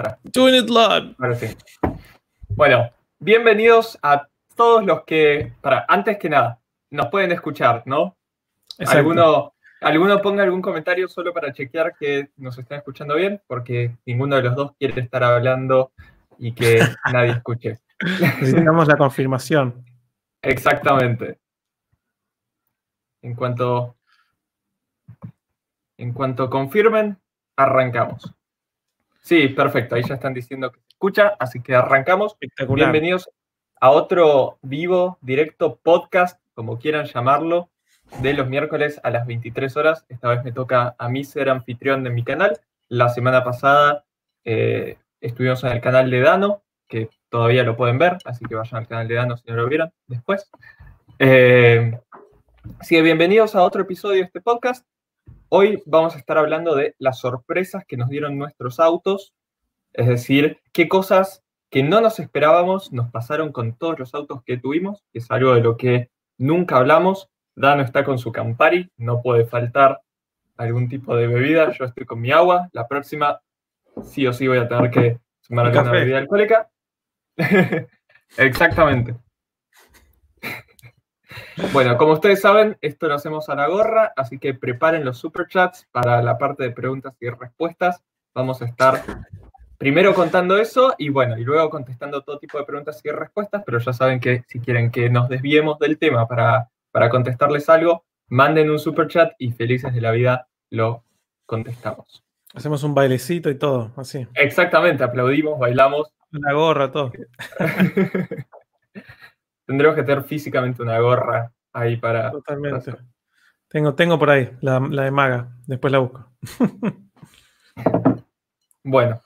Para. Doing it live. Ahora sí. Bueno, bienvenidos a todos los que, para, antes que nada, nos pueden escuchar, ¿no? Exacto. ¿Alguno, alguno ponga algún comentario solo para chequear que nos están escuchando bien, porque ninguno de los dos quiere estar hablando y que nadie escuche. Necesitamos la confirmación. Exactamente. En cuanto, en cuanto confirmen, arrancamos. Sí, perfecto. Ahí ya están diciendo que se escucha, así que arrancamos. Espectacular. Bienvenidos a otro vivo, directo, podcast, como quieran llamarlo, de los miércoles a las 23 horas. Esta vez me toca a mí ser anfitrión de mi canal. La semana pasada eh, estuvimos en el canal de Dano, que todavía lo pueden ver, así que vayan al canal de Dano si no lo vieron después. Eh, así que bienvenidos a otro episodio de este podcast. Hoy vamos a estar hablando de las sorpresas que nos dieron nuestros autos, es decir, qué cosas que no nos esperábamos nos pasaron con todos los autos que tuvimos, que es algo de lo que nunca hablamos. Dano está con su Campari, no puede faltar algún tipo de bebida. Yo estoy con mi agua. La próxima, sí o sí, voy a tener que alguna café. bebida alcohólica. Exactamente. Bueno, como ustedes saben, esto lo hacemos a la gorra, así que preparen los superchats para la parte de preguntas y respuestas. Vamos a estar primero contando eso y bueno, y luego contestando todo tipo de preguntas y respuestas, pero ya saben que si quieren que nos desviemos del tema para, para contestarles algo, manden un superchat y felices de la vida lo contestamos. Hacemos un bailecito y todo, así. Exactamente, aplaudimos, bailamos. La gorra, todo. Tendremos que tener físicamente una gorra ahí para... Totalmente. Tengo, tengo por ahí la, la de maga. Después la busco. Bueno.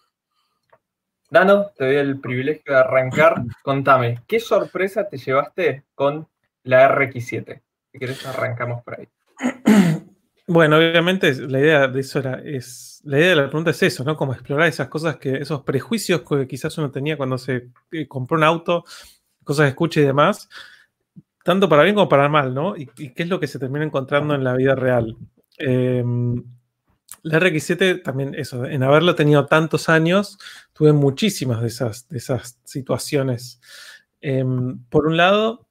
Dano, te doy el privilegio de arrancar. Contame, ¿qué sorpresa te llevaste con la RX7? Si querés, arrancamos por ahí. Bueno, obviamente la idea de eso era, es, la idea de la pregunta es eso, ¿no? Como explorar esas cosas que, esos prejuicios que quizás uno tenía cuando se eh, compró un auto, cosas que escucha y demás, tanto para bien como para mal, ¿no? Y, qué es lo que se termina encontrando en la vida real. Eh, la RX7 también, eso, en haberlo tenido tantos años, tuve muchísimas de esas, de esas situaciones. Eh, por un lado,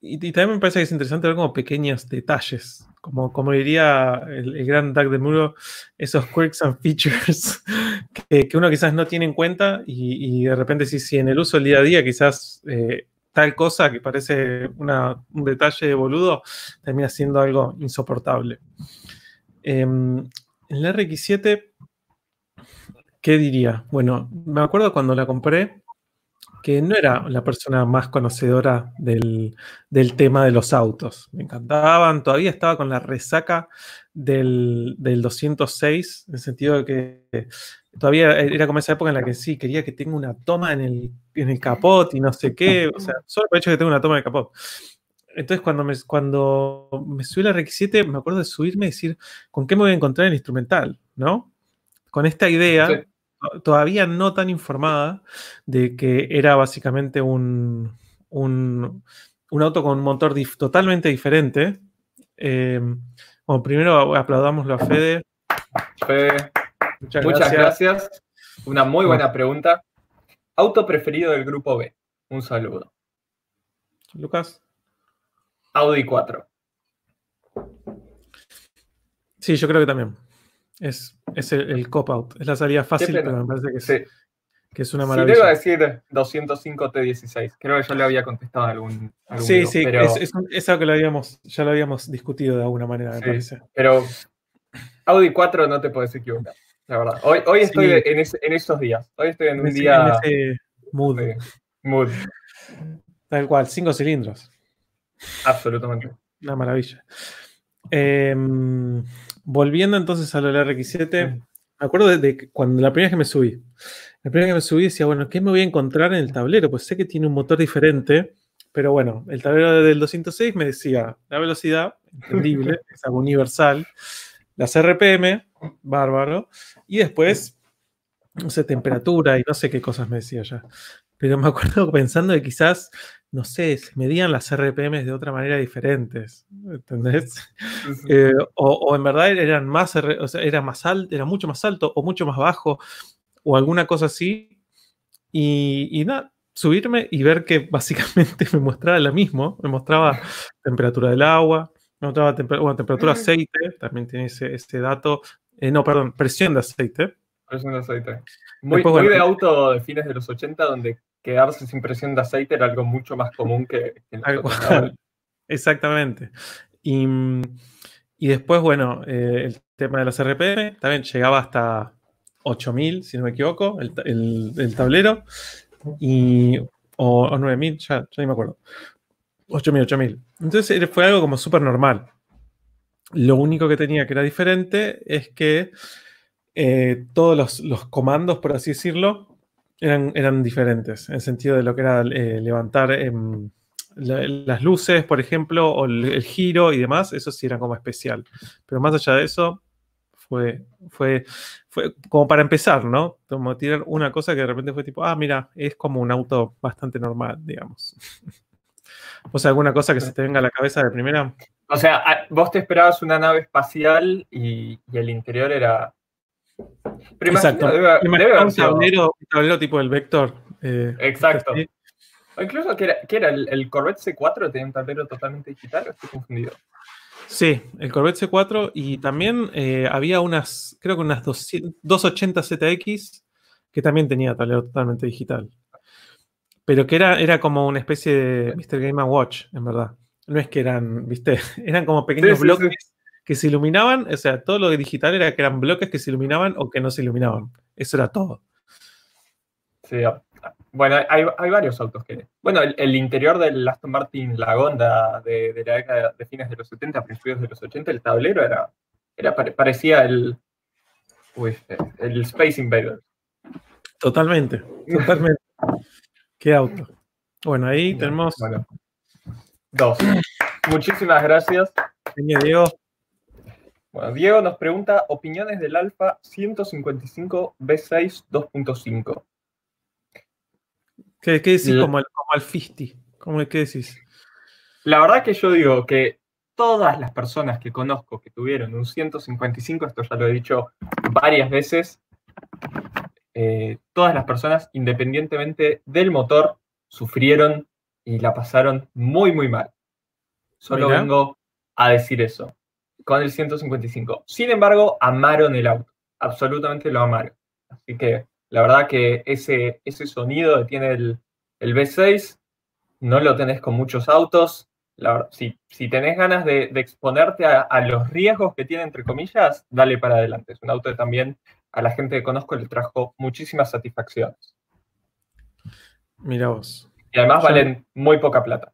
y, y también me parece que es interesante ver como pequeños detalles, como, como diría el, gran Doug de Muro, esos quirks and features que, que uno quizás no tiene en cuenta y, y de repente si, si en el uso del día a día quizás eh, tal cosa que parece una- un detalle de boludo termina siendo algo insoportable. Em, en la RX7, ¿qué diría? Bueno, me acuerdo cuando la compré que no era la persona más conocedora del, del tema de los autos. Me encantaban, todavía estaba con la resaca del, del 206, en el sentido de que todavía era como esa época en la que sí, quería que tenga una toma en el, en el capot y no sé qué, o sea, solo por el hecho de que tenga una toma en el capot. Entonces, cuando me, cuando me subí la RX7, me acuerdo de subirme y decir, ¿con qué me voy a encontrar en el instrumental? ¿No? Con esta idea, Sí. To- todavía no tan informada, de que era básicamente un, un, un auto con un motor dif- totalmente diferente. Eh, bueno, primero aplaudámoslo a Fede. Fede, Muchas, muchas gracias. gracias. Una muy buena pregunta. Auto preferido del grupo B. Un saludo. Lucas. Audi 4. Sí, yo creo que también. Es, es el, el cop-out. Es la salida fácil, pero me parece que es, Sí. que es una Sí, maravilla. te iba a decir 205 T16. Creo que yo le había contestado algún. algún Sí, video, sí, pero, es, es, un- es algo que lo habíamos, ya lo habíamos discutido de alguna manera, me Sí. parece. pero Audi 4 no te puedes equivocar. La verdad. Hoy, hoy estoy Sí. en, esos días. Hoy estoy en un día. en ese mood, mood. tal cual, cinco cilindros. Absolutamente. Una maravilla. Em, volviendo entonces a la RX7, me acuerdo de, de cuando la primera vez que me subí. La primera vez que me subí decía, bueno, ¿qué me voy a encontrar en el tablero? Pues sé que tiene un motor diferente, pero bueno, el tablero del 206 me decía la velocidad, entendible, es algo universal, las RPM, bárbaro, y después, no sé, temperatura y no sé qué cosas me decía ya. Pero me acuerdo pensando que quizás, no sé, se medían las RPM de otra manera diferentes, ¿entendés? Sí, sí. Eh, o, o en verdad eran más, o sea, era más alto, era mucho más alto o mucho más bajo, o alguna cosa así. Y, y nada, subirme y ver que básicamente me mostraba lo mismo. Me mostraba temperatura del agua, me mostraba temperatura de aceite, también tiene ese, ese dato. Eh, no, perdón, presión de aceite. Presión de aceite. Muy, de auto de fines de los 80, donde quedarse sin presión de aceite era algo mucho más común que, en Exactamente. Y, y, después, bueno, eh, el tema de las RPM también llegaba hasta 8000, si no me equivoco, el, el, tablero. Y, o, o 9000, ya, ya ni me acuerdo. 8000, 8000. Entonces fue algo como súper normal. Lo único que tenía que era diferente es que eh, todos los, los, comandos, por así decirlo, eran, eran diferentes, en el sentido de lo que era eh, levantar em, las luces, por ejemplo, o el, giro y demás, eso sí era como especial. Pero más allá de eso, fue, fue, fue como para empezar, ¿no? Como tirar una cosa que de repente fue tipo, ah, mira, es como un auto bastante normal, digamos. o sea, alguna cosa que se te venga a la cabeza de primera. O sea, vos te esperabas una nave espacial y, y el interior era Exacto. Debe, un, tablero, tipo del Vector. Eh, Exacto. incluso que era, el, Corvette C4 tenía un tablero totalmente digital, estoy confundido. Sí, el Corvette C4 y también eh, había unas, creo que unas 280 ZX que también tenía tablero totalmente digital. Pero que era, era como una especie de Mr. Game Watch, en verdad. No es que eran, viste, eran como pequeños bloques que se iluminaban, o sea, todo lo de digital era que eran bloques que se iluminaban o que no se iluminaban. Eso era todo. Sí, ah, bueno, hay, varios autos que... Bueno, el, interior del Aston Martin Lagonda de, de, la década de fines de los 70, principios de los 80, el tablero era, era parecía el, el Space Invader. Totalmente, totalmente. Qué auto. Bueno, ahí tenemos... dos. Muchísimas gracias. Diego. Bueno, Diego nos pregunta opiniones del Alfa 155 B6 2.5. ¿Qué, decís como, el, como 50? ¿Cómo, ¿Qué decís? La verdad que yo digo que todas las personas que conozco que tuvieron un 155, esto ya lo he dicho varias veces, eh, todas las personas, independientemente del motor, sufrieron y la pasaron muy, muy mal. Solo vengo a decir eso con el 155. Sin embargo, amaron el auto, absolutamente lo amaron. Así que la verdad que ese, ese sonido que tiene el, el V6 no lo tenés con muchos autos. si, si, tenés ganas de, exponerte a, los riesgos que tiene, entre comillas, dale para adelante. Es un auto que también a la gente que conozco le trajo muchísimas satisfacciones. Mira vos. Y además valen muy poca plata.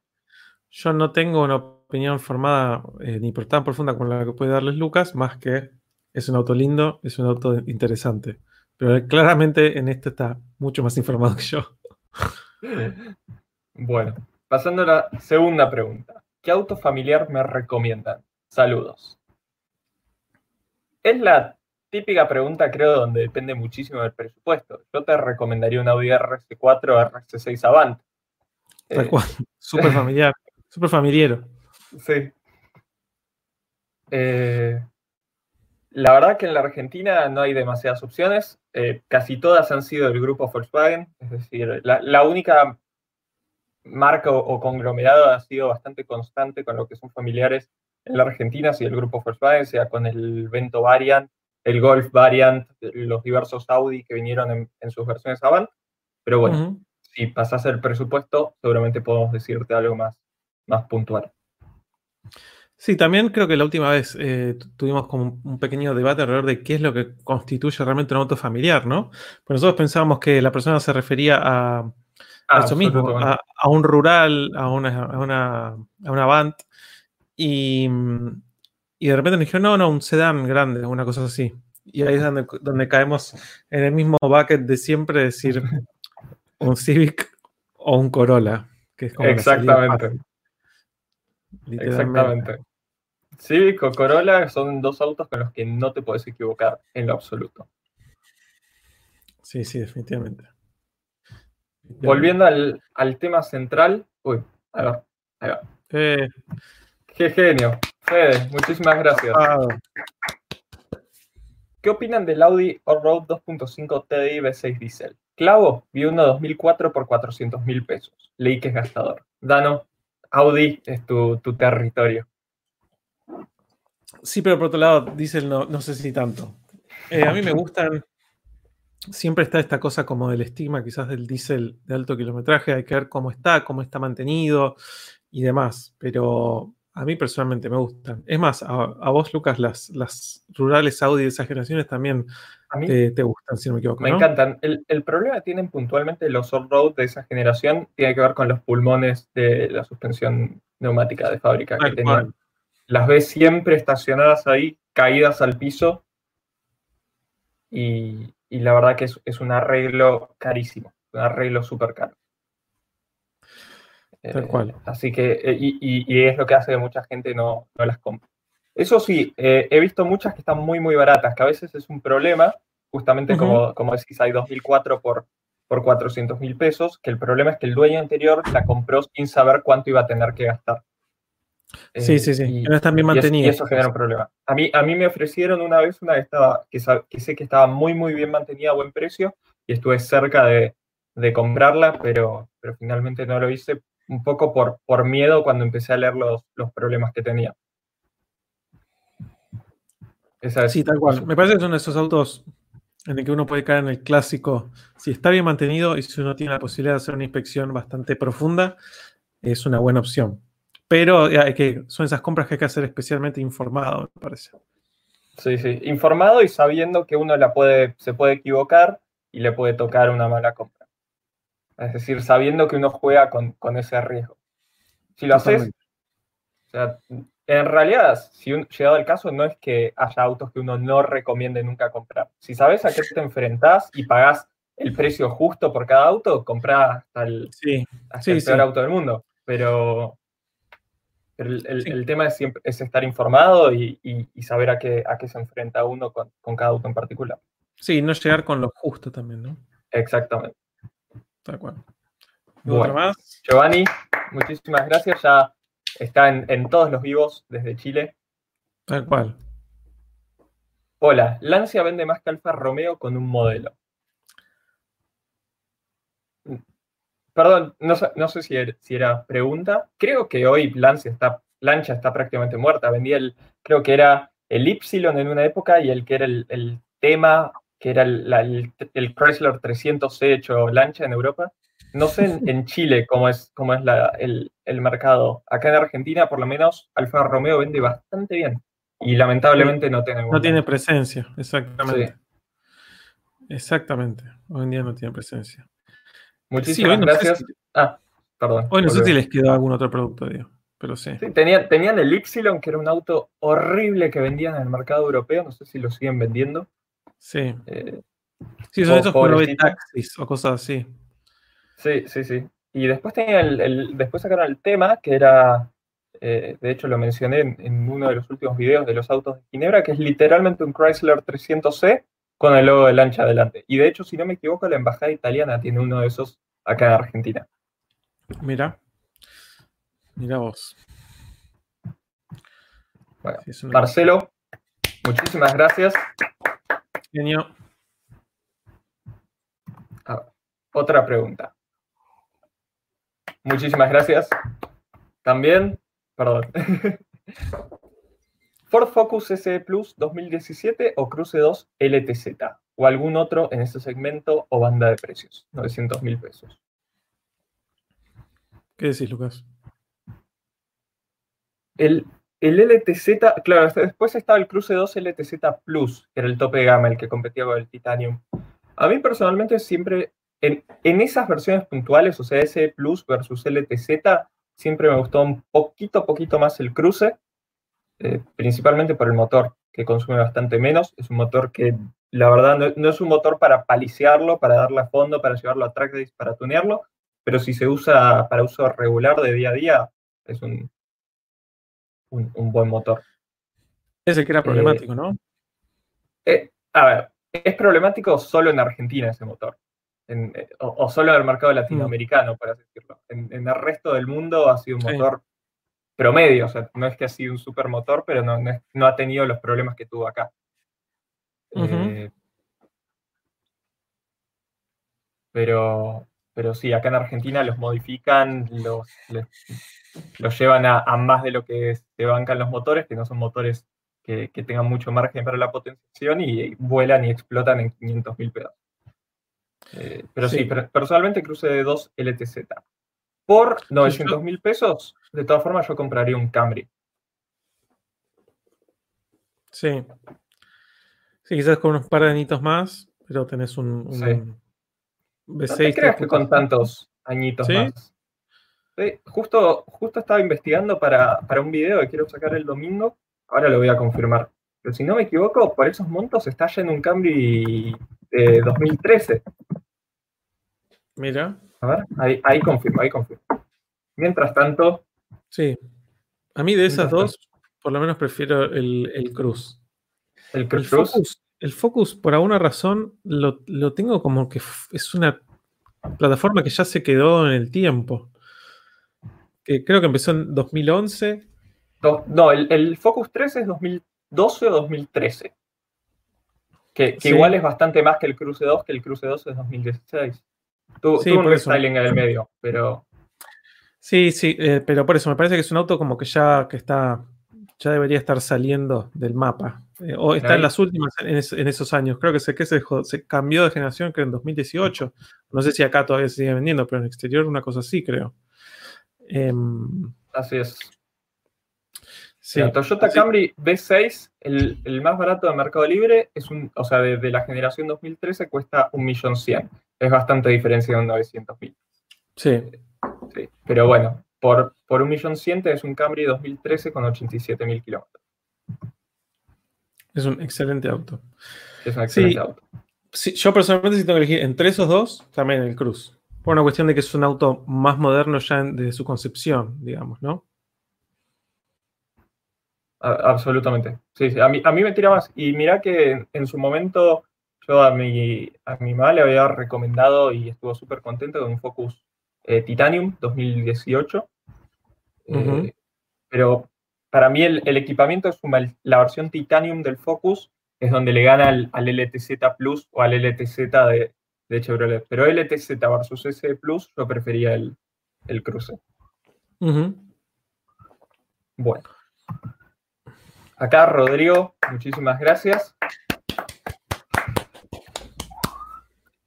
Yo no tengo una opinión formada eh, ni por tan profunda como la que puede darles Lucas, más que es un auto lindo, es un auto interesante. Pero claramente en este está mucho más informado que yo. Bueno, pasando a la segunda pregunta. ¿Qué auto familiar me recomiendan? Saludos. Es la típica pregunta, creo, donde depende muchísimo del presupuesto. Yo te recomendaría un Audi RS4 o RS6 Avant. Eh, súper familiar, súper familiero. Sí. Eh, la verdad que en la Argentina no hay demasiadas opciones. Eh, casi todas han sido del grupo Volkswagen. Es decir, la, única marca o, conglomerado ha sido bastante constante con lo que son familiares en la Argentina, si el grupo Volkswagen, sea con el Vento Variant, el Golf Variant, los diversos Audi que vinieron en, sus versiones Avant. Pero bueno, si pasas el presupuesto, seguramente podemos decirte algo más, más puntual. Sí, también creo que la última vez eh, tuvimos como un pequeño debate alrededor de qué es lo que constituye realmente un auto familiar, ¿no? Pues nosotros pensábamos que la persona se refería a, ah, eso mismo, a, un rural, a una, a una, a una van, y, y, de repente nos dijeron, no, no, un sedán grande, una cosa así. Y ahí es donde, donde caemos en el mismo bucket de siempre decir un Civic o un Corolla, que es como Exactamente. Exactamente. Civic o Corolla son dos autos con los que no te puedes equivocar en lo absoluto. Sí, sí, definitivamente. Volviendo al, tema central. Uy, ahí va. Ahí va. Eh. Qué genio. Fede, muchísimas gracias. ¿qué opinan del Audi Allroad 2.5 TDI V6 Diesel? Clavo, vi uno 2004 por 400 mil pesos. Leí que es gastador. Dano, Audi es tu, territorio. Sí, pero por otro lado, Diesel no, no sé si tanto. Eh, a mí me gustan. Siempre está esta cosa como del estigma, quizás del diésel de alto kilometraje. Hay que ver cómo está, cómo está mantenido y demás. Pero a mí personalmente me gustan. Es más, a, vos, Lucas, las, las rurales Audi de esas generaciones también te, gustan, si no me equivoco. Me encantan. El, problema que tienen puntualmente los off-road de esa generación tiene que ver con los pulmones de la suspensión neumática de fábrica que tenían. Las ves siempre estacionadas ahí, caídas al piso. Y, la verdad que es, un arreglo carísimo, un arreglo súper caro. Tal cual. Eh, así que, eh, y, es lo que hace que mucha gente no, las compre. Eso sí, eh, he visto muchas que están muy, muy baratas, que a veces es un problema, justamente como, como decís, hay 2004 por, por 400 mil pesos, que el problema es que el dueño anterior la compró sin saber cuánto iba a tener que gastar. Sí, sí, sí, y, no están bien mantenidas. Y eso, genera un problema. A mí, a mí me ofrecieron una vez una que, estaba, que, que sé que estaba muy, muy bien mantenida a buen precio y estuve cerca de, de comprarla, pero, pero finalmente no lo hice un poco por, por miedo cuando empecé a leer los, los problemas que tenía. Sí, tal cual. Me parece que son esos autos en el que uno puede caer en el clásico. Si está bien mantenido y si uno tiene la posibilidad de hacer una inspección bastante profunda, es una buena opción. Pero hay que, son esas compras que hay que hacer especialmente informado, me parece. Sí, sí. Informado y sabiendo que uno la puede, se puede equivocar y le puede tocar una mala compra. Es decir, sabiendo que uno juega con, ese riesgo. Si lo haces, o sea, en realidad, si llegado el caso, no es que haya autos que uno no recomiende nunca comprar. Si sabes a qué te enfrentás y pagás el precio justo por cada auto, comprá hasta el, peor auto del mundo. Pero, el, tema es, siempre, es estar informado y, saber a qué, a qué se enfrenta uno con, con cada auto en particular. Sí, no llegar con lo justo también, ¿no? Exactamente. Tal cual. más? Giovanni, muchísimas gracias. Ya está en, todos los vivos desde Chile. Tal cual. Hola, Lancia vende más que Alfa Romeo con un modelo. Perdón, no, sé si era, pregunta. Creo que hoy Lancia está, Lancia está prácticamente muerta. Vendía el, creo que era el Y en una época y el que era el tema que era el, Chrysler 300C hecho lancha en Europa. No sé en, Chile cómo es, cómo es el, mercado. Acá en Argentina, por lo menos, Alfa Romeo vende bastante bien. Y lamentablemente no tiene. No tiene presencia, exactamente. Exactamente. Hoy en día no tiene presencia. Muchísimas gracias. ah, perdón. Hoy no sé si les quedó algún otro producto, digo. Pero sí. tenían, tenían el Y, que era un auto horrible que vendían en el mercado europeo. No sé si lo siguen vendiendo. Sí. Eh, sí, son esos taxis o cosas así. Sí, sí, sí. Y después tenía el, después sacaron el tema que era, eh, de hecho lo mencioné en, uno de los últimos videos de los autos de Ginebra, que es literalmente un Chrysler 300C con el logo de lancha adelante. Y de hecho, si no me equivoco, la embajada italiana tiene uno de esos acá en Argentina. Mira. Mira vos. Bueno, Marcelo, muchísimas gracias. Genio. otra pregunta. Muchísimas gracias. También, perdón. Ford Focus SE Plus 2017 o Cruce 2 LTZ o algún otro en este segmento o banda de precios, 900 mil pesos. ¿Qué decís, Lucas? El el LTZ, claro, después estaba el Cruce 2 LTZ Plus, que era el tope de gama, el que competía con el Titanium. A mí personalmente siempre, en, esas versiones puntuales, o sea, ese Plus versus LTZ, siempre me gustó un poquito, poquito más el Cruce, eh, principalmente por el motor, que consume bastante menos. Es un motor que, la verdad, no, es un motor para palisearlo, para darle a fondo, para llevarlo a track days, para tunearlo, pero si se usa para uso regular de día a día, es un, un, buen motor. Ese que era problemático, ¿no? Eh, eh, a ver, es problemático solo en Argentina ese motor. Eh, o, solo en el mercado latinoamericano, por así decirlo. En, el resto del mundo ha sido un motor promedio, o sea, no es que ha sido un supermotor, pero no, no, ha tenido los problemas que tuvo acá. Eh, pero, pero sí, acá en Argentina los modifican, los, los llevan a, más de lo que se bancan los motores, que no son motores que, tengan mucho margen para la potenciación y, vuelan y explotan en 500 mil pedazos. Eh, pero sí, personalmente cruce de 2 LTZ. Por 900 mil pesos, de todas formas, yo compraría un Camry. Sí. Sí, quizás con unos par de añitos más, pero tenés un, B6. creas que con tantos añitos más. justo, justo estaba investigando para, un video que quiero sacar el domingo. Ahora lo voy a confirmar. Pero si no me equivoco, por esos montos está en un Camry de 2013. Mira. A ver, ahí, ahí confirmo, ahí confirmo. Mientras tanto. Sí. A mí de esas dos, por lo menos prefiero el, el Cruz. El, Focus, el Focus, por alguna razón, lo, tengo como que es una plataforma que ya se quedó en el tiempo. Que creo que empezó en 2011. No, el, Focus 3 es 2012 o 2013. Que, igual es bastante más que el Cruce 2, que el Cruce 2 es 2016. Tuvo, un restyling en el medio, pero. Sí, sí, eh, pero por eso me parece que es un auto como que ya que está. Ya debería estar saliendo del mapa. Eh, o está en las últimas en, esos años. Creo que, se, que se, cambió de generación que en 2018. No sé si acá todavía se sigue vendiendo, pero en el exterior una cosa así, creo. Em, así es. Sí. Toyota Camry B6, el, más barato de Mercado Libre, es un, o sea, de, la generación 2013 cuesta 1.100.000 es bastante diferencia de un 900.000. Sí. sí. Pero bueno, por, por 1.100.000 es un Camry 2013 con 87.000 kilómetros. Es un excelente auto. Es un excelente auto. yo personalmente si tengo que elegir entre esos dos, también el Cruz. Por una cuestión de que es un auto más moderno ya desde su concepción, digamos, ¿no? absolutamente. Sí, sí. A, mí, a mí me tira más. Y mira que en su momento yo a mi, a mi mamá le había recomendado y estuvo súper contento con un Focus eh, Titanium 2018. Eh, pero para mí el, equipamiento es la versión Titanium del Focus, es donde le gana al, LTZ Plus o al LTZ de, de, Chevrolet. Pero LTZ versus S Plus, yo prefería el, cruce. Bueno. Acá Rodrigo, muchísimas gracias.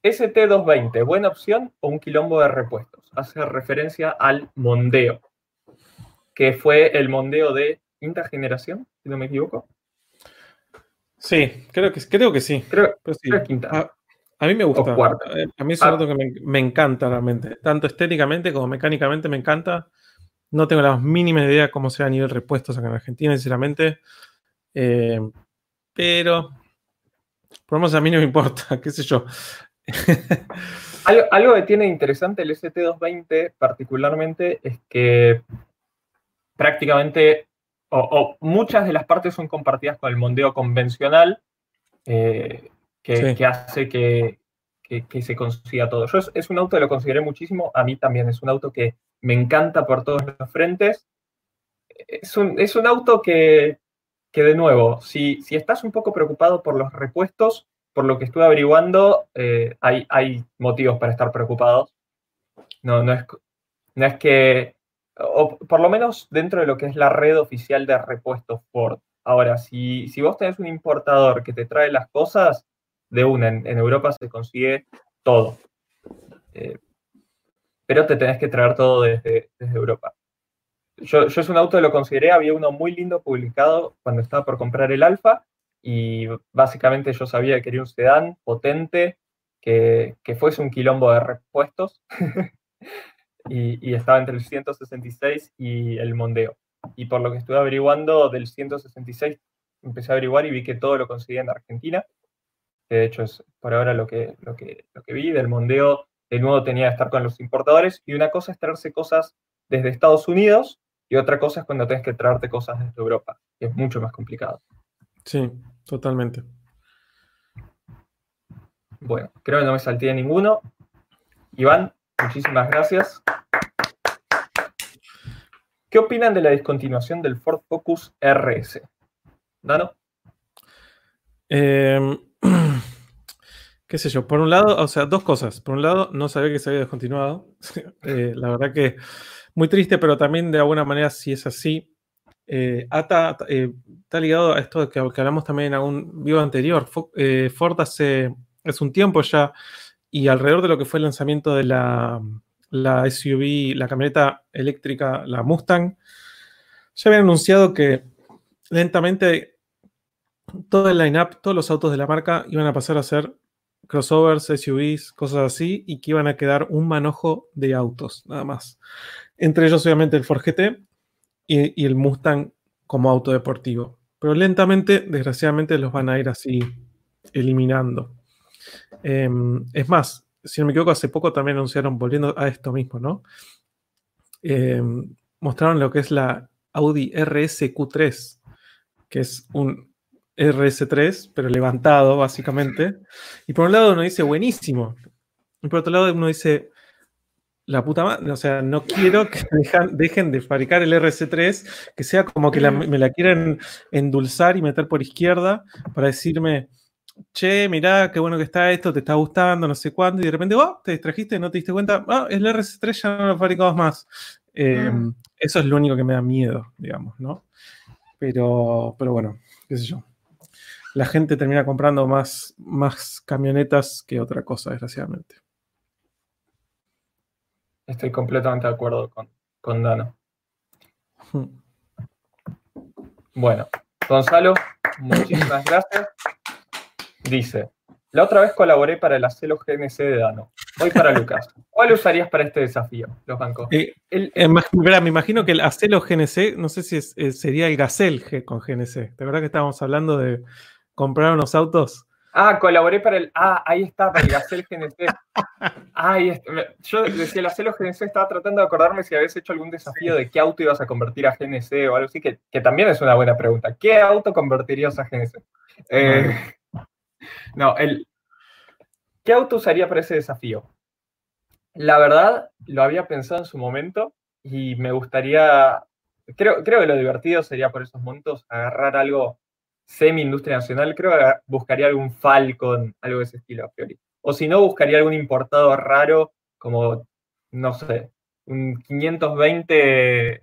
ST220, ¿buena opción o un quilombo de repuestos? Hace referencia al Mondeo, que fue el Mondeo de quinta generación, si no me equivoco. Sí, creo que, creo que sí. Creo, que es quinta. A, mí me gusta. Eh, a mí es un ah. auto que me, encanta realmente. Tanto estéticamente como mecánicamente me encanta. No tengo la mínima idea cómo sea a nivel repuestos acá en Argentina, sinceramente. Eh, pero por lo menos a mí no me importa, qué sé yo. algo, que tiene interesante el ST220 particularmente es que prácticamente, o, muchas de las partes son compartidas con el mondeo convencional, eh, que, hace que, se consiga todo. Yo es, un auto que lo consideré muchísimo, a mí también es un auto que me encanta por todos los frentes. Es un, es un auto que, que, de nuevo, si, si estás un poco preocupado por los repuestos, por lo que estuve averiguando, eh, hay, hay, motivos para estar preocupados. No, no, es, no es que, por lo menos dentro de lo que es la red oficial de repuestos Ford. Ahora, si, si vos tenés un importador que te trae las cosas, de una, en, Europa se consigue todo. Eh, pero te tenés que traer todo desde, desde Europa. Yo, yo, es un auto que lo consideré, había uno muy lindo publicado cuando estaba por comprar el Alfa, y básicamente yo sabía que quería un sedán potente, que, fuese un quilombo de repuestos, y, estaba entre el 166 y el Mondeo. Y por lo que estuve averiguando del 166, empecé a averiguar y vi que todo lo conseguía en Argentina, que de hecho es por ahora lo que, lo que, lo que vi. Del Mondeo, de nuevo tenía que estar con los importadores, y una cosa es traerse cosas desde Estados Unidos, y otra cosa es cuando tienes que traerte cosas desde Europa, que es mucho más complicado. Sí, totalmente. Bueno, creo que no me salté ninguno. Iván, muchísimas gracias. ¿Qué opinan de la discontinuación del Ford Focus RS? ¿Dano? Em, qué sé yo, por un lado, o sea, dos cosas. Por un lado, no sabía que se había descontinuado. Eh, la verdad que muy triste, pero también de alguna manera, si es así, eh, ata, eh, está ligado a esto que, que, hablamos también en algún vivo anterior. Ford hace, un tiempo ya, y alrededor de lo que fue el lanzamiento de la, la SUV, la camioneta eléctrica, la Mustang, ya habían anunciado que lentamente todo el line-up, todos los autos de la marca iban a pasar a ser crossovers, SUVs, cosas así, y que iban a quedar un manojo de autos, nada más. Entre ellos, obviamente, el Ford GT y, el Mustang como auto deportivo. Pero lentamente, desgraciadamente, los van a ir así eliminando. Em, es más, si no me equivoco, hace poco también anunciaron, volviendo a esto mismo, ¿no? Em, mostraron lo que es la Audi RSQ3, que es un RS3, pero levantado, básicamente. Y por un lado uno dice, buenísimo. Y por otro lado uno dice, la puta madre, o sea, no quiero que dejen, de fabricar el RS3, que sea como que me la quieren endulzar y meter por izquierda para decirme, che, mirá, qué bueno que está esto, te está gustando, no sé cuándo, y de repente, oh, te distrajiste, no te diste cuenta, ah, el RS3 ya no lo fabricamos más. Em, mm. Eso es lo único que me da miedo, digamos, ¿no? Pero, pero bueno, qué sé yo. La gente termina comprando más, más camionetas que otra cosa, desgraciadamente. Estoy completamente de acuerdo con, con Dano. Bueno, Gonzalo, muchísimas gracias. Dice, la otra vez colaboré para el Acelo GNC de Dano. Hoy para Lucas. ¿Cuál usarías para este desafío, los bancos? Eh, me imagino que el Acelo GNC, no sé si eh, sería el Gazelle con GNC. ¿De verdad que estábamos hablando de comprar unos autos? Ah, colaboré para el. Ah, ahí está, para el Gazelle GNC. ahí Yo decía, el Acelo GNC estaba tratando de acordarme si habías hecho algún desafío de qué auto ibas a convertir a GNC o algo así, que, también es una buena pregunta. ¿Qué auto convertirías a GNC? Eh, no, el. ¿Qué auto usaría para ese desafío? La verdad, lo había pensado en su momento y me gustaría. Creo, creo que lo divertido sería por esos momentos agarrar algo semi-industria nacional. Creo que buscaría algún Falcon, algo de ese estilo a priori. O si no, buscaría algún importado raro, como, no sé, un 520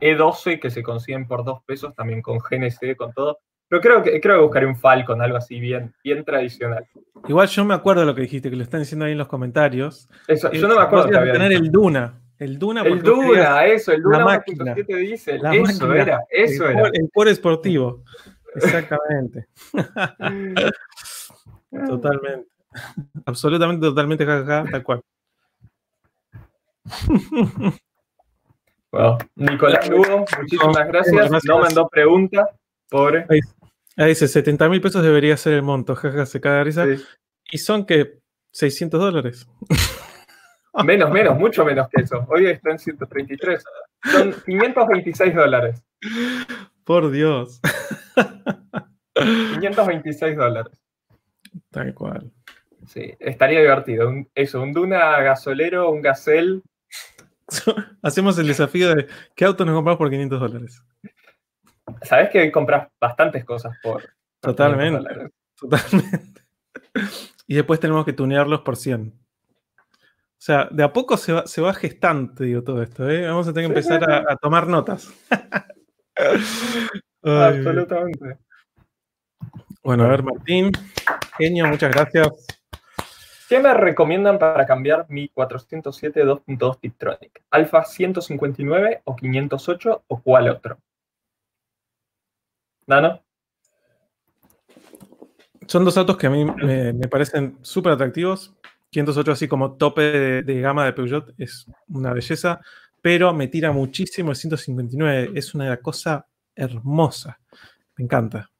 E12 que se consiguen por dos pesos, también con GNC, con todo. Pero creo que, creo que buscaré un Falcon, algo así bien, bien tradicional. Igual yo me acuerdo de lo que dijiste, que lo están diciendo ahí en los comentarios. Eso, yo no me acuerdo. Tener el Duna. El Duna, el Duna, eso, el Duna 1.7 dice. eso era, eso era. el por esportivo. Exactamente. totalmente. Absolutamente, totalmente, jajaja, tal cual. Nicolás Lugo, muchísimas gracias. No mandó pregunta, pobre. Ahí, dice, 70 mil pesos debería ser el monto, jaja, se caga risa. Y son que 600 dólares. Menos, menos, mucho menos que eso. Hoy está en 133. Son 526 dólares. Por Dios. 526 dólares. Tal cual. Sí, estaría divertido. eso, un Duna gasolero, un Gazelle. Hacemos el desafío de ¿qué auto nos compramos por 500 dólares? Sabes que compras bastantes cosas por. totalmente. Totalmente. Y después tenemos que tunearlos por 100. O sea, de a poco se va, se va gestando, digo, todo esto. ¿eh? Vamos a tener que empezar a, tomar notas. Absolutamente. Bueno, a ver, Martín. Genio, muchas gracias. ¿Qué me recomiendan para cambiar mi 407 2.2 Tiptronic? ¿Alfa 159 o 508 o cuál otro? ¿Dano? Son dos autos que a mí me, parecen súper atractivos. 508 así como tope de, gama de Peugeot es una belleza, pero me tira muchísimo el 159. Es una cosa hermosa. Me encanta.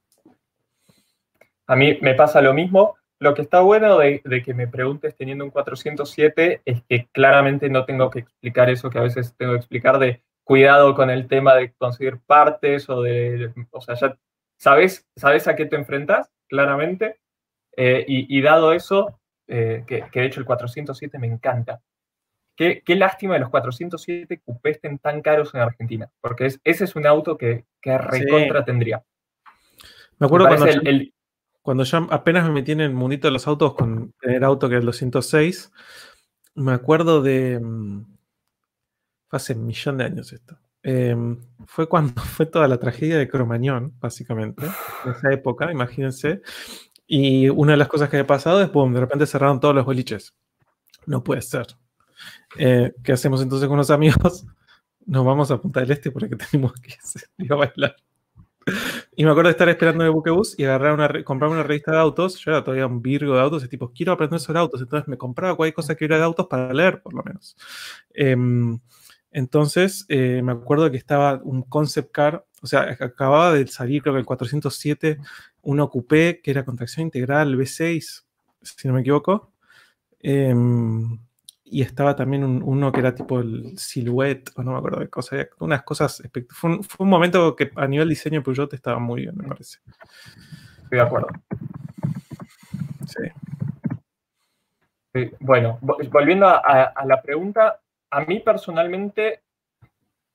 A mí me pasa lo mismo. Lo que está bueno de, que me preguntes teniendo un 407 es que claramente no tengo que explicar eso que a veces tengo que explicar de cuidado con el tema de conseguir partes o de, o sea, ya sabes, sabes a qué te enfrentas, claramente. Eh, y, dado eso, eh, que, de hecho el 407 me encanta. Qué, lástima de los 407 cupés estén tan caros en Argentina, porque ese es un auto que, que recontra tendría. Me acuerdo cuando, el, cuando yo apenas me metí en el mundito de los autos con el auto que era el 206, me metí en el mundito de los autos con el auto que era el 206, me acuerdo de... Mm, fue hace un millón de años esto. Em, fue cuando fue toda la tragedia de Cromañón, básicamente, en esa época, imagínense. Y una de las cosas que había pasado es, boom, de repente cerraron todos los boliches. No puede ser. Eh, ¿Qué hacemos entonces con los amigos? Nos vamos a Punta del Este porque tenemos que ir a bailar. Y me acuerdo de estar esperando en el buquebus y agarrar una, comprar una revista de autos. Yo era todavía un virgo de autos y tipo, quiero aprender sobre autos. Entonces me compraba cualquier cosa que hubiera de autos para leer, por lo menos. Em, entonces eh, me acuerdo que estaba un concept car, o sea, acababa de salir, creo que el 407, un ocupé que era contracción integral V6, si no me equivoco. Em, y estaba también uno que era tipo el Silhouette, o no me acuerdo de cosas, unas cosas. Fue un, fue un momento que a nivel diseño Peugeot estaba muy bien, me parece. Estoy de acuerdo. Sí. Bueno, volviendo a, la pregunta, a mí personalmente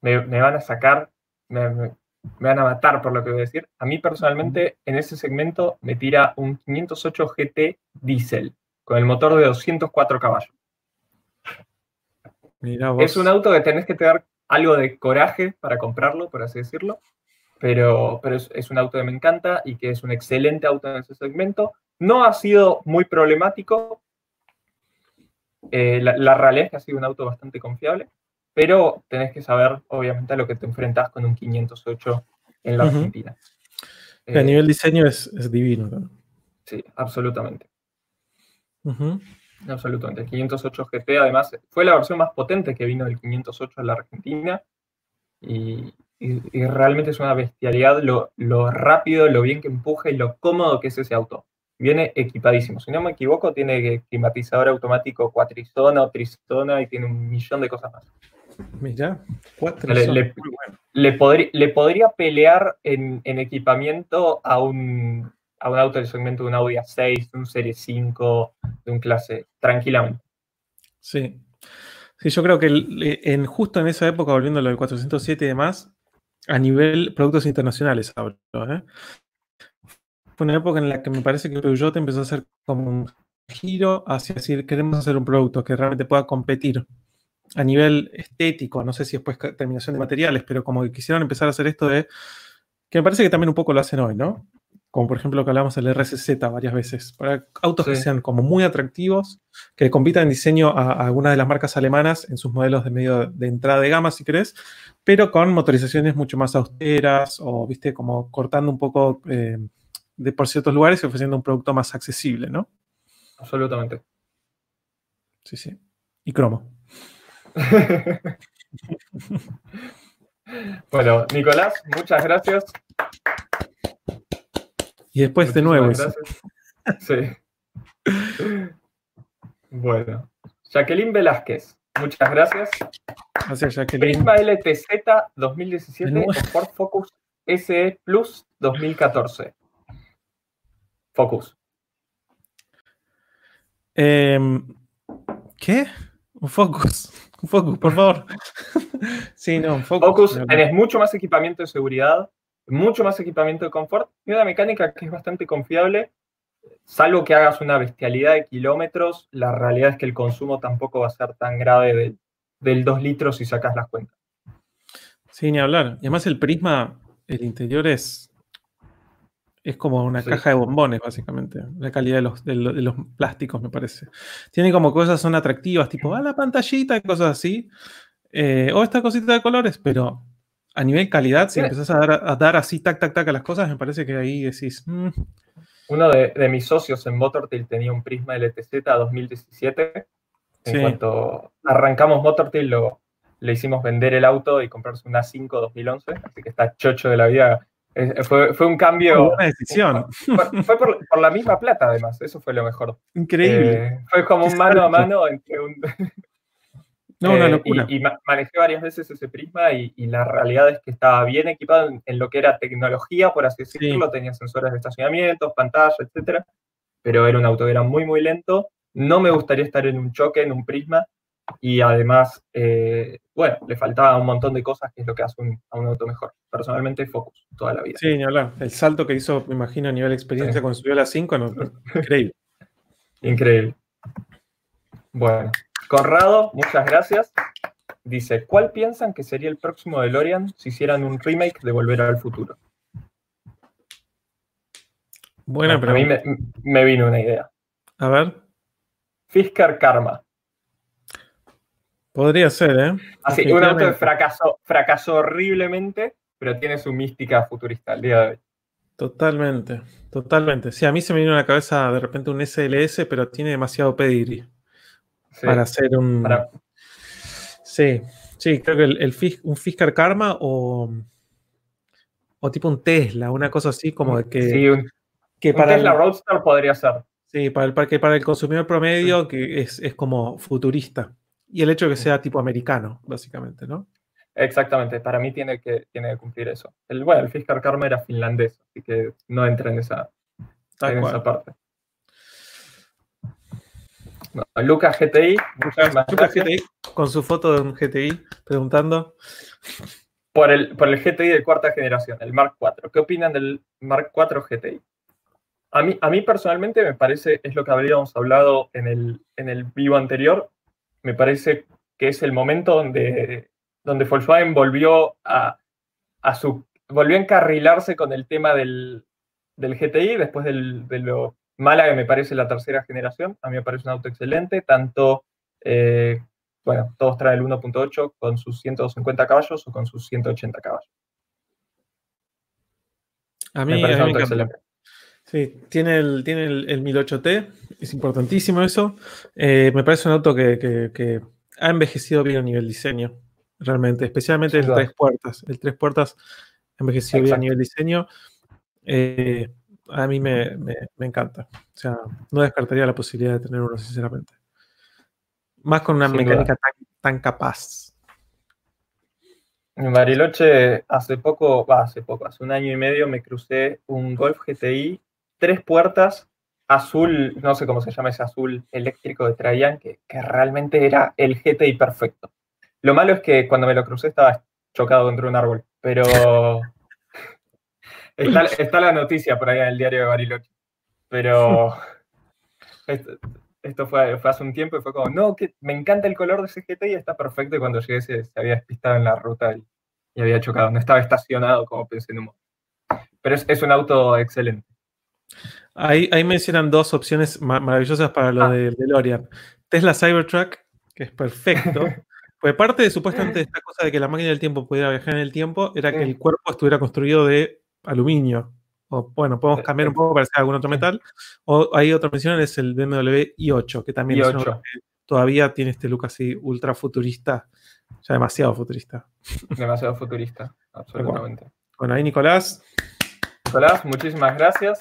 me, van a sacar, me, me, van a matar por lo que voy a decir. A mí personalmente en ese segmento me tira un 508 GT Diesel con el motor de 204 caballos. Es un auto que tenés que tener algo de coraje para comprarlo, por así decirlo, pero, pero es, un auto que me encanta y que es un excelente auto en ese segmento. No ha sido muy problemático. Eh, la, realidad es que ha sido un auto bastante confiable, pero tenés que saber, obviamente, a lo que te enfrentas con un 508 en la Argentina. a eh, nivel diseño es, divino. Sí, absolutamente. Absolutamente. El 508 GT, además, fue la versión más potente que vino del 508 en la Argentina. Y, realmente es una bestialidad lo, rápido, lo bien que empuja y lo cómodo que es ese auto. Viene equipadísimo. Si no me equivoco, tiene climatizador automático cuatrizona o trizona y tiene un millón de cosas más. Mira, cuatro. Le, le, podría pelear en equipamiento a un, a un auto del segmento de un Audi A6, de un Serie 5, de un clase, tranquilamente. Sí. Sí, yo creo que en, justo en esa época, volviendo a lo del 407 y demás, a nivel productos internacionales hablo, ¿eh? Fue una época en la que me parece que Peugeot empezó a hacer como un giro hacia decir, queremos hacer un producto que realmente pueda competir a nivel estético, no sé si después terminación de materiales, pero como que quisieron empezar a hacer esto de, que me parece que también un poco lo hacen hoy, ¿no? como por ejemplo que hablamos del RCZ varias veces, para autos que sean como muy atractivos, que compitan en diseño a, algunas de las marcas alemanas en sus modelos de medio de entrada de gama, si querés, pero con motorizaciones mucho más austeras o, viste, como cortando un poco eh, de por ciertos lugares y ofreciendo un producto más accesible, ¿no? Absolutamente. Sí, sí. Y cromo. bueno, Nicolás, muchas gracias. Y después de nuevo. Sí. Bueno. Jacqueline Velázquez, muchas gracias. Gracias, Jacqueline. Prisma LTZ 2017 o Ford Focus SE Plus 2014. Focus. Em, ¿Qué? Un Focus. Un Focus, por favor. sí, no, un Focus. Focus, tenés mucho más equipamiento de seguridad, mucho más equipamiento de confort y una mecánica que es bastante confiable. Salvo que hagas una bestialidad de kilómetros, la realidad es que el consumo tampoco va a ser tan grave del 2 litros si sacas las cuentas. Sí, ni hablar. Y además el prisma, el interior es, es como una caja de bombones, básicamente. La calidad de los, de, los, plásticos, me parece. Tiene como cosas, son atractivas, tipo, ah, la pantallita y cosas así. Eh, o esta cosita de colores, pero a nivel calidad, si empezás a dar, a dar, así tac, tac, tac a las cosas, me parece que ahí decís. Mm". Uno de, mis socios en Motortail tenía un Prisma LTZ 2017. En cuanto arrancamos Motortail, lo, le hicimos vender el auto y comprarse una 5 2011, así que está chocho de la vida. Fue, fue un cambio. Una decisión. Fue, por, la misma plata, además, eso fue lo mejor. Increíble. Eh, fue como un mano a mano entre un, no, una eh, locura. Y, manejé varias veces ese prisma y, la realidad es que estaba bien equipado en, lo que era tecnología, por así decirlo. Tenía sensores de estacionamiento, pantalla, etcétera. Pero era un auto que era muy, muy lento. No me gustaría estar en un choque, en un prisma. Y además, eh, bueno, le faltaba un montón de cosas que es lo que hace a un auto mejor. Personalmente, Focus, toda la vida. Sí, ni hablar. El salto que hizo, me imagino, a nivel de experiencia cuando subió a la 5, increíble. Increíble. Bueno, Conrado, muchas gracias. Dice, ¿cuál piensan que sería el próximo DeLorean si hicieran un remake de Volver al Futuro? Bueno, pero... A mí me, vino una idea. A ver. Fisker Karma. Podría ser, ¿eh? Así, un auto que fracasó, fracasó horriblemente, pero tiene su mística futurista al día de hoy. Totalmente, totalmente. Sí, a mí se me vino a la cabeza de repente un SLS, pero tiene demasiado pedigree para hacer un... Sí, sí, creo que el, un Fisker Karma o, o tipo un Tesla, una cosa así como de que... Sí, un, que para Tesla Roadster podría ser. Sí, para el, para, para el consumidor promedio que es, es como futurista. Y el hecho de que sea tipo americano, básicamente, ¿no? Exactamente, para mí tiene que, tiene que cumplir eso. El, bueno, el Fiskar Karma era finlandés, así que no entra en esa, en esa parte. Lucas GTI, Lucas GTI, con su foto de un GTI, preguntando. Por el, por el GTI de cuarta generación, el Mark IV. ¿Qué opinan del Mark IV GTI? A mí, a mí personalmente me parece, es lo que habríamos hablado en el, en el vivo anterior, me parece que es el momento donde, donde Volkswagen volvió a, su volvió a encarrilarse con el tema del, GTI después de lo mala que me parece la tercera generación. A mí me parece un auto excelente, tanto, eh, bueno, todos traen el 1.8 con sus 150 caballos o con sus 180 caballos. A mí me parece un auto excelente. Sí, tiene el, tiene el, 1008T, es importantísimo eso. Eh, me parece un auto que, ha envejecido bien a nivel diseño, realmente, especialmente el tres puertas. El tres puertas ha envejecido bien a nivel diseño. Eh, a mí me, encanta. O sea, no descartaría la posibilidad de tener uno, sinceramente. Más con una mecánica tan, capaz. En Bariloche, hace poco, hace poco, hace un año y medio me crucé un Golf GTI tres puertas, azul, no sé cómo se llama ese azul eléctrico de Trajan, que, realmente era el GTI perfecto. Lo malo es que cuando me lo crucé estaba chocado contra un árbol, pero está, la noticia por ahí en el diario de Bariloche. Pero esto, fue, hace un tiempo y fue como, no, que me encanta el color de ese GTI, está perfecto. Y cuando llegué se, había despistado en la ruta y, había chocado, no estaba estacionado como pensé en un momento. Pero es un auto excelente. Ahí, mencionan dos opciones maravillosas para lo ah. de DeLorean. Tesla Cybertruck, que es perfecto. Pues parte de supuestamente esta cosa de que la máquina del tiempo pudiera viajar en el tiempo era que el cuerpo estuviera construido de aluminio. O bueno, podemos cambiar un poco para hacer algún otro metal. O hay otra mención, es el BMW i8, que también todavía tiene este look así ultra futurista, ya demasiado futurista. Demasiado futurista, absolutamente. bueno ahí Nicolás. Nicolás, muchísimas gracias.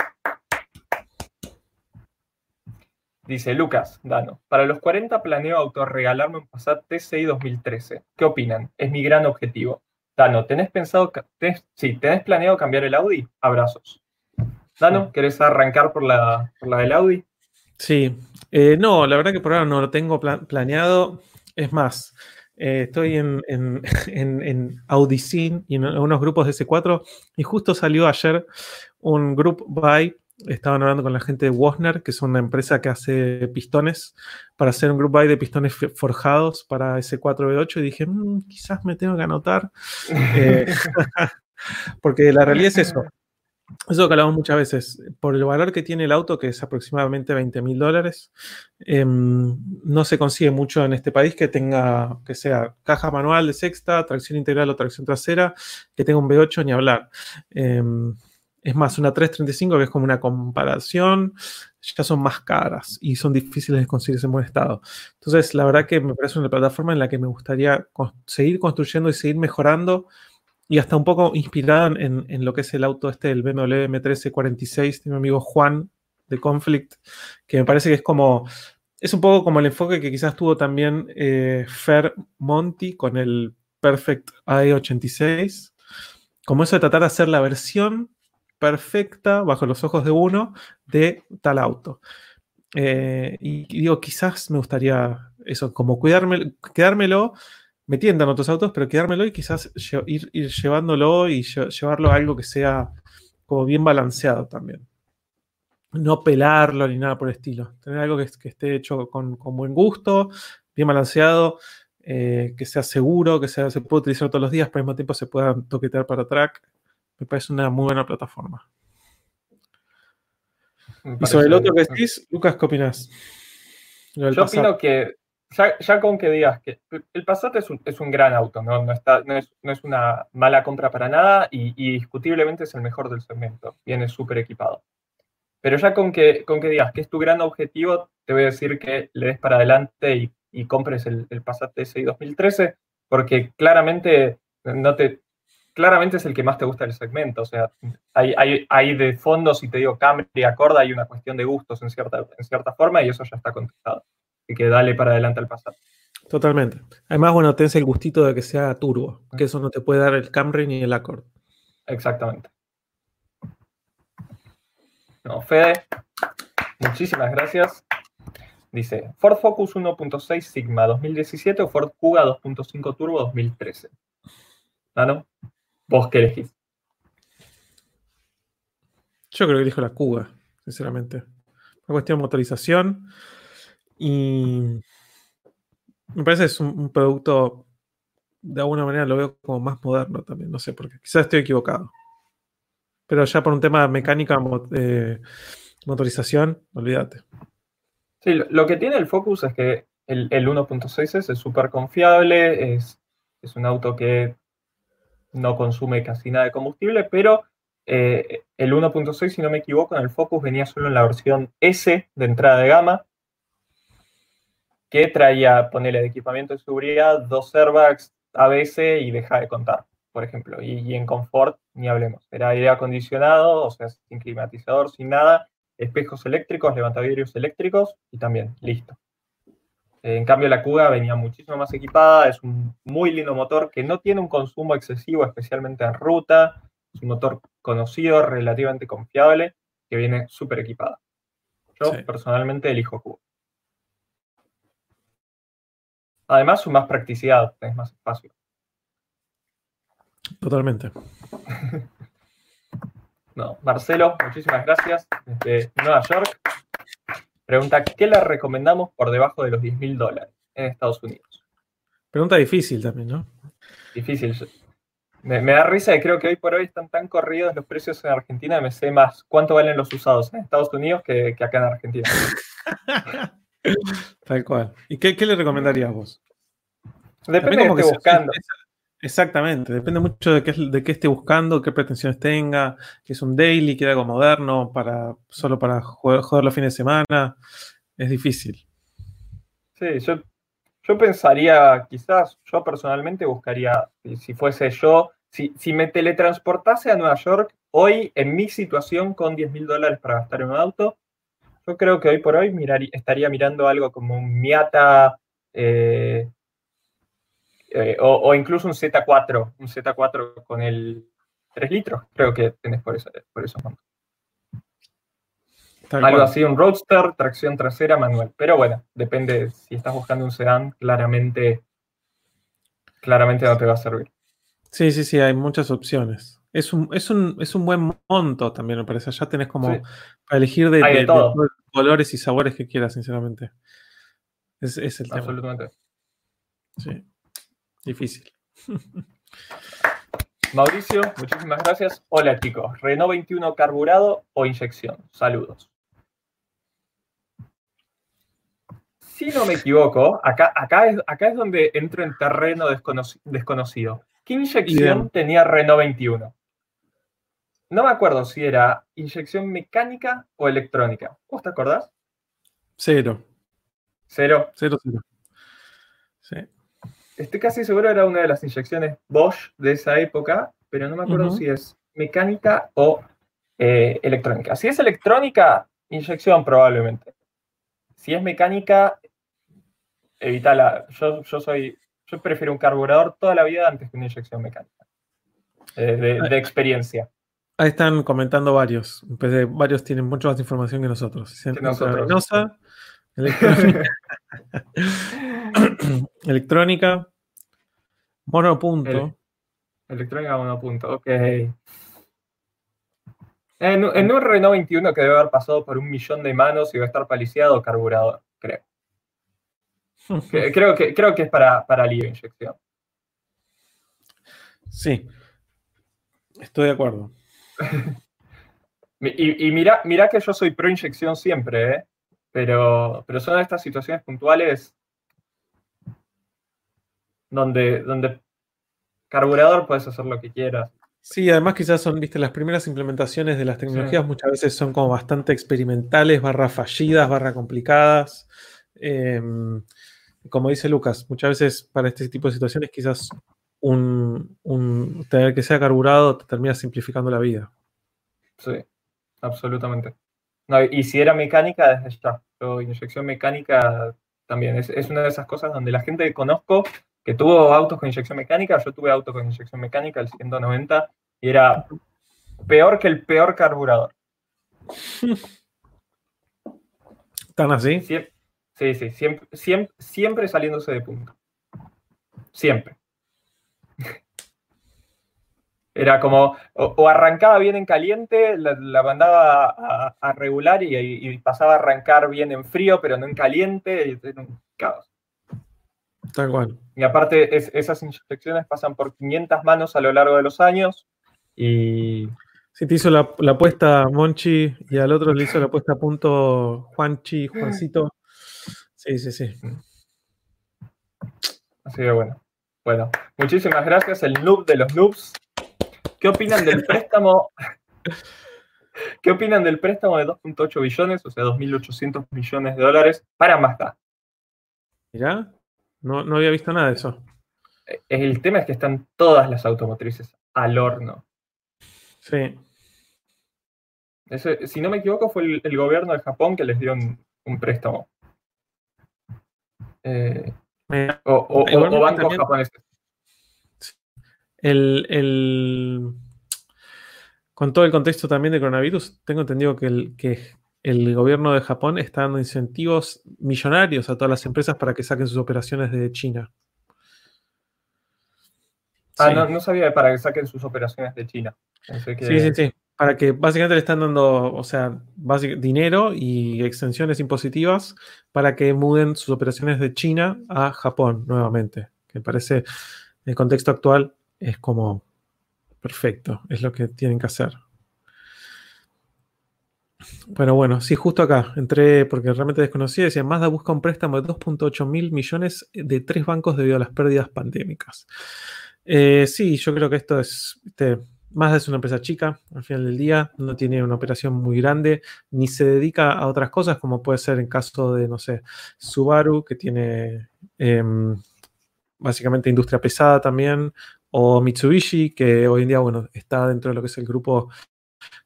Dice Lucas Dano, para los 40 planeo autorregalarme un Passat TCI 2013. ¿Qué opinan? Es mi gran objetivo. Dano, ¿tenés pensado, tenés, sí, ¿tenés planeado cambiar el Audi? Abrazos. Dano, ¿querés arrancar por la, por la del Audi? Sí, eh, no, la verdad que por ahora no lo tengo planeado. Es más, eh, estoy en, en, en, en y en unos grupos de S4 y justo salió ayer un group buy estaban hablando con la gente de Wosner, que es una empresa que hace pistones, para hacer un group buy de pistones forjados para ese 4V8 y dije, mm, quizás me tengo que anotar. Eh, porque la realidad es eso. Eso que hablamos muchas veces, por el valor que tiene el auto, que es aproximadamente 20 mil dólares, em, no se consigue mucho en este país que tenga, que sea caja manual de sexta, tracción integral o tracción trasera, que tenga un V8 ni hablar. Em, es más, una 335, que es como una comparación, ya son más caras y son difíciles de conseguirse en buen estado. Entonces, la verdad que me parece una plataforma en la que me gustaría seguir construyendo y seguir mejorando y hasta un poco inspirada en, lo que es el auto este, el BMW M1346 de mi amigo Juan de Conflict, que me parece que es como, es un poco como el enfoque que quizás tuvo también eh, Fer Monti con el Perfect AE86, como eso de tratar de hacer la versión perfecta bajo los ojos de uno de tal auto. Eh, y, digo, quizás me gustaría eso, como cuidarme, quedármelo, me tiendan otros autos, pero quedármelo y quizás ir, llevándolo y llevarlo a algo que sea como bien balanceado también. No pelarlo ni nada por el estilo. Tener algo que, esté hecho con, buen gusto, bien balanceado, eh, que sea seguro, que se pueda utilizar todos los días, pero al mismo tiempo se pueda toquetear para track. Me parece una muy buena plataforma. Y sobre el otro que decís, Lucas, ¿qué opinas? Yo opino que ya, con que digas que el Passat es un, es un gran auto, ¿no? No, está, no, es, no, es, una mala compra para nada y, y discutiblemente es el mejor del segmento. Viene súper equipado. Pero ya con que, con que digas que es tu gran objetivo, te voy a decir que le des para adelante y, y compres el, el Passat TSI 2013, porque claramente no te, claramente es el que más te gusta del segmento. O sea, hay, hay, hay de fondo, si te digo Camry y Accorda, hay una cuestión de gustos en cierta, en cierta forma y eso ya está contestado. Así que dale para adelante al pasado. Totalmente. Además, bueno, tenés el gustito de que sea turbo, que eso no te puede dar el Camry ni el Accord. Exactamente. No, Fede, muchísimas gracias. Dice, Ford Focus 1.6 Sigma 2017 o Ford Kuga 2.5 Turbo 2013. ¿Ah, no? ¿Vos qué elegís? Yo creo que elijo la Cuba, sinceramente. Una cuestión de motorización. Y me parece que es un, producto, de alguna manera lo veo como más moderno también. No sé, porque quizás estoy equivocado. Pero ya por un tema de mecánica, eh, motorización, olvídate. Sí, lo que tiene el Focus es que el, 1.6 es súper confiable, es, es un auto que no consume casi nada de combustible, pero eh, el 1.6, si no me equivoco, en el Focus venía solo en la versión S de entrada de gama, que traía, ponerle de equipamiento de seguridad, dos airbags, ABS y deja de contar, por ejemplo. Y, en confort, ni hablemos. Era aire acondicionado, o sea, sin climatizador, sin nada, espejos eléctricos, levantavidrios eléctricos y también, listo. En cambio, la Kuga venía muchísimo más equipada, es un muy lindo motor que no tiene un consumo excesivo, especialmente en ruta. Es un motor conocido, relativamente confiable, que viene súper equipada. Yo personalmente elijo Kuga. Además, su más practicidad, tenés más espacio. Totalmente. no, Marcelo, muchísimas gracias desde Nueva York. Pregunta, ¿qué le recomendamos por debajo de los 10 mil dólares en Estados Unidos? Pregunta difícil también, ¿no? Difícil. Me, da risa y creo que hoy por hoy están tan corridos los precios en Argentina me sé más cuánto valen los usados en Estados Unidos que, acá en Argentina. Tal cual. ¿Y qué, le recomendarías vos? Depende de lo que esté buscando. Exactamente, depende mucho de qué, de qué esté buscando, qué pretensiones tenga, que es un daily, que algo moderno, para, solo para jugar, los fines de semana. Es difícil. Sí, yo, yo pensaría, quizás, yo personalmente buscaría, si, fuese yo, si, si, me teletransportase a Nueva York, hoy en mi situación con 10 mil dólares para gastar en un auto, yo creo que hoy por hoy estaría mirando algo como un Miata eh, eh, o, incluso un Z4, un Z4 con el 3 litros, creo que tenés por, eso, por esos Algo así, un Roadster, tracción trasera, manual. Pero bueno, depende, si estás buscando un sedán, claramente, claramente no te va a servir. Sí, sí, sí, hay muchas opciones. Es un, es un, es un buen monto también, me parece. Ya tenés como para elegir de, de, colores y sabores que quieras, sinceramente. Es, es el tema. Absolutamente. Sí. Difícil. Mauricio, muchísimas gracias. Hola chicos, Renault 21 carburado o inyección. Saludos. Si no me equivoco, acá, acá, es, acá es donde entro en terreno desconocido. ¿Qué inyección tenía Renault 21? No me acuerdo si era inyección mecánica o electrónica. ¿Vos te acordás? Cero. ¿Cero? Cero, cero. Estoy casi seguro era una de las inyecciones Bosch de esa época, pero no me acuerdo si es mecánica o eh, electrónica. Si es electrónica, inyección probablemente. Si es mecánica, evítala. Yo, yo soy, yo prefiero un carburador toda la vida antes que una inyección mecánica. Eh, de, experiencia. Ahí están comentando varios. Varios tienen mucha más información que nosotros. nosotros. Electrónica. Monopunto. electrónica monopunto, ok. En, un Renault 21 que debe haber pasado por un millón de manos y va a estar paliciado carburador, creo. creo, que, creo que es para, para libre inyección. Sí, estoy de acuerdo. y, mira, mira que yo soy pro inyección siempre, ¿eh? pero, pero son estas situaciones puntuales donde, donde carburador puedes hacer lo que quieras. Sí, además quizás son, viste, las primeras implementaciones de las tecnologías muchas veces son como bastante experimentales, barra fallidas, barra complicadas. Em, como dice Lucas, muchas veces para este tipo de situaciones quizás un, tener que sea carburado te termina simplificando la vida. Sí, absolutamente. y si era mecánica, desde ya. inyección mecánica también es, es, una de esas cosas donde la gente que conozco que tuvo autos con inyección mecánica, yo tuve auto con inyección mecánica, el 190, y era peor que el peor carburador. ¿Tan así? sí, sí, siempre, siempre, siempre saliéndose de punto. Siempre. Era como, o, arrancaba bien en caliente, la, mandaba a, regular y, pasaba a arrancar bien en frío, pero no en caliente, y era un caos. Tal cual. Y aparte, esas inyecciones pasan por 500 manos a lo largo de los años y... Si te hizo la, apuesta Monchi y al otro le hizo la apuesta a punto Juanchi, Juancito. Sí, sí, sí. Así que bueno. Bueno, muchísimas gracias, el noob de los noobs. ¿Qué opinan del préstamo? ¿Qué opinan del préstamo de 2.8 billones, o sea, 2.800 millones de dólares para Mazda? Mirá, no, no había visto nada de eso. Eh, el tema es que están todas las automotrices al horno. Sí. si no me equivoco, fue el, gobierno de Japón que les dio un, préstamo. Eh, o, bancos japoneses. El, con todo el contexto también de coronavirus, tengo entendido que el, que el gobierno de Japón está dando incentivos millonarios a todas las empresas para que saquen sus operaciones de China. Ah, no, sabía para que saquen sus operaciones de China. Sí, sí, sí. Para que básicamente le están dando, o sea, dinero y extensiones impositivas para que muden sus operaciones de China a Japón nuevamente. Que me parece, en el contexto actual, es como perfecto. Es lo que tienen que hacer. Bueno, bueno, sí, justo acá entré porque realmente desconocía. Decía, Mazda busca un préstamo de 2.8 mil millones de tres bancos debido a las pérdidas pandémicas. Eh, sí, yo creo que esto es. Mazda es una empresa chica, al final del día, no tiene una operación muy grande, ni se dedica a otras cosas, como puede ser en caso de, no sé, Subaru, que tiene em, básicamente industria pesada también, o Mitsubishi, que hoy en día, bueno, está dentro de lo que es el grupo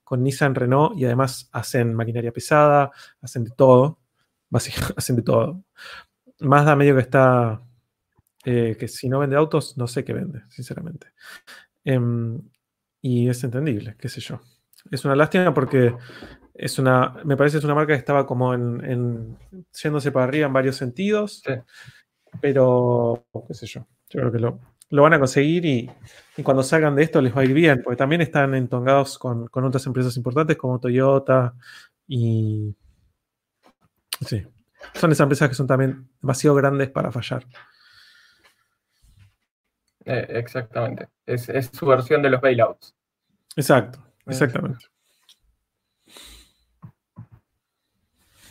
con Nissan, Renault y además hacen maquinaria pesada, hacen de todo, básicamente hacen de todo. Mazda medio que está, eh, que si no vende autos, no sé qué vende, sinceramente. Em, y es entendible, qué sé yo. Es una lástima porque es una, me parece que es una marca que estaba como en, yéndose para arriba en varios sentidos, pero qué sé yo, yo creo que lo, lo van a conseguir y, cuando salgan de esto les va a ir bien, porque también están entongados con, otras empresas importantes como Toyota y... Sí, son esas empresas que son también demasiado grandes para fallar. Eh, exactamente, es, su versión de los bailouts. Exacto, exactamente.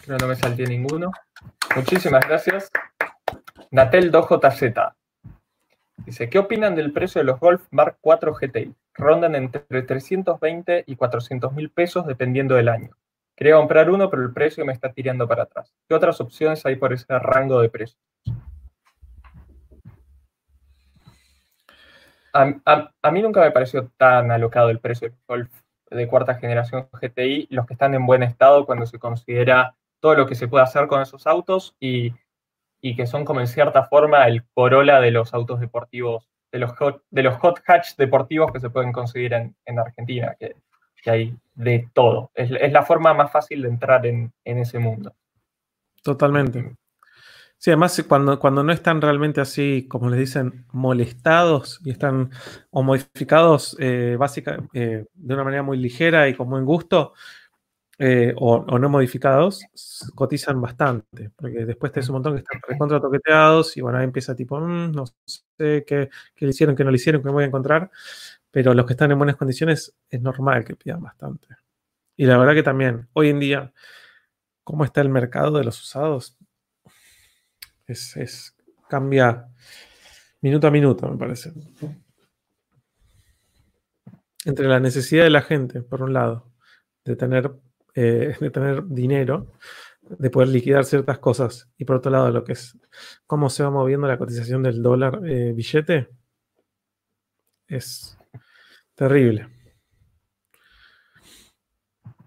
Creo no me salté ninguno. Muchísimas gracias. Natel 2JZ. Dice, ¿qué opinan del precio de los Golf Mark 4 GTI? Rondan entre 320 y 400 mil pesos dependiendo del año. Quería comprar uno, pero el precio me está tirando para atrás. ¿Qué otras opciones hay por ese rango de precios? A, mí nunca me pareció tan alocado el precio del Golf de cuarta generación GTI, los que están en buen estado cuando se considera todo lo que se puede hacer con esos autos y y que son como en cierta forma el Corolla de los autos deportivos, de los hot, de los hot hatch deportivos que se pueden conseguir en, Argentina, que, hay de todo. Es, la forma más fácil de entrar en, ese mundo. Totalmente. Sí, además cuando, cuando no están realmente así, como les dicen, molestados y están o modificados eh, eh, de una manera muy ligera y con buen gusto, eh, o, no modificados, cotizan bastante, porque después tenés un montón que están recontra toqueteados y bueno, ahí empieza tipo, mm, no sé qué, qué, le hicieron, qué no le hicieron, qué me voy a encontrar, pero los que están en buenas condiciones es normal que pidan bastante. Y la verdad que también, hoy en día, ¿cómo está el mercado de los usados? Es, cambia minuto a minuto, me parece. Entre la necesidad de la gente, por un lado, de tener, eh, de tener dinero, de poder liquidar ciertas cosas, y por otro lado, lo que es cómo se va moviendo la cotización del dólar eh, billete, es terrible.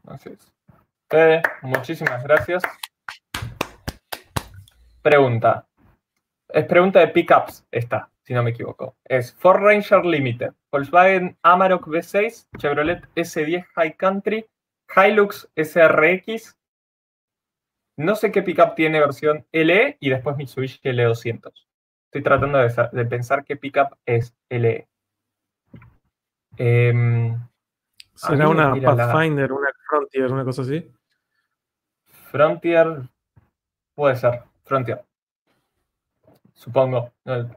Así es. muchísimas gracias. Pregunta. Es pregunta de pickups esta, si no me equivoco. Es Ford Ranger Limited, Volkswagen Amarok V6, Chevrolet S10 High Country, Hilux SRX. No sé qué pickup tiene versión LE y después Mitsubishi L200. Estoy tratando de, pensar qué pickup es LE. Em, ¿Será una Pathfinder, una Frontier, una cosa así? Frontier puede ser. Frontier. Supongo.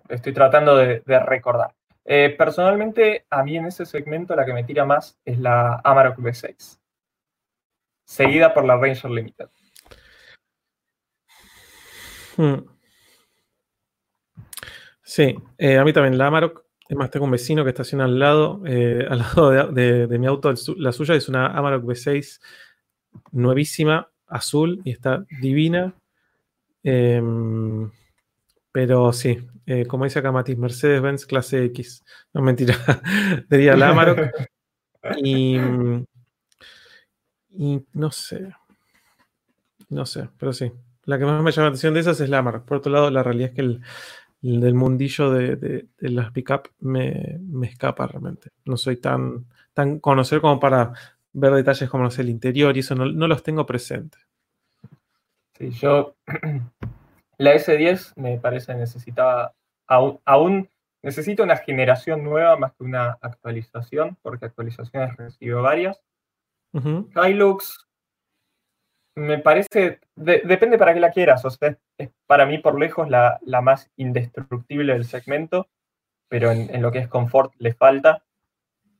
Estoy tratando de, recordar. Eh, personalmente, a mí en ese segmento la que me tira más es la Amarok V6. Seguida por la Ranger Limited. Hmm. Sí, eh, a mí también la Amarok. Es más, tengo un vecino que estaciona al lado, eh, al lado de, de, mi auto. La suya es una Amarok V6 nuevísima, azul, y está divina. Em, pero sí, eh, como dice acá Matis, Mercedes-Benz clase X. No mentira, diría la Amarok. y, y no sé. No sé, pero sí. La que más me llama la atención de esas es la Amarok. Por otro lado, la realidad es que el, del mundillo de, de, las pick-up me, escapa realmente. No soy tan, tan conocer como para ver detalles como no sé, el interior y eso no, no los tengo presentes. Sí, yo la S10 me parece necesitaba aún, aún necesita una generación nueva más que una actualización, porque actualizaciones recibió varias. Hilux me parece, depende para qué la quieras, o sea, es para mí por lejos la, más indestructible del segmento, pero en, lo que es confort le falta.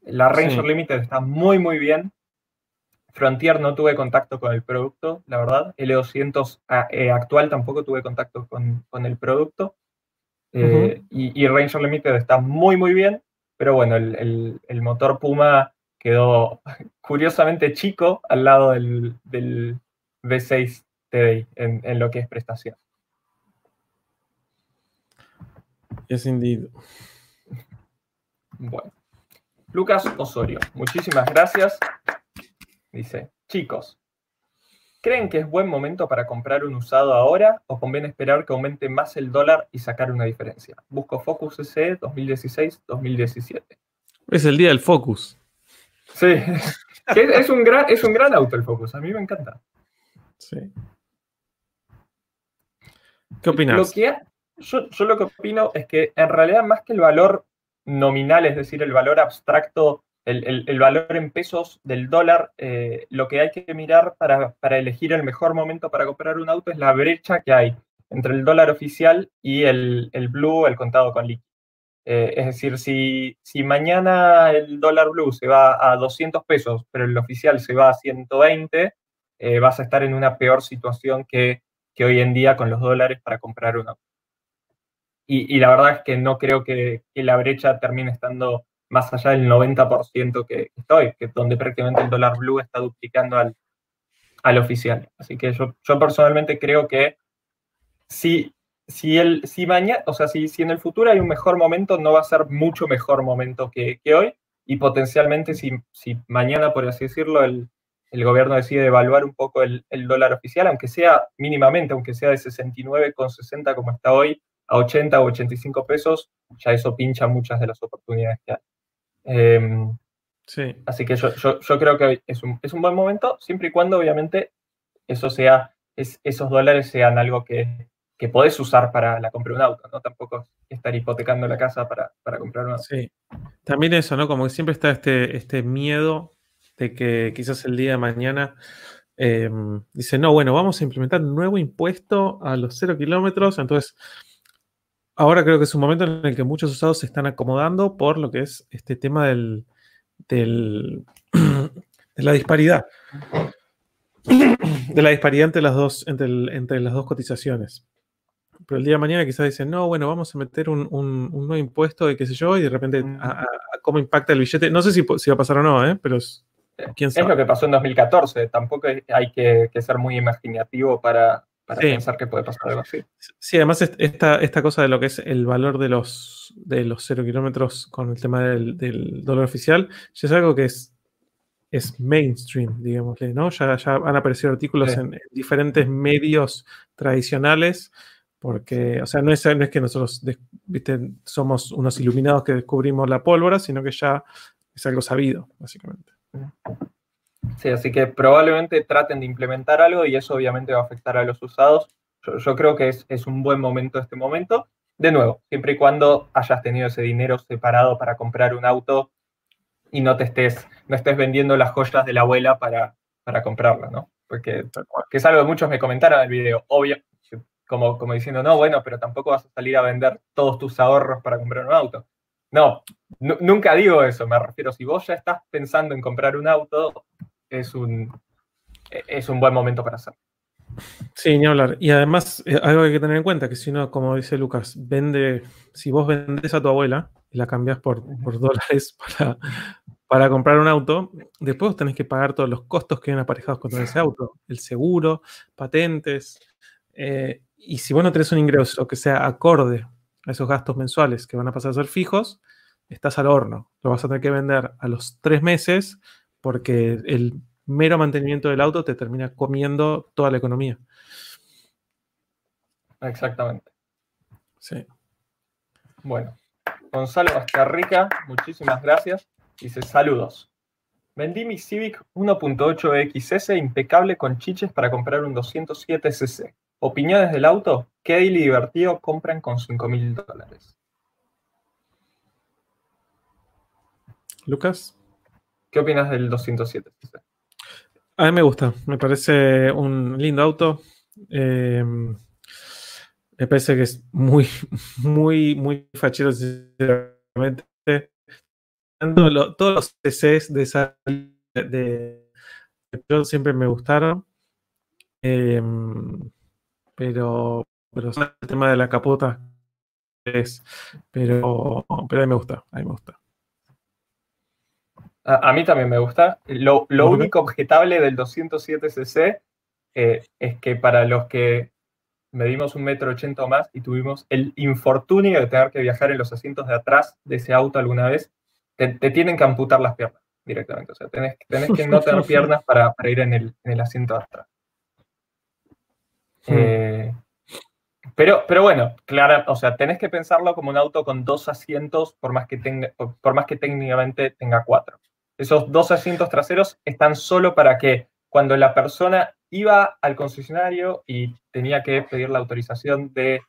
La Ranger Limited está muy muy bien, Frontier no tuve contacto con el producto, la verdad. L200 ah, eh, actual tampoco tuve contacto con, el producto. Eh, y, Ranger Limited está muy, muy bien, pero bueno, el, motor Puma quedó curiosamente chico al lado del, V6 TDI en, en, lo que es prestación. Es indeed. Bueno. Lucas Osorio, muchísimas gracias. Dice, chicos, ¿creen que es buen momento para comprar un usado ahora o conviene esperar que aumente más el dólar y sacar una diferencia? Busco Focus SE 2016-2017. Es el día del Focus. Sí, es, un gran, es un gran auto el Focus, a mí me encanta. Sí. ¿Qué opinas? yo, yo lo que opino es que en realidad más que el valor nominal, es decir, el valor abstracto el, valor en pesos del dólar, eh, lo que hay que mirar para, elegir el mejor momento para comprar un auto es la brecha que hay entre el dólar oficial y el, blue, el contado con líquido. Eh, es decir, si, si mañana el dólar blue se va a 200 pesos, pero el oficial se va a 120, eh, vas a estar en una peor situación que, hoy en día con los dólares para comprar un auto. Y, la verdad es que no creo que, que la brecha termine estando más allá del 90% que estoy, que donde prácticamente el dólar blue está duplicando al, al oficial. Así que yo, yo personalmente creo que si, si, el, si mañana, o sea, si, si en el futuro hay un mejor momento, no va a ser mucho mejor momento que, hoy. Y potencialmente, si, si mañana, por así decirlo, el, gobierno decide evaluar un poco el, el, dólar oficial, aunque sea mínimamente, aunque sea de 69,60 como está hoy, a 80 o 85 pesos, ya eso pincha muchas de las oportunidades que hay. Em, sí. Así que yo, creo que es un, buen momento, siempre y cuando obviamente eso sea, esos dólares sean algo que, que podés usar para la compra de un auto, ¿no? Tampoco estar hipotecando la casa para, comprar un auto. Sí. También eso, ¿no? Como que siempre está este, este miedo de que quizás el día de mañana em, dice, no, bueno, vamos a implementar un nuevo impuesto a los cero kilómetros. Entonces, ahora creo que es un momento en el que muchos usados se están acomodando por lo que es este tema del, del de la disparidad. De la disparidad entre las dos, entre, entre las dos cotizaciones. Pero el día de mañana quizás dicen, no, bueno, vamos a meter un, nuevo impuesto de qué sé yo, y de repente mm. cómo impacta el billete. No sé si, si va a pasar o no, ¿eh? pero es, ¿quién sabe? Es lo que pasó en 2014. Tampoco hay que, ser muy imaginativo para, pensar que puede pasar algo así. Sí, además esta, esta cosa de lo que es el valor de los, de los cero kilómetros con el tema del, del dólar oficial, ya es algo que es es mainstream, digámosle, ¿no? Ya, ya han aparecido artículos en, diferentes medios tradicionales, porque, o sea, no es, no es que nosotros somos unos iluminados que descubrimos la pólvora, sino que ya es algo sabido, básicamente. Sí, así que probablemente traten de implementar algo y eso obviamente va a afectar a los usados. Yo, creo que es, es, un buen momento este momento. De nuevo, siempre y cuando hayas tenido ese dinero separado para comprar un auto y no te estés, no estés vendiendo las joyas de la abuela para, para comprarla, ¿no? Porque que es algo que muchos me comentaron en el video, obvio, como, como diciendo, no, bueno, pero tampoco vas a salir a vender todos tus ahorros para comprar un auto. No, nunca digo eso, me refiero, si vos ya estás pensando en comprar un auto, es un, es un buen momento para hacerlo. Sí, ni hablar. Y además, eh, algo que hay que tener en cuenta, que si no, como dice Lucas, vende, si vos vendes a tu abuela y la cambias por, por dólares para, para comprar un auto, después tenés que pagar todos los costos que vienen aparejados con ese auto, el seguro, patentes, eh, y si vos no tenés un ingreso que sea acorde a esos gastos mensuales que van a pasar a ser fijos, estás al horno. Lo vas a tener que vender a los tres meses porque el mero mantenimiento del auto te termina comiendo toda la economía. Exactamente. Sí. Bueno, Gonzalo Rica, muchísimas gracias. Dice, saludos. Vendí mi Civic 1.8 XS impecable con chiches para comprar un 207cc. ¿Opiniones del auto? ¿Qué daily divertido compran con 5 mil dólares? Lucas. ¿Qué opinas del 207cc? A mí me gusta, me parece un lindo auto. Eh, me parece que es muy, muy, muy fachero, sinceramente todos los CCs de esa de, yo siempre me gustaron. Em, pero, pero el tema de la capota es. Pero, pero a mí me gusta, a mí me gusta. A, mí también me gusta. Lo, único objetable del 207cc eh, es que para los que medimos un metro ochenta o más y tuvimos el infortunio de tener que viajar en los asientos de atrás de ese auto alguna vez, te, tienen que amputar las piernas directamente. O sea, tenés, que no tener piernas para, ir en el, asiento de atrás. Eh, pero, pero bueno, claro, o sea, tenés que pensarlo como un auto con dos asientos, por más que, tenga, por más que técnicamente tenga cuatro. Esos dos asientos traseros están solo para que cuando la persona iba al concesionario y tenía que pedir la autorización de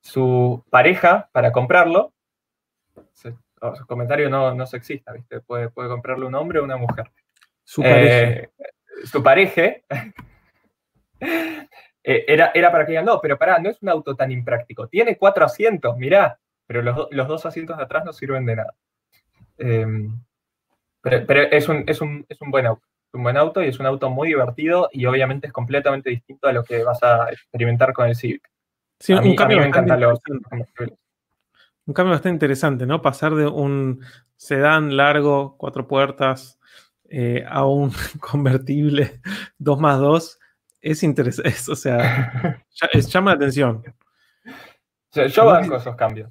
su pareja para comprarlo, su comentario no, no sexista, ¿viste? Puede, puede comprarle un hombre o una mujer. Su pareja. Eh, su pareja. Eh, era, era para que digan, no, pero pará, no es un auto tan impráctico. Tiene cuatro asientos, mirá, pero los, los dos asientos de atrás no sirven de nada. Em, pero, pero es, un, es, un, es un buen auto. un buen auto y es un auto muy divertido y obviamente es completamente distinto a lo que vas a experimentar con el Civic. Sí, a mí, un cambio me encantan los, un cambio bastante interesante, ¿no? Pasar de un sedán largo, cuatro puertas, eh, a un convertible 2 más 2 es interesante, o sea, llama la atención. Yo banco esos cambios.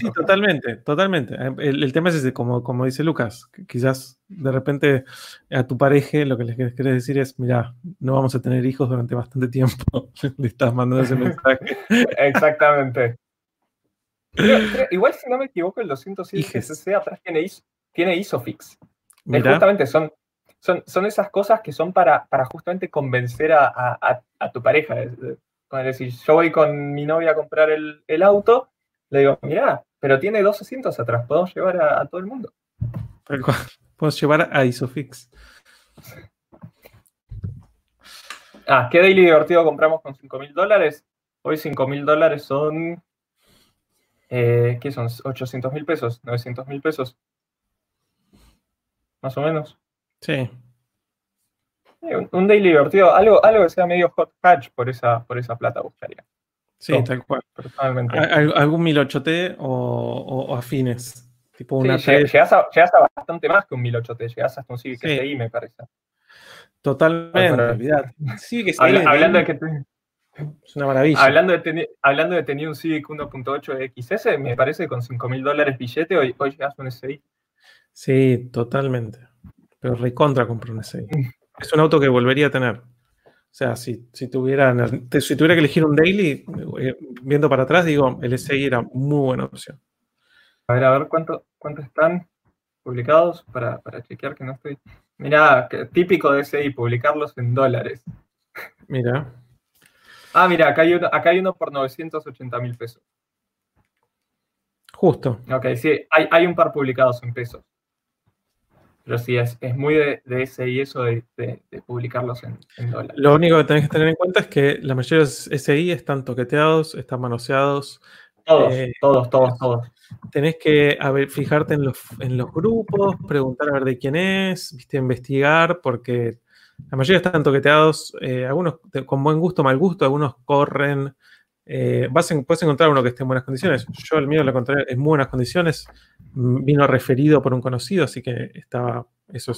sí, totalmente, totalmente. El, tema es ese, como, como dice Lucas, quizás de repente a tu pareja lo que les querés decir es, mira, no vamos a tener hijos durante bastante tiempo. Le estás mandando ese mensaje. Exactamente igual, si no me equivoco, el 207 cc atrás tiene, tiene ISOFIX. justamente son, son, son esas cosas que son para, para justamente convencer a, tu pareja. si yo voy con mi novia a comprar el, auto, le digo, mirá, pero tiene dos asientos atrás, podemos llevar a, todo el mundo. Podemos llevar a Isofix. Ah, ¿qué daily divertido compramos con 5 mil dólares? Hoy 5 mil dólares son. Eh, ¿Qué son? ¿800 mil pesos? ¿900 mil pesos? Más o menos. Sí. un, daily divertido, algo, algo que sea medio hot hatch por esa, por esa plata buscaría. Sí, tal cual. Personalmente. ¿Algún 1008T o, afines? Tipo una sí, llegas, a, bastante más que un 1008T, llegas hasta un Civic sí. me parece. Totalmente, hablando de que es una maravilla. Hablando de, tener, hablando de tener un Civic 1.8 XS, me parece que con 5 mil dólares billete hoy, hoy llegas a un SI. Sí, totalmente. Pero recontra compré un SI. es un auto que volvería a tener. O sea, si, si, tuviera, si tuviera que elegir un daily, eh, viendo para atrás, digo, el SI era muy buena opción. A ver, a ver cuánto, cuánto están publicados para, para chequear que no estoy. Mira, típico de y publicarlos en dólares. Mira. Ah, mira, acá hay uno, acá hay uno por 980 mil pesos. Justo. Ok, sí, hay, un par publicados en pesos. Pero sí, es, muy de, ese y eso de, publicarlos en, dólares. Lo único que tenés que tener en cuenta es que la mayoría de SI están toqueteados, están manoseados. Todos, eh, todos, todos, todos tenés que fijarte en los, en los grupos, preguntar a ver de quién es, ¿viste? investigar, porque la mayoría están toqueteados, eh, algunos con buen gusto, mal gusto, algunos corren. Eh, puedes encontrar uno que esté en buenas condiciones. Yo el mío lo encontré en muy buenas condiciones. Mm, vino referido por un conocido, así que estaba, eso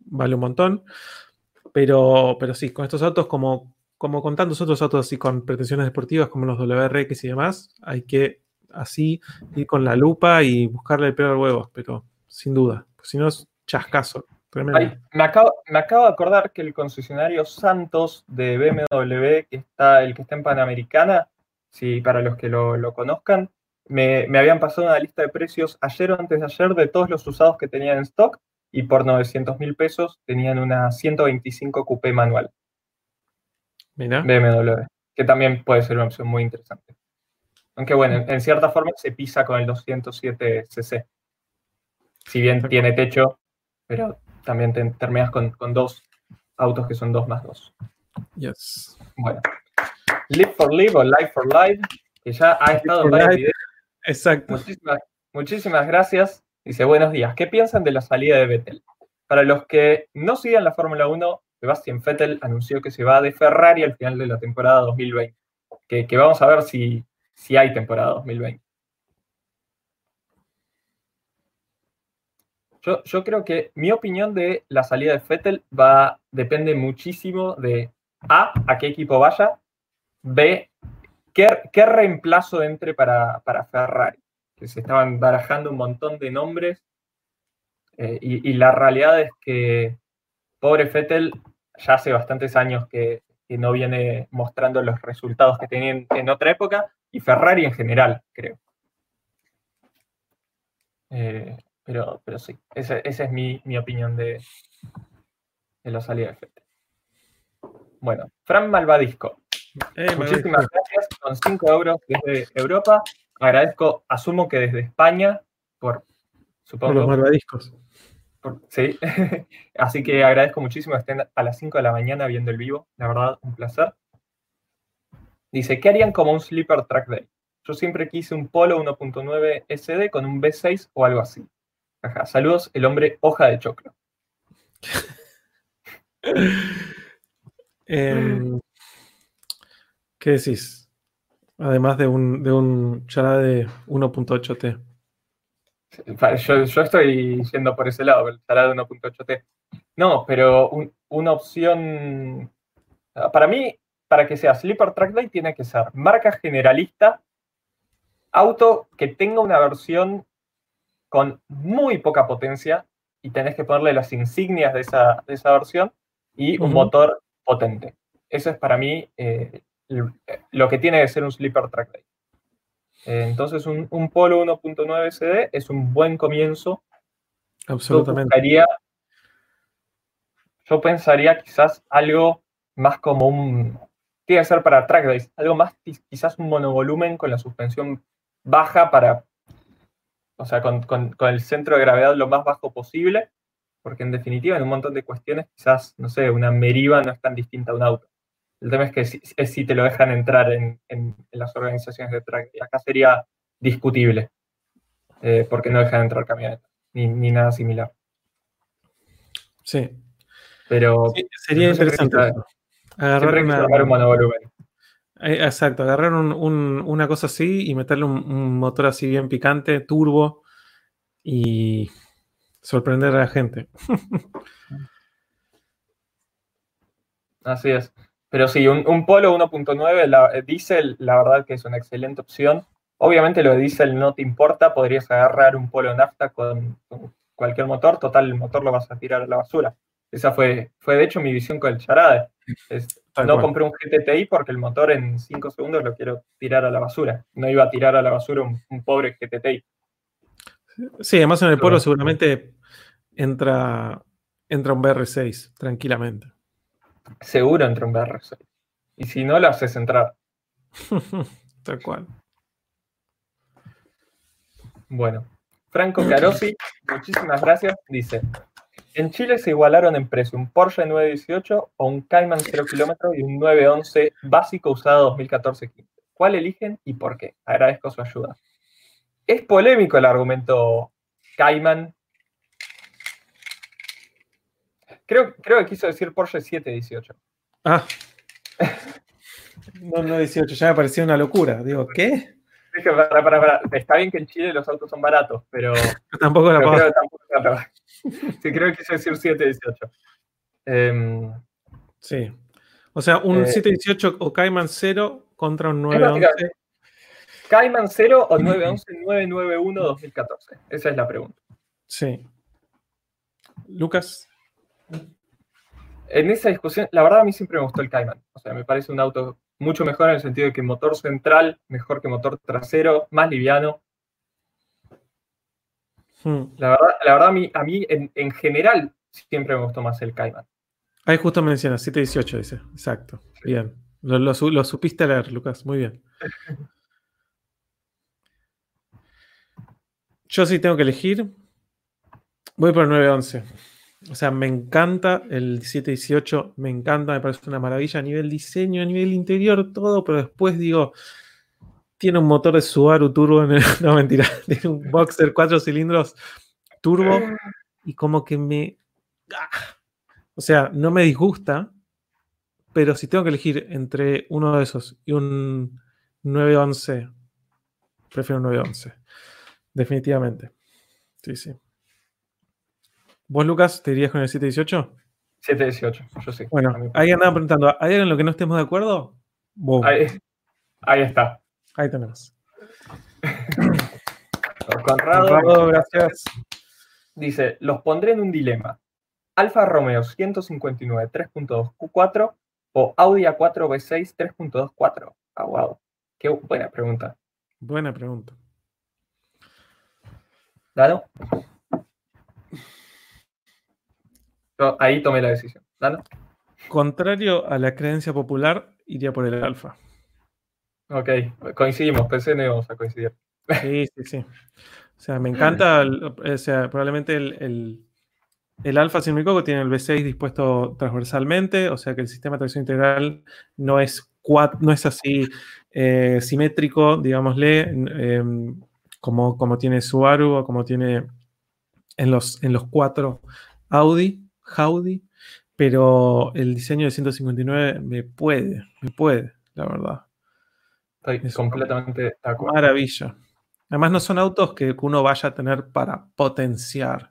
vale un montón. Pero, pero sí, con estos autos, como, como con tantos otros autos así con pretensiones deportivas como los WRX y demás, hay que así, ir con la lupa y buscarle el peor huevos, pero sin duda, si no es chascaso. me, acabo, me acabo de acordar que el concesionario Santos de BMW, que está, el que está en Panamericana, si para los que lo, conozcan, me, habían pasado una lista de precios ayer o antes de ayer de todos los usados que tenían en stock y por 900 mil pesos tenían una 125 coupé manual. Mira. BMW, que también puede ser una opción muy interesante. Aunque bueno, en, cierta forma se pisa con el 207 cc. Si bien tiene techo, pero también te terminas con, dos autos que son 2 más 2. Yes. Bueno. Live for Live o Live for Live, que ya ha estado en varios videos. Exacto. Muchísimas, muchísimas gracias. Dice, buenos días. ¿Qué piensan de la salida de Vettel? Para los que no sigan la Fórmula 1, Sebastian Vettel anunció que se va de Ferrari al final de la temporada 2020. que vamos a ver si, si hay temporada 2020. Yo, creo que mi opinión de la salida de Fettel va, depende muchísimo de A, a qué equipo vaya, B, qué, reemplazo entre para, Ferrari, que se estaban barajando un montón de nombres eh, y, la realidad es que pobre Fettel ya hace bastantes años que, que no viene mostrando los resultados que tenían en otra época y Ferrari en general, creo. Eh, pero, pero sí, esa, es mi, opinión de, de, la salida de Fettel. Bueno, Fran Malvadisco. Eh, Muchísimas gracias. Con 5 euros desde Europa. Agradezco, asumo que desde España, por supongo. Por los malvadiscos. sí. Así que agradezco muchísimo que estén a las 5 de la mañana viendo el vivo. La verdad, un placer. Dice, ¿qué harían como un sleeper track day? Yo siempre quise un Polo 1.9 SD con un V6 o algo así. Ajá. Saludos, el hombre hoja de choclo. Em, ¿Qué decís? Además de un, de un de 1.8T. Yo, estoy yendo por ese lado, el Charade 1.8T. No, pero una opción. Para mí, para que sea Sleeper Track Day tiene que ser marca generalista, auto que tenga una versión con muy poca potencia y tenés que ponerle las insignias de esa, versión y un motor potente. Eso es para mí eh, lo que tiene que ser un Sleeper Track Day. Entonces, un, Polo 1.9 SD es un buen comienzo. Absolutamente. yo pensaría quizás algo más como un tiene que ser para track days, algo más, quizás un monovolumen con la suspensión baja para, o sea, con, el centro de gravedad lo más bajo posible, porque en definitiva en un montón de cuestiones quizás, no sé, una Meriva no es tan distinta a un auto. El tema es que si, es si te lo dejan entrar en, las organizaciones de track. Y acá sería discutible, eh, porque no dejan entrar camionetas, ni, ni nada similar. Sí. Pero sería interesante. Agarrar un monovolumen. Eh, exacto, agarrar una cosa así y meterle un, motor así bien picante, turbo, y sorprender a la gente. así es. Pero sí, un, Polo 1.9 eh, diésel, la verdad que es una excelente opción. Obviamente lo de diésel no te importa, podrías agarrar un Polo nafta con, con cualquier motor, total, el motor lo vas a tirar a la basura. Esa fue, fue de hecho mi visión con el Charade. no compré un GTTI porque el motor en 5 segundos lo quiero tirar a la basura. No iba a tirar a la basura un, pobre GTTI. Sí, además en el Polo seguramente entra, entra un BR6 tranquilamente. Seguro entra un BR6. Y si no, lo haces entrar. Tal cual. Bueno, Franco Carosi, muchísimas gracias. Dice, en Chile se igualaron en precio un Porsche 918 o un Cayman 0 km y un 911 básico usado 2014-15. ¿Cuál eligen y por qué? Agradezco su ayuda. Es polémico el argumento Cayman. Creo, creo que quiso decir Porsche 718. Ah. No, no 18, ya me pareció una locura. Digo, ¿qué? Dije, para, para, para. Está bien que en Chile los autos son baratos, pero. tampoco la pero creo, Sí, creo que quiso decir 718. Em, sí. O sea, un 718 eh, o Cayman 0 contra un 911. Cayman 0 o 911 991 2014. Esa es la pregunta. Sí. Lucas. En esa discusión, la verdad a mí siempre me gustó el Cayman. O sea, me parece un auto mucho mejor en el sentido de que motor central, mejor que motor trasero, más liviano. Hmm. La verdad, la verdad a mí, a mí en, general siempre me gustó más el Cayman. Ahí justo menciona, 718 dice, exacto. Bien. Lo, supiste leer, Lucas, muy bien. Yo sí tengo que elegir. Voy por el 911. O sea, me encanta el 718, me encanta, me parece una maravilla a nivel diseño, a nivel interior, todo, pero después digo, tiene un motor de Subaru turbo, en no mentira, tiene un Boxer cuatro cilindros turbo y como que me... ¡ah! O sea, no me disgusta, pero si tengo que elegir entre uno de esos y un 911, prefiero un 911. Definitivamente. Sí, sí. ¿Vos, Lucas, te irías con el 718? 718, yo sí. Bueno, ahí andaba preguntando, ¿hay algo en lo que no estemos de acuerdo? Ahí, está. Ahí tenemos. Conrado, gracias. Dice, los pondré en un dilema. Alfa Romeo 159 3.2 Q4 o Audi A4 V6 3.24. Ah, wow. Qué buena pregunta. Buena pregunta. ¿Dado? Ahí tomé la decisión. Contrario a la creencia popular, iría por el alfa. Ok, coincidimos, pensé que no íbamos a coincidir. Sí, sí, sí. O sea, me encanta, o sea, probablemente el, el, alfa sin tiene el V6 dispuesto transversalmente, o sea que el sistema de tracción integral no es, no es así eh, simétrico, digámosle, em, como, como tiene Subaru o como tiene en los, en los cuatro Audi. Audi, pero el diseño de 159 me puede, me puede, la verdad. Estoy completamente de acuerdo. Maravilla. Además, no son autos que uno vaya a tener para potenciar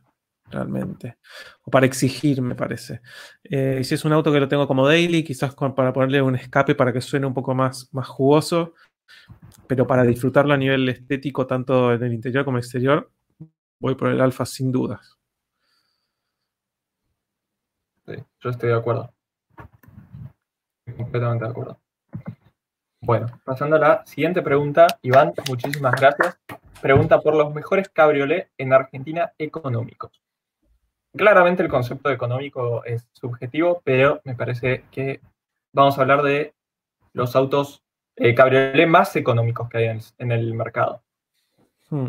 realmente, o para exigir, me parece. Eh, y si es un auto que lo tengo como daily, quizás para ponerle un escape para que suene un poco más, más jugoso, pero para disfrutarlo a nivel estético, tanto en el interior como exterior, voy por el Alfa sin dudas. Sí, yo estoy de acuerdo. Completamente de acuerdo. Bueno, pasando a la siguiente pregunta, Iván, muchísimas gracias. Pregunta por los mejores cabriolet en Argentina económicos. Claramente el concepto económico es subjetivo, pero me parece que vamos a hablar de los autos eh, más económicos que hay en, el mercado. Hmm.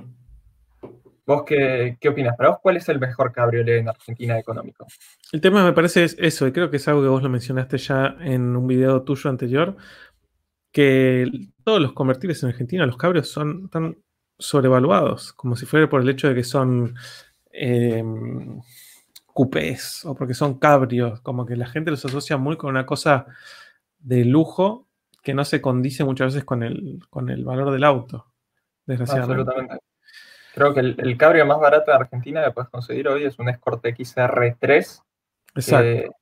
¿Vos qué, qué, opinas? ¿Para vos cuál es el mejor cabriolet en Argentina económico? El tema me parece es eso, y creo que es algo que vos lo mencionaste ya en un video tuyo anterior, que todos los convertibles en Argentina, los cabrios, son tan sobrevaluados, como si fuera por el hecho de que son eh, cupés o porque son cabrios, como que la gente los asocia muy con una cosa de lujo que no se condice muchas veces con el, con el valor del auto, desgraciadamente. Absolutamente. Creo que el, cabrio más barato de Argentina que puedes conseguir hoy es un Escort XR3. Exacto.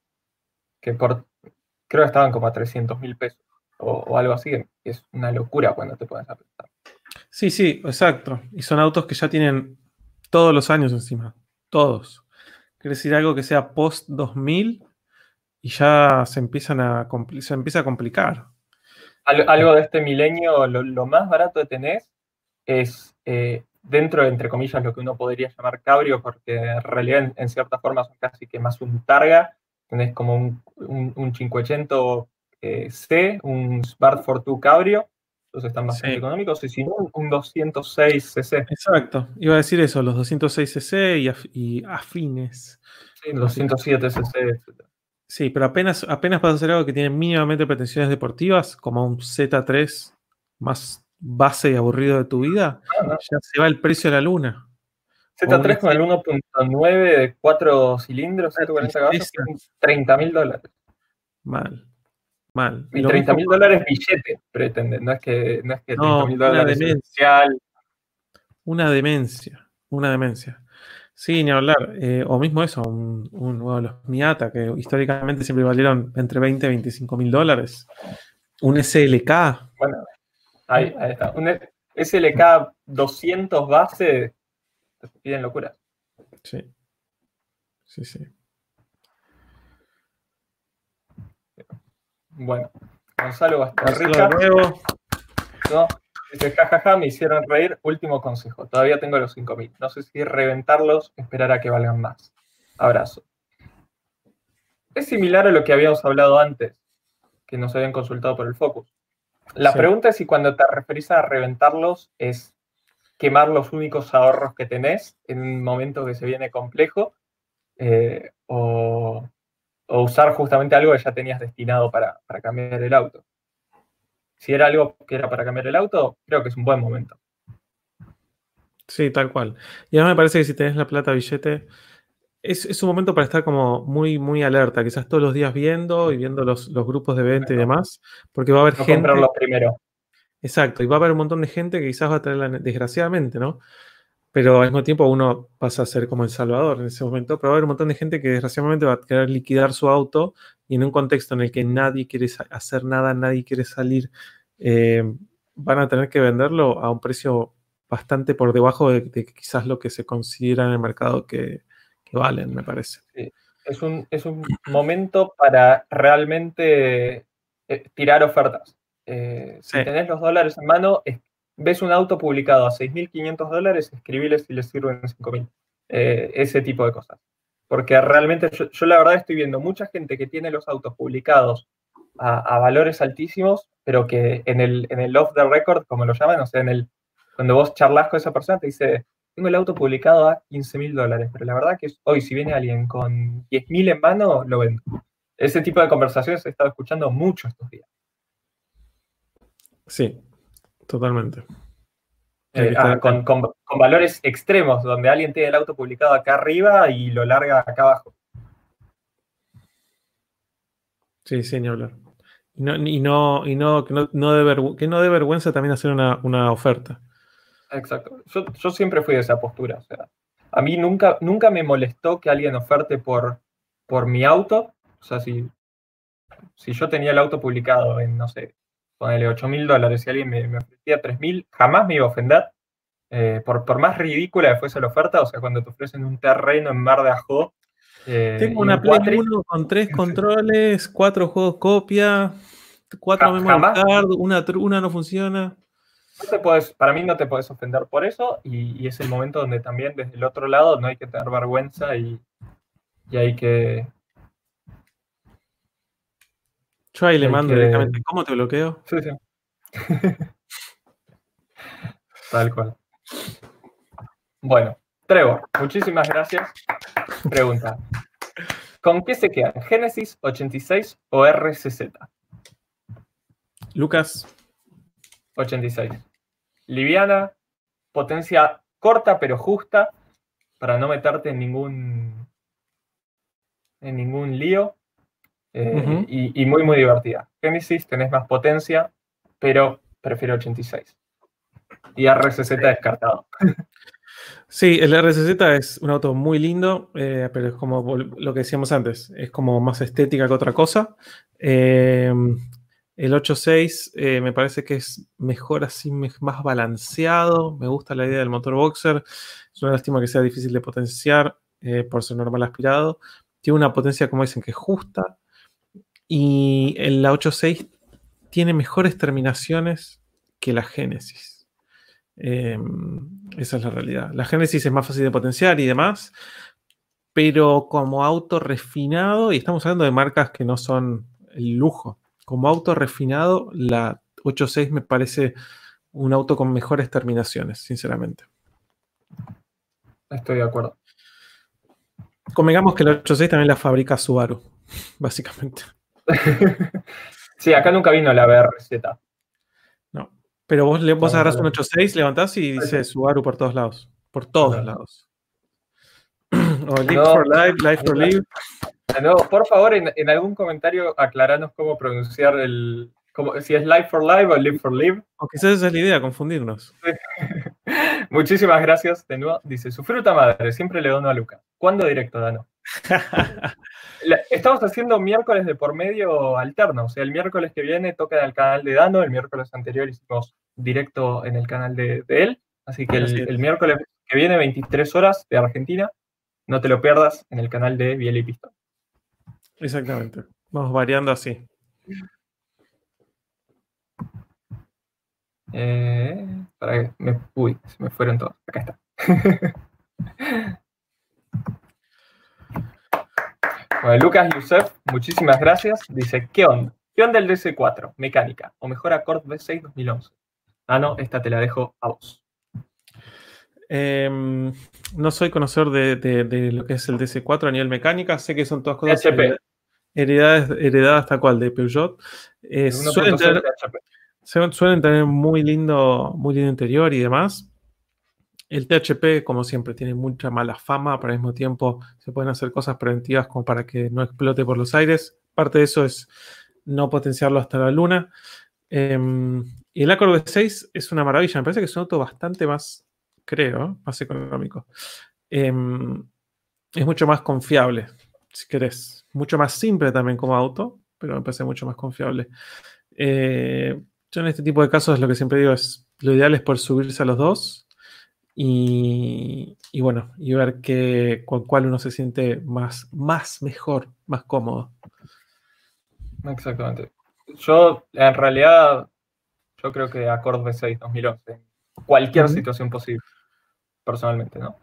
Que, por, creo que estaban como a 300 mil pesos o, algo así, que es una locura cuando te puedes apretar. Sí, sí, exacto. Y son autos que ya tienen todos los años encima. Todos. Quiere decir algo que sea post 2000 y ya se empiezan a se empieza a complicar. Algo, de este milenio, lo, más barato de tener es eh, dentro de, entre comillas, lo que uno podría llamar cabrio, porque en realidad en, cierta forma son casi que más un targa, tenés como un, un, un 580 eh, C, un Smart Fortwo cabrio, entonces están bastante económicos, y si no, un 206cc. Exacto, iba a decir eso, los 206cc y, afines. Sí, 207cc, etc. Sí, pero apenas, apenas para hacer algo que tiene mínimamente pretensiones deportivas, como un Z3 más base y aburrido de tu vida, ya se va el precio de la luna. Z3 con el 1.9 de 4 cilindros, 140 caballos, 30 mil dólares. Mal. Mal. Y 30 mil dólares billete pretende, no es que, no es que 30 mil dólares una demencia. Una demencia, una demencia. Sí, ni hablar. Eh, o mismo eso, un, uno de los Miata, que históricamente siempre valieron entre 20 y 25 mil dólares. Un SLK. Bueno, ahí, está. Un SLK 200 base, te piden locura. Sí. Sí, sí. Bueno, Gonzalo Bastarrica. ¿no? Dice, jajaja, me hicieron reír. Último consejo. Todavía tengo los 5.000. No sé si reventarlos, esperar a que valgan más. Abrazo. Es similar a lo que habíamos hablado antes, que nos habían consultado por el Focus. La pregunta es si cuando te referís a reventarlos es quemar los únicos ahorros que tenés en un momento que se viene complejo eh, o, o usar justamente algo que ya tenías destinado para, cambiar el auto. Si era algo que era para cambiar el auto, creo que es un buen momento. Sí, tal cual. Y además me parece que si tenés la plata billete, es, un momento para estar como muy, muy alerta, quizás todos los días viendo y viendo los, grupos de venta y demás, porque va a haber gente... comprarlo primero. Exacto, y va a haber un montón de gente que quizás va a tener, desgraciadamente, ¿no? pero al mismo tiempo uno pasa a ser como el salvador en ese momento, pero va a haber un montón de gente que desgraciadamente va a querer liquidar su auto y en un contexto en el que nadie quiere hacer nada, nadie quiere salir, eh, van a tener que venderlo a un precio bastante por debajo de, quizás lo que se considera en el mercado que, valen, me parece. Es, un, es un momento para realmente eh, tirar ofertas. Eh, si tenés los dólares en mano, es ves un auto publicado a 6.500 dólares, escribiles si les sirven 5.000. Eh, ese tipo de cosas. Porque realmente yo, la verdad estoy viendo mucha gente que tiene los autos publicados a, valores altísimos, pero que en el, en el off the record, como lo llaman, o sea, en el, cuando vos charlas con esa persona, te dice, tengo el auto publicado a 15.000 dólares, pero la verdad que hoy si viene alguien con 10.000 en mano, lo vendo. Ese tipo de conversaciones he estado escuchando mucho estos días. Sí, Totalmente. Eh, ah, con, valores extremos, donde alguien tiene el auto publicado acá arriba y lo larga acá abajo. Sí, sí, ni hablar. Y no, y no, y no, que, no, de que no de vergüenza también hacer una, oferta. Exacto. Yo, siempre fui de esa postura. O sea, a mí nunca, nunca me molestó que alguien oferte por, por mi auto. O sea, si, si yo tenía el auto publicado en, no sé, ponele 8 mil dólares, si alguien me, me ofrecía 3 mil, jamás me iba a ofender. Eh, por, por, más ridícula que fuese la oferta, o sea, cuando te ofrecen un terreno en Mar de Ajó. Eh, Tengo una Play 1 con 3 controles, 4 juegos copia, 4 memory card, una, una no funciona. Para mí no te puedes ofender por eso y, es el momento donde también desde el otro lado no hay que tener vergüenza y, y hay que Yo ahí le mando que- directamente. ¿Cómo te bloqueo? Sí, sí. Tal cual. Bueno, Trevor, muchísimas gracias. Pregunta. ¿Con qué se quedan? ¿Genesis 86 o RCZ? Lucas, 86. Liviana, potencia corta pero justa para no meterte en ningún en ningún lío eh, y, y muy muy divertida. Genesis tenés más potencia, pero prefiero 86. Y RCZ descartado. Sí, el RCZ es un auto muy lindo, eh, pero es como lo que decíamos antes, es como más estética que otra cosa. Eh, el 8.6 eh, me parece que es mejor así, más balanceado. Me gusta la idea del motor boxer. Es una lástima que sea difícil de potenciar eh, por ser normal aspirado. Tiene una potencia, como dicen, que es justa. Y el- la 8.6 tiene mejores terminaciones que la Genesis. Eh, esa es la realidad. La Genesis es más fácil de potenciar y demás, pero como auto refinado, y estamos hablando de marcas que no son el lujo, como auto refinado, la 8.6 me parece un auto con mejores terminaciones, sinceramente. Estoy de acuerdo. Convengamos que la 8.6 también la fabrica Subaru, básicamente. sí, acá nunca vino la BRZ. No. Pero vos, le, vos agarrás un ver. 8.6, levantás y dice. Subaru por todos lados. Por todos lados. o Live No. for Live, Live for. Live. De nuevo, por favor, en, en algún comentario aclaranos cómo pronunciar el. cómo- si es Live for Live o Live for Live. O quizás esa es la idea, confundirnos. Muchísimas gracias de nuevo. Dice, su fruta madre, siempre le dono a Luca. ¿Cuándo directo, Dano? Estamos haciendo miércoles de por medio alterno. O sea, el miércoles que viene toca en el canal de Dano, el miércoles anterior hicimos directo en el canal de, de él. Así que el miércoles que viene, 23 horas de Argentina, no te lo pierdas en el canal de Biel y Pistón. Exactamente. Vamos variando así. Eh, para que me, uy, se me fueron todos. Acá está. bueno, Lucas Yusef, muchísimas gracias. Dice, ¿qué onda? ¿Qué onda el DC4? Mecánica. O mejor Accord V6 2011. Ah, no, esta te la dejo a vos. Em, no soy conocedor de, de- de lo que es el DC4 a nivel mecánica. Sé que son todas cosas HP. Heredadas, heredadas tal cual de Peugeot. Eh, El suelen, 1.0 tener, suelen muy lindo, muy lindo interior y demás. El THP, como siempre, tiene mucha mala fama, pero al mismo tiempo se pueden hacer cosas preventivas como para que no explote por los aires. Parte de eso es no potenciarlo hasta la luna. Em, y el Accord V6 es una maravilla. Me parece que es un auto bastante más, creo, más económico. Em, es mucho más confiable, si querés. Mucho más simple también como auto, pero me parece mucho más confiable. Eh, yo en este tipo de casos lo que siempre digo es, lo ideal es por subirse a los dos y, y bueno, y ver que, con cuál uno se siente más, más mejor, más cómodo. Exactamente. Yo, en realidad, yo creo que Accord V6 2011. en Cualquier situación posible, personalmente, ¿no?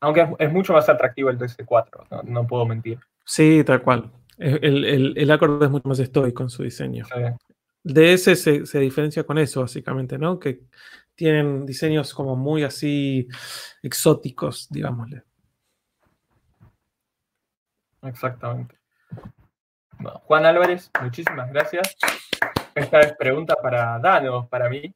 Aunque es, es mucho más atractivo el DC4, no, no puedo mentir. Sí, tal cual. El, el, el Accord es mucho más estoico en su diseño. Sí. DS se, se diferencia con eso, básicamente, ¿no? Que tienen diseños como muy así exóticos, digámosle. Exactamente. Bueno, Juan Álvarez, muchísimas gracias. Esta es pregunta para Dano, para mí,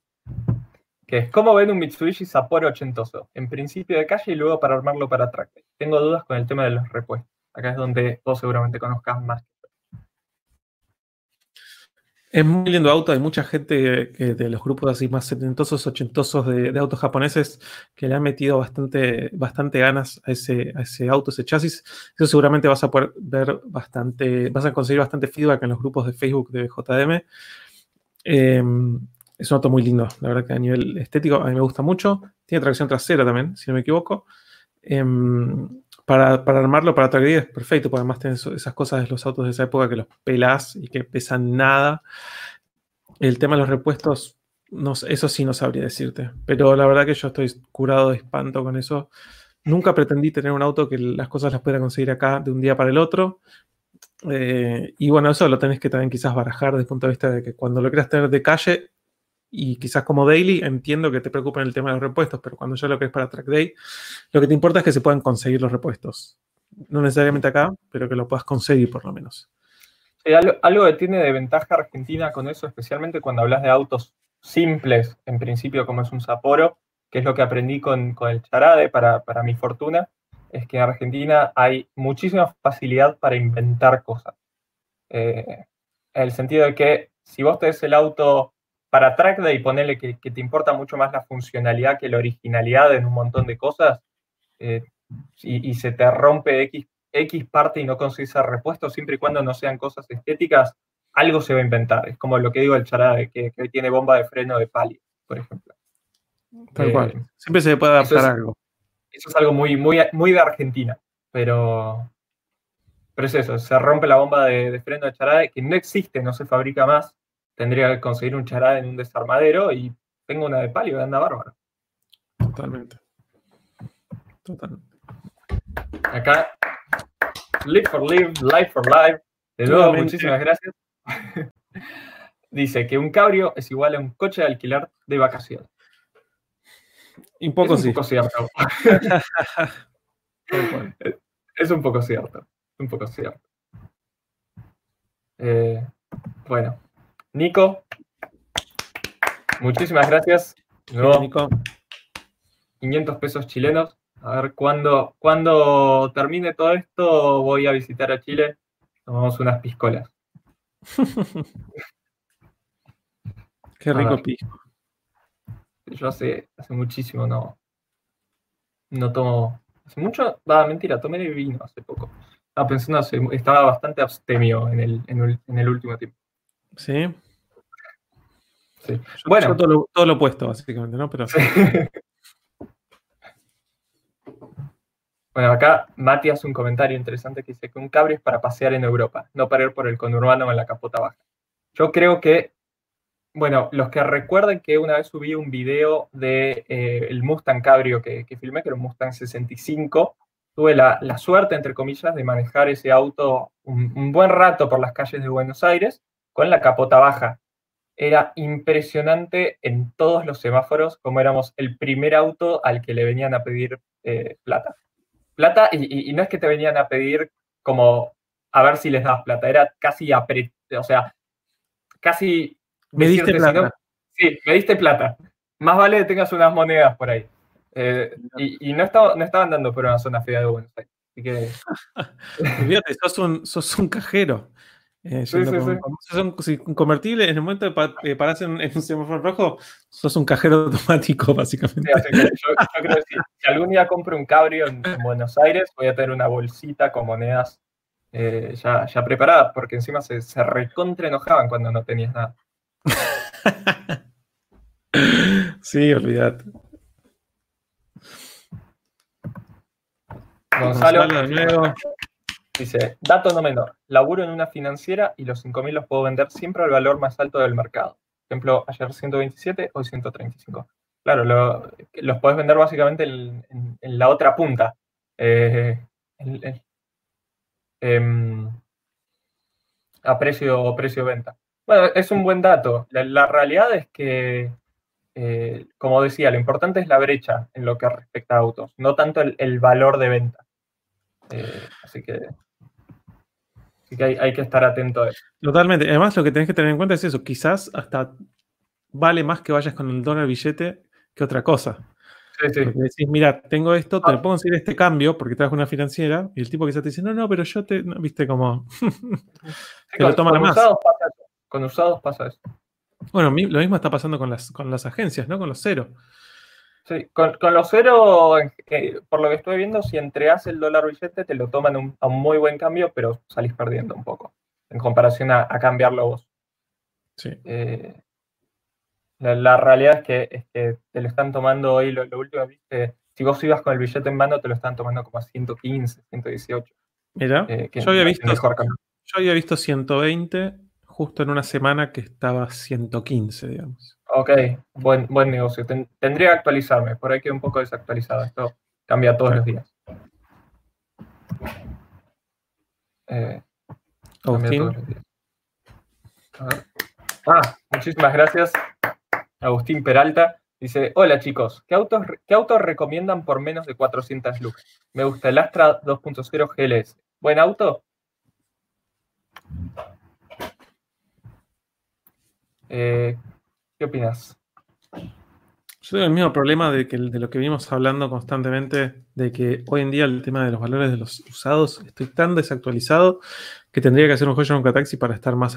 que es ¿cómo ven un Mitsubishi Sapporo ochentoso? En principio de calle y luego para armarlo para tractor. Tengo dudas con el tema de los repuestos. Acá es donde vos seguramente conozcas más. Es muy lindo auto, hay mucha gente de los grupos así más setentosos, ochentosos de, autos japoneses que le han metido bastante, bastante ganas a ese, a ese auto, ese chasis. Eso seguramente vas a poder ver bastante, vas a conseguir bastante feedback en los grupos de Facebook de JDM. Eh, es un auto muy lindo, la verdad que a nivel estético a mí me gusta mucho. Tiene tracción trasera también, si no me equivoco. Em, para, para armarlo para track es perfecto, porque además tenés esas cosas de los autos de esa época que los pelás y que pesan nada. El tema de los repuestos, no, eso sí no sabría decirte. Pero la verdad que yo estoy curado de espanto con eso. Nunca pretendí tener un auto que las cosas las pudiera conseguir acá de un día para el otro. Eh, y bueno, eso lo tenés que también quizás barajar desde el punto de vista de que cuando lo quieras tener de calle y quizás como daily, entiendo que te preocupen el tema de los repuestos, pero cuando ya lo querés para track day, lo que te importa es que se puedan conseguir los repuestos. No necesariamente acá, pero que lo puedas conseguir por lo menos. algo, que tiene de ventaja Argentina con eso, especialmente cuando hablas de autos simples, en principio como es un Sapporo, que es lo que aprendí con, el Charade para, para mi fortuna, es que en Argentina hay muchísima facilidad para inventar cosas. Eh, en el sentido de que si vos tenés el auto para track day ponerle que, te importa mucho más la funcionalidad que la originalidad en un montón de cosas, eh, y, se te rompe X, X parte y no consigues el repuesto, siempre y cuando no sean cosas estéticas, algo se va a inventar. Es como lo que digo el charade, que, que tiene bomba de freno de pali, por ejemplo. Tal cual. Eh, siempre se puede adaptar algo. Eso es algo muy, muy, muy de Argentina, pero, pero es eso, se rompe la bomba de, freno de charade, que no existe, no se fabrica más. Tendría que conseguir un charade en un desarmadero y tengo una de palio anda bárbaro. Totalmente. Totalmente. Acá, live for live, life for life. De nuevo, muchísimas gracias. Dice que un cabrio es igual a un coche de alquiler de vacaciones. Un poco es un poco cierto. es un poco cierto. Un poco cierto. Eh, bueno, Nico, muchísimas gracias. Nico. 500 pesos chilenos. A ver, cuando, cuando termine todo esto, voy a visitar a Chile. Tomamos unas piscolas. Qué rico pisco. Yo hace, hace muchísimo no, no tomo. Hace mucho, va, mentira, tomé vino hace poco. Estaba pensando, estaba bastante abstemio en el, en el, último tiempo. Sí. Sí. bueno. todo, lo, opuesto, básicamente, ¿no? Pero. Bueno, acá Mati hace un comentario interesante que dice que un cabrio es para pasear en Europa, no para ir por el conurbano en la capota baja. Yo creo que bueno, los que recuerden que una vez subí un video del de, eh, el Mustang Cabrio que, filmé, que era un Mustang 65, tuve la, suerte, entre comillas, de manejar ese auto un, buen rato por las calles de Buenos Aires con la capota baja. Era impresionante en todos los semáforos como éramos el primer auto al que le venían a pedir eh, plata. Plata, y, no es que te venían a pedir como a ver si les das plata, era casi, o sea, casi me diste plata. sí, me diste plata. Más vale que tengas unas monedas por ahí. Eh, y, no, estaba, no estaban dando por una zona fea de Buenos Aires. Así que. Fíjate, sos un, sos un cajero. Eh, sí, sí, sí. un, convertible, en el momento de paras en, un semáforo rojo, sos un cajero automático, básicamente. yo, creo que si, algún día compro un cabrio en, Buenos Aires, voy a tener una bolsita con monedas eh, ya, ya preparadas, porque encima se, se recontra enojaban cuando no tenías nada. sí, olvídate. Gonzalo, dice, dato no menor, laburo en una financiera y los 5.000 los puedo vender siempre al valor más alto del mercado. Por ejemplo, ayer 127, hoy 135. Claro, los puedes vender básicamente en, la otra punta. Eh, em, a precio, precio venta. Bueno, es un buen dato. La, realidad es que, eh, como decía, lo importante es la brecha en lo que respecta a autos, no tanto el, valor de venta. Eh, así que, hay, que estar atento a eso. Totalmente. Además, lo que tenés que tener en cuenta es eso. Quizás hasta vale más que vayas con el dólar billete que otra cosa. Sí, sí. Porque decís, mira, tengo esto, te lo puedo conseguir este cambio porque traes una financiera y el tipo quizás te dice, no, no, pero yo te, viste como, te lo toman más. Con usados pasa eso. Bueno, lo mismo está pasando con las, con las agencias, ¿no? Con los cero. Sí, con, los cero, eh, por lo que estoy viendo, si entregas el dólar billete, te lo toman a un muy buen cambio, pero salís perdiendo un poco en comparación a, cambiarlo vos. Sí. Eh, la, realidad es que, te lo están tomando hoy, lo, último viste, si vos ibas con el billete en mano, te lo están tomando como a 115, 118. Mira, eh, yo, había visto, yo había visto 120 justo en una semana que estaba 115, digamos. Ok, buen, buen negocio. tendría que actualizarme, por ahí queda un poco desactualizado. Esto cambia todos los días. Eh, Agustín. Ah, muchísimas gracias, Agustín Peralta. Dice, hola chicos, ¿qué autos, ¿qué autos recomiendan por menos de 400 lucas? Me gusta el Astra 2.0 GLS. ¿Buen auto? Eh, ¿Qué opinas? Yo tengo el mismo problema de, que, de lo que venimos hablando constantemente, de que hoy en día el tema de los valores de los usados estoy tan desactualizado que tendría que hacer un joyo en taxi para estar más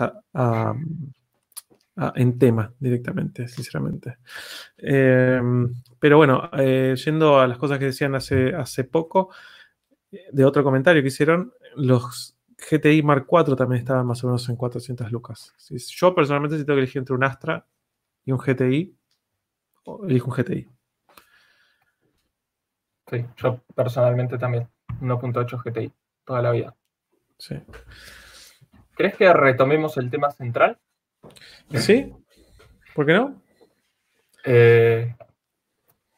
en tema directamente, sinceramente. Em, pero bueno, eh, yendo a las cosas que decían hace, hace poco, de otro comentario que hicieron, los GTI Mark IV también estaban más o menos en 400 lucas. Yo personalmente si tengo que elegir entre un Astra y un GTI, elijo un GTI. Sí, yo personalmente también. 1.8 GTI, toda la vida. Sí. ¿Crees que retomemos el tema central? Sí. ¿Por qué no? Eh,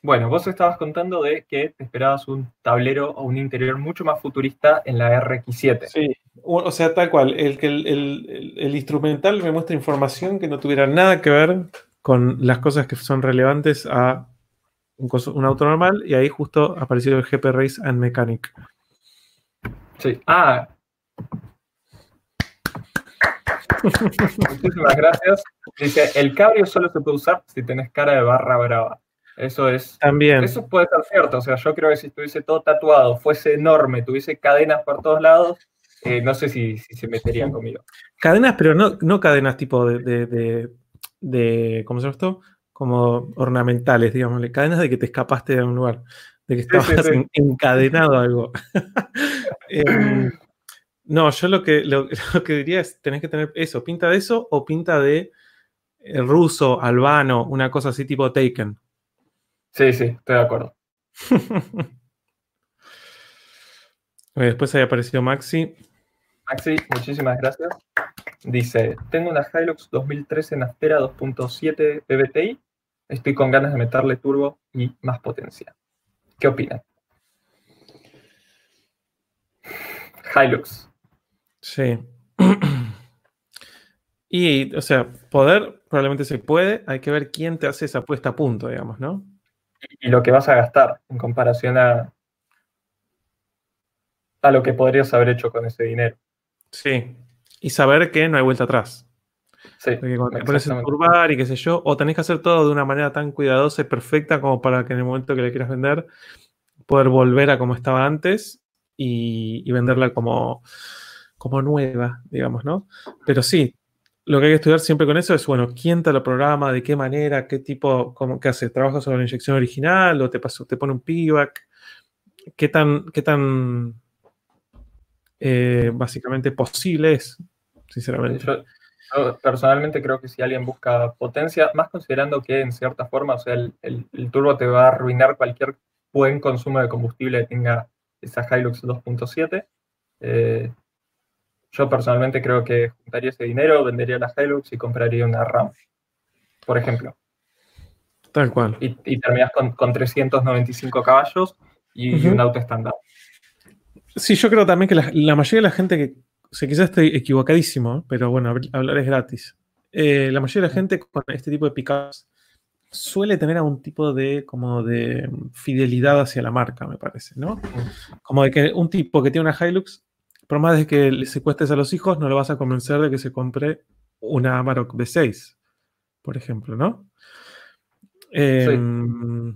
bueno, vos estabas contando de que te esperabas un tablero o un interior mucho más futurista en la RX7. Sí, o sea, tal cual. El que el, instrumental me muestra información que no tuviera nada que ver con las cosas que son relevantes a un, auto normal y ahí justo apareció el GP Race and Mechanic. Sí. Ah. Muchísimas gracias. Dice, el cabrio solo se puede usar si tenés cara de barra brava. Eso es. También. Eso puede ser cierto. O sea, yo creo que si estuviese todo tatuado, fuese enorme, tuviese cadenas por todos lados, eh, no sé si, se meterían conmigo. Cadenas, pero no, no cadenas tipo de, de, ¿cómo se llama esto? Como ornamentales, digamos, cadenas de que te escapaste de un lugar, de que estabas encadenado a algo. Em, no, yo lo que, lo, que diría es, tenés que tener eso, pinta de eso o pinta de eh, ruso, albano, una cosa así tipo Taken. Sí, sí, estoy de acuerdo. Después haya aparecido Maxi. Maxi, muchísimas gracias. Dice, tengo una Hilux 2013 Nastera 2.7 PBTI. Estoy con ganas de meterle turbo y más potencia. ¿Qué opinan? Hilux. Sí. y, o sea, poder probablemente se puede. Hay que ver quién te hace esa puesta a punto, digamos, ¿no? Y, lo que vas a gastar en comparación a, a lo que podrías haber hecho con ese dinero. Sí, y saber que no hay vuelta atrás. Sí, Porque cuando te pones a turbar y qué sé yo, o tenés que hacer todo de una manera tan cuidadosa y perfecta como para que en el momento que le quieras vender, poder volver a como estaba antes y, venderla como, como nueva, digamos, ¿no? Pero sí, lo que hay que estudiar siempre con eso es, bueno, quién te lo programa, de qué manera, qué tipo, cómo, qué hace, trabajas sobre la inyección original o te, te pone un piggyback, qué tan, qué tan eh, básicamente posible es, sinceramente. Yo, personalmente creo que si alguien busca potencia, más considerando que en cierta forma, o sea, el, turbo te va a arruinar cualquier buen consumo de combustible que tenga esa Hilux 2.7. Eh, yo personalmente creo que juntaría ese dinero, vendería la Hilux y compraría una RAM, por ejemplo. Tal cual. Y, y terminas con, 395 caballos y un auto estándar. Sí, yo creo también que la, mayoría de la gente que, sea, quizás estoy equivocadísimo, pero bueno, hablar es gratis. Eh, la mayoría de la gente con este tipo de pickups suele tener algún tipo de como de fidelidad hacia la marca, me parece, ¿no? Como de que un tipo que tiene una Hilux, por más de que le secuestres a los hijos, no lo vas a convencer de que se compre una Amarok B6, por ejemplo, ¿no? Em,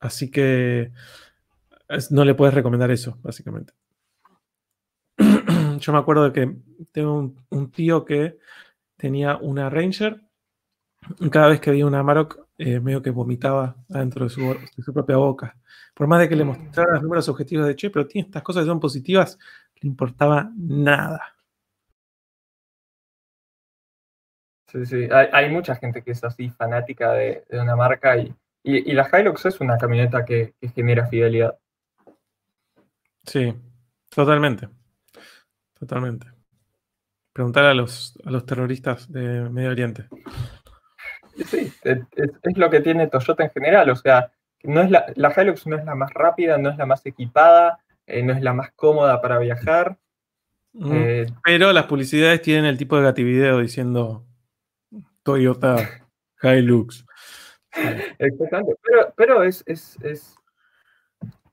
así que no le puedes recomendar eso, básicamente. Yo me acuerdo de que tengo un, tío que tenía una Ranger y cada vez que veía una Amarok eh, medio que vomitaba adentro de su, propia boca. Por más de que le mostrara los números objetivos de che, pero tiene estas cosas que son positivas, le importaba nada. Sí, sí, hay, mucha gente que es así fanática de, una marca y, la Hilux es una camioneta que genera fidelidad. Sí, totalmente. Totalmente. Preguntar a los, a los terroristas de Medio Oriente. Sí, es, lo que tiene Toyota en general. O sea, no es la, la Hilux no es la más rápida, no es la más equipada, eh, no es la más cómoda para viajar, Mm, eh, pero las publicidades tienen el tipo de gativideo diciendo Toyota Hilux. Exactamente. Pero, pero es, es,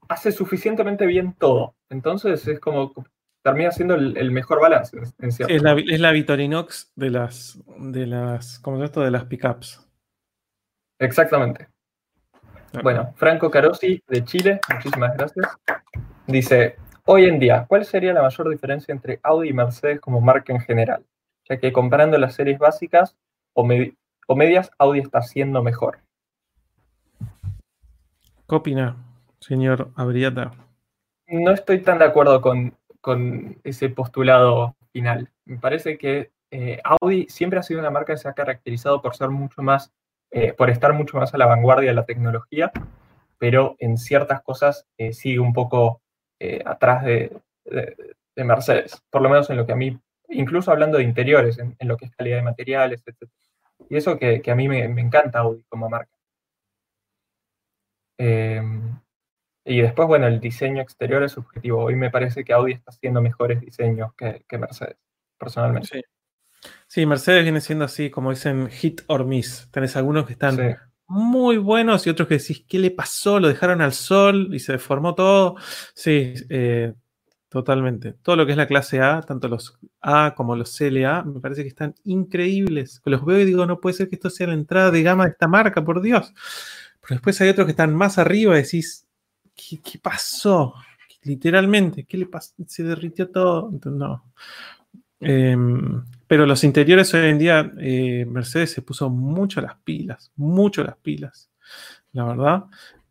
hace suficientemente bien todo. Entonces es como termina siendo el, mejor balance. es, la, es la Vitorinox de las de las ¿cómo es esto? de las pickups. Exactamente. Ah. Bueno, Franco Carosi de Chile, muchísimas gracias. Dice, hoy en día, ¿cuál sería la mayor diferencia entre Audi y Mercedes como marca en general? Ya que comparando las series básicas o, o medias, Audi está siendo mejor. ¿Qué opina, señor Abriata? No estoy tan de acuerdo con, ese postulado final. Me parece que eh, Audi siempre ha sido una marca que se ha caracterizado por ser mucho más eh, por estar mucho más a la vanguardia de la tecnología, pero en ciertas cosas eh, sigue un poco atrás de, Mercedes, por lo menos en lo que a mí, incluso hablando de interiores, en, lo que es calidad de materiales, etc. Y eso que, a mí me, encanta Audi como marca. Y después, bueno, el diseño exterior es subjetivo. Hoy me parece que Audi está haciendo mejores diseños que, que Mercedes, personalmente. Sí. Sí, Mercedes viene siendo así, como dicen, hit or miss. Tenés algunos que están muy buenos y otros que decís, ¿qué le pasó? Lo dejaron al sol y se deformó todo. Sí, eh, totalmente. Todo lo que es la clase A, tanto los A como los CLA, me parece que están increíbles. Los veo y digo, no puede ser que esto sea la entrada de gama de esta marca, por Dios. Pero después hay otros que están más arriba y decís, ¿qué, qué pasó? Literalmente, ¿qué le pasó? Se derritió todo. no. Em, pero los interiores hoy en día, eh, Mercedes se puso mucho las pilas, mucho las pilas, la verdad.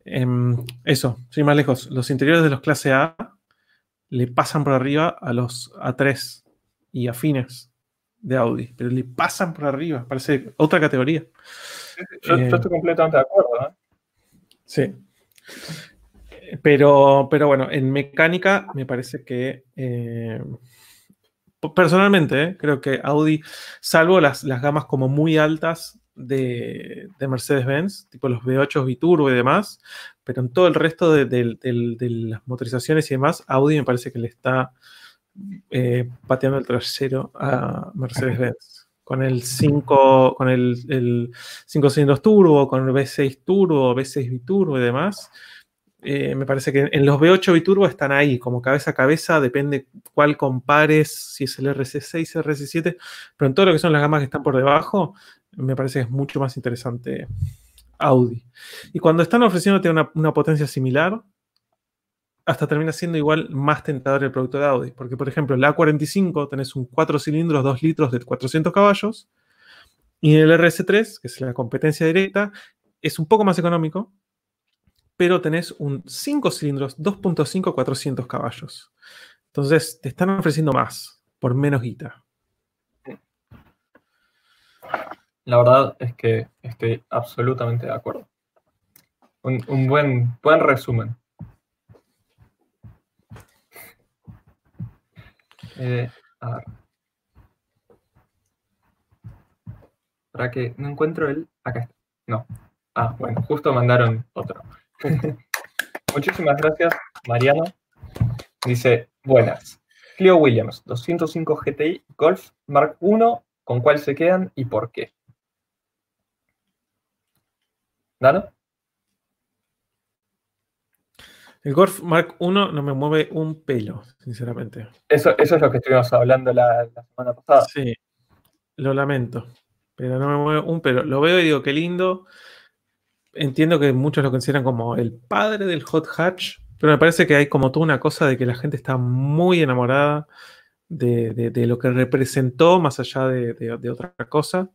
Em, eso, sin más lejos, los interiores de los clase A le pasan por arriba a los A3 y afines de Audi, pero le pasan por arriba, parece otra categoría. Yo, eh, estoy completamente de acuerdo. Sí. Pero, pero bueno, en mecánica me parece que eh, personalmente, ¿eh? creo que Audi, salvo las, las, gamas como muy altas de, Mercedes-Benz, tipo los V8 Biturbo y demás, pero en todo el resto de, las motorizaciones y demás, Audi me parece que le está eh, pateando el trasero a Mercedes-Benz. Con el 5, con el, 5 cilindros turbo, con el V6 turbo, V6 biturbo y demás, eh, me parece que en los V8 Biturbo están ahí, como cabeza a cabeza, depende cuál compares, si es el RC6, RC7, pero en todo lo que son las gamas que están por debajo, me parece que es mucho más interesante Audi. Y cuando están ofreciéndote una, una potencia similar, hasta termina siendo igual más tentador el producto de Audi. Porque, por ejemplo, en la A45 tenés un 4 cilindros, 2 litros de 400 caballos. Y el RS3, que es la competencia directa, es un poco más económico, pero tenés un 5 cilindros, 2.5, 400 caballos. Entonces te están ofreciendo más por menos guita. La verdad es que estoy absolutamente de acuerdo. Un, buen, buen resumen. Eh, a ver. Para que no encuentro el. Acá está. No. Ah, bueno, justo mandaron otro. Muchísimas gracias, Mariano. Dice, buenas. Clio Williams, 205 GTI Golf Mark I, ¿con cuál se quedan y por qué? ¿Dano? El Golf Mark I no me mueve un pelo, sinceramente. Eso, eso es lo que estuvimos hablando la, la semana pasada. Sí, lo lamento, pero no me mueve un pelo. Lo veo y digo, qué lindo entiendo que muchos lo consideran como el padre del hot hatch, pero me parece que hay como toda una cosa de que la gente está muy enamorada de, lo que representó más allá de, otra cosa.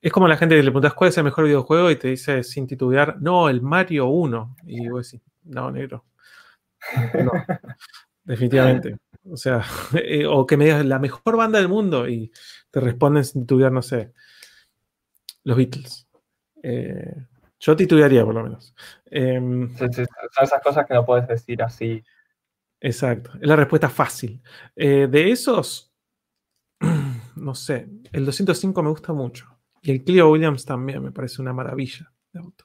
Es como la gente que le preguntas cuál es el mejor videojuego y te dice sin titubear, no, el Mario 1. Y vos decís, no, negro. No, definitivamente. O sea, eh, o que me digas la mejor banda del mundo y te responden sin titubear, no sé, los Beatles. Eh, yo titubearía, por lo menos. Em, son esas cosas que no puedes decir así. Exacto, es la respuesta fácil. Eh, de esos, no sé, el 205 me gusta mucho. Y el Clio Williams también me parece una maravilla de auto.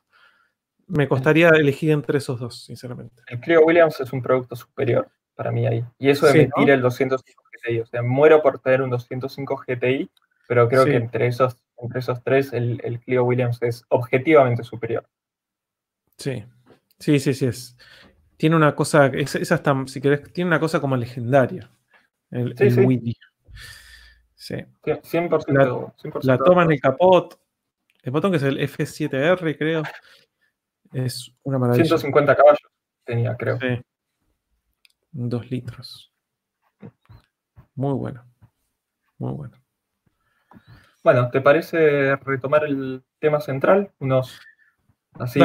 Me costaría elegir entre esos dos, sinceramente. El Clio Williams es un producto superior para mí ahí. Y eso de mentir el 205 GTI. O sea, muero por tener un 205 GTI, pero creo que entre esos, entre esos tres el, el Clio Williams es objetivamente superior. Sí, sí, sí, sí. Es. Tiene una cosa, es, hasta, si querés, tiene una cosa como legendaria. El, sí, sí. Sí. 100%, la, toma en el capot. El botón que es el F7R, creo. Es una maravilla. 150 caballos tenía, creo. Sí. Dos litros. Muy bueno. Muy bueno. Bueno, ¿te parece retomar el tema central? Unos Así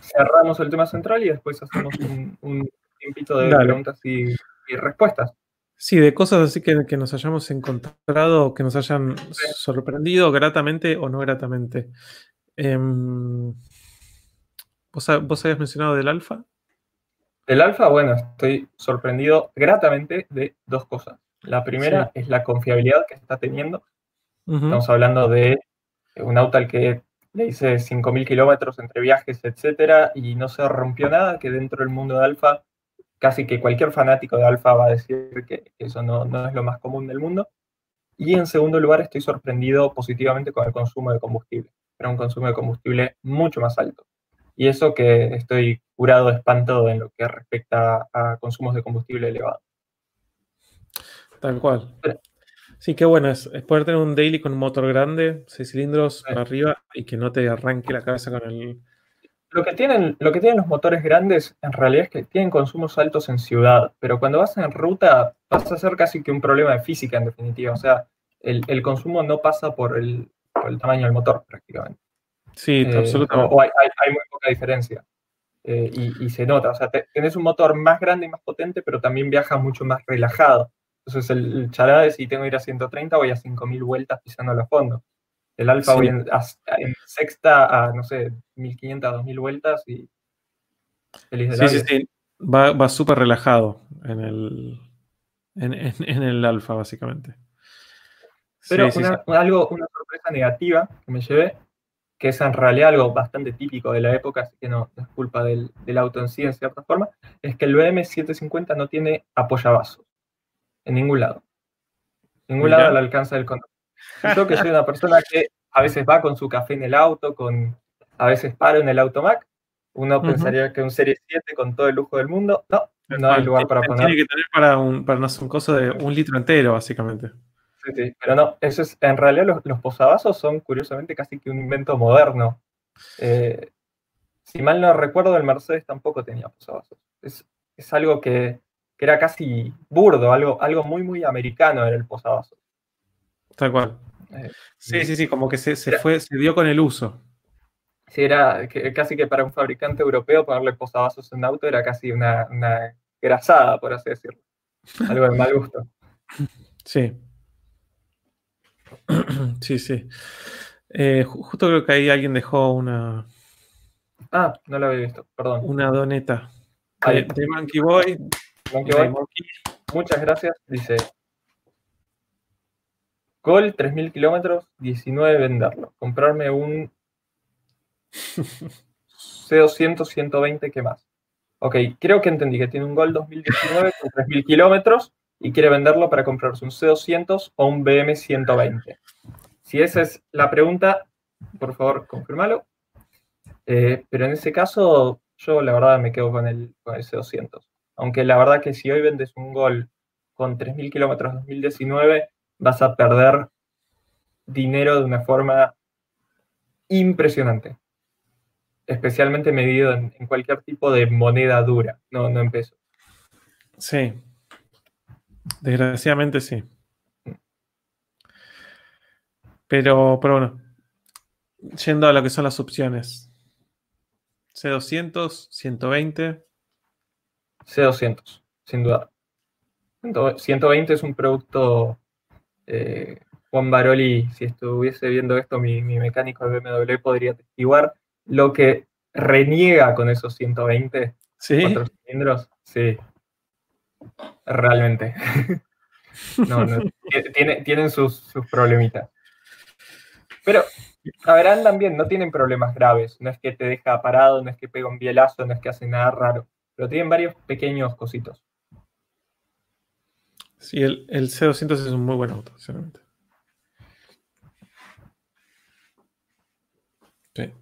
cerramos el tema central y después hacemos un, un tiempito de preguntas y, respuestas. Sí, de cosas así que, nos hayamos encontrado, que nos hayan sorprendido gratamente o no gratamente. Em, ¿vos, habías mencionado del alfa? Del alfa, bueno, estoy sorprendido gratamente de dos cosas. La primera es la confiabilidad que está teniendo. Estamos hablando de un auto al que le hice 5.000 kilómetros entre viajes, etcétera, y no se rompió nada, que dentro del mundo de Alfa, casi que cualquier fanático de Alfa va a decir que eso no, no es lo más común del mundo. Y en segundo lugar, estoy sorprendido positivamente con el consumo de combustible. Era un consumo de combustible mucho más alto. Y eso que estoy curado de espanto en lo que respecta a consumos de combustible elevado. Tal cual. Sí, qué bueno es, poder tener un daily con un motor grande, seis cilindros para arriba y que no te arranque la cabeza con el. Lo que, tienen, lo que tienen los motores grandes en realidad es que tienen consumos altos en ciudad, pero cuando vas en ruta pasa a ser casi que un problema de física en definitiva. O sea, el, consumo no pasa por el, tamaño del motor prácticamente. Sí, eh, absolutamente. O, hay, muy poca diferencia. Eh, y, se nota. O sea, tenés un motor más grande y más potente, pero también viaja mucho más relajado. Entonces el, charada es si tengo que ir a 130 voy a 5000 vueltas pisando los fondos. El alfa voy en, sexta a, no sé, 1500, 2000 vueltas y feliz de Sí, sí, sí. Va, va súper relajado en el, en, el alfa, básicamente. Pero algo, una sorpresa negativa que me llevé, que es en realidad algo bastante típico de la época, así que no, es culpa del, del, auto en sí en cierta forma, es que el BM750 no tiene apoyavasos en ningún lado. En ningún lado al alcance del control. Yo que soy una persona que a veces va con su café en el auto, con, a veces paro en el automac, uno pensaría que un Serie 7 con todo el lujo del mundo, no, no hay lugar para poner. Tiene que tener para un, para un coso de un litro entero, básicamente. Sí, sí, pero no, eso es, en realidad los, los posavasos son curiosamente casi que un invento moderno. Eh, si mal no recuerdo, el Mercedes tampoco tenía posavasos. Es, es algo que que era casi burdo, algo, algo muy, muy americano en el posavasos. Tal cual. Eh, sí, sí, sí, como que se, fue, se dio con el uso. Sí, era casi que para un fabricante europeo ponerle posavasos en auto era casi una, una grasada, por así decirlo. Algo de mal gusto. Sí. Sí, sí. Eh, justo creo que ahí alguien dejó una. Ah, no lo había visto, perdón. Una doneta. de Monkey Boy. Muchas gracias. Dice, Gol, 3.000 kilómetros, 19 venderlo. Comprarme un C200, 120, ¿qué más? Ok, creo que entendí que tiene un Gol 2019 con 3.000 kilómetros y quiere venderlo para comprarse un C200 o un BM 120. Si esa es la pregunta, por favor, confirmalo. Eh, pero en ese caso, yo la verdad me quedo con el, con el C200. Aunque la verdad que si hoy vendes un gol con 3.000 kilómetros 2019, vas a perder dinero de una forma impresionante. Especialmente medido en, cualquier tipo de moneda dura, no, en pesos. Sí. Desgraciadamente sí. Pero, pero bueno, yendo a lo que son las opciones. C200, 120. C200, sin duda. 120 es un producto, eh, Juan Baroli, si estuviese viendo esto, mi, mecánico de BMW podría testiguar lo que reniega con esos 120 ¿Sí? cilindros. Sí, realmente. no, no, tienen sus, sus problemitas. Pero, a ver, andan bien, no tienen problemas graves. No es que te deja parado, no es que pega un bielazo, no es que hace nada raro pero tienen varios pequeños cositos. Sí, el, el C200 es un muy buen auto, sinceramente. Sí.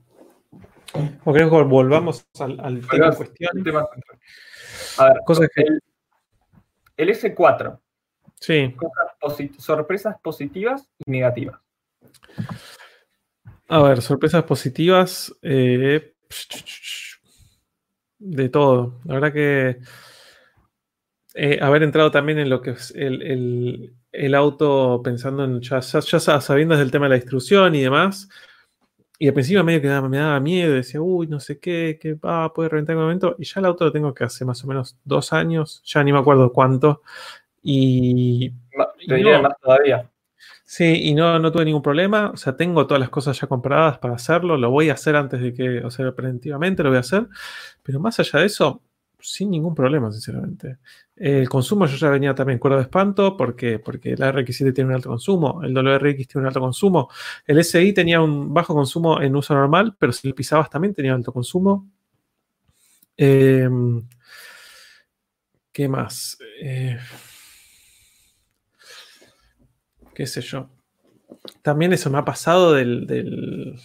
Ok, volvamos al, al tema en cuestión. A ver, Cosas que... el, el S4. Sí. sorpresas positivas y negativas. A ver, sorpresas positivas. Eh, de todo. La verdad que eh, haber entrado también en lo que es el, auto pensando en ya, ya, sabiendo del tema de la distribución y demás. Y al principio medio que me daba miedo, decía, uy, no sé qué, que va, poder reventar en un momento. Y ya el auto lo tengo que hace más o menos dos años, ya ni me acuerdo cuánto. Y. diría más todavía. Sí, y no, no tuve ningún problema. O sea, tengo todas las cosas ya compradas para hacerlo. Lo voy a hacer antes de que, o sea, preventivamente lo voy a hacer. Pero más allá de eso, sin ningún problema, sinceramente. El consumo yo ya venía también cuerdo de espanto porque, porque la RX7 tiene un alto consumo, el WRX tiene un alto consumo, el SI tenía un bajo consumo en uso normal, pero si lo pisabas también tenía alto consumo. Em, ¿Qué más? Eh, ¿Qué sé yo? También eso me ha pasado del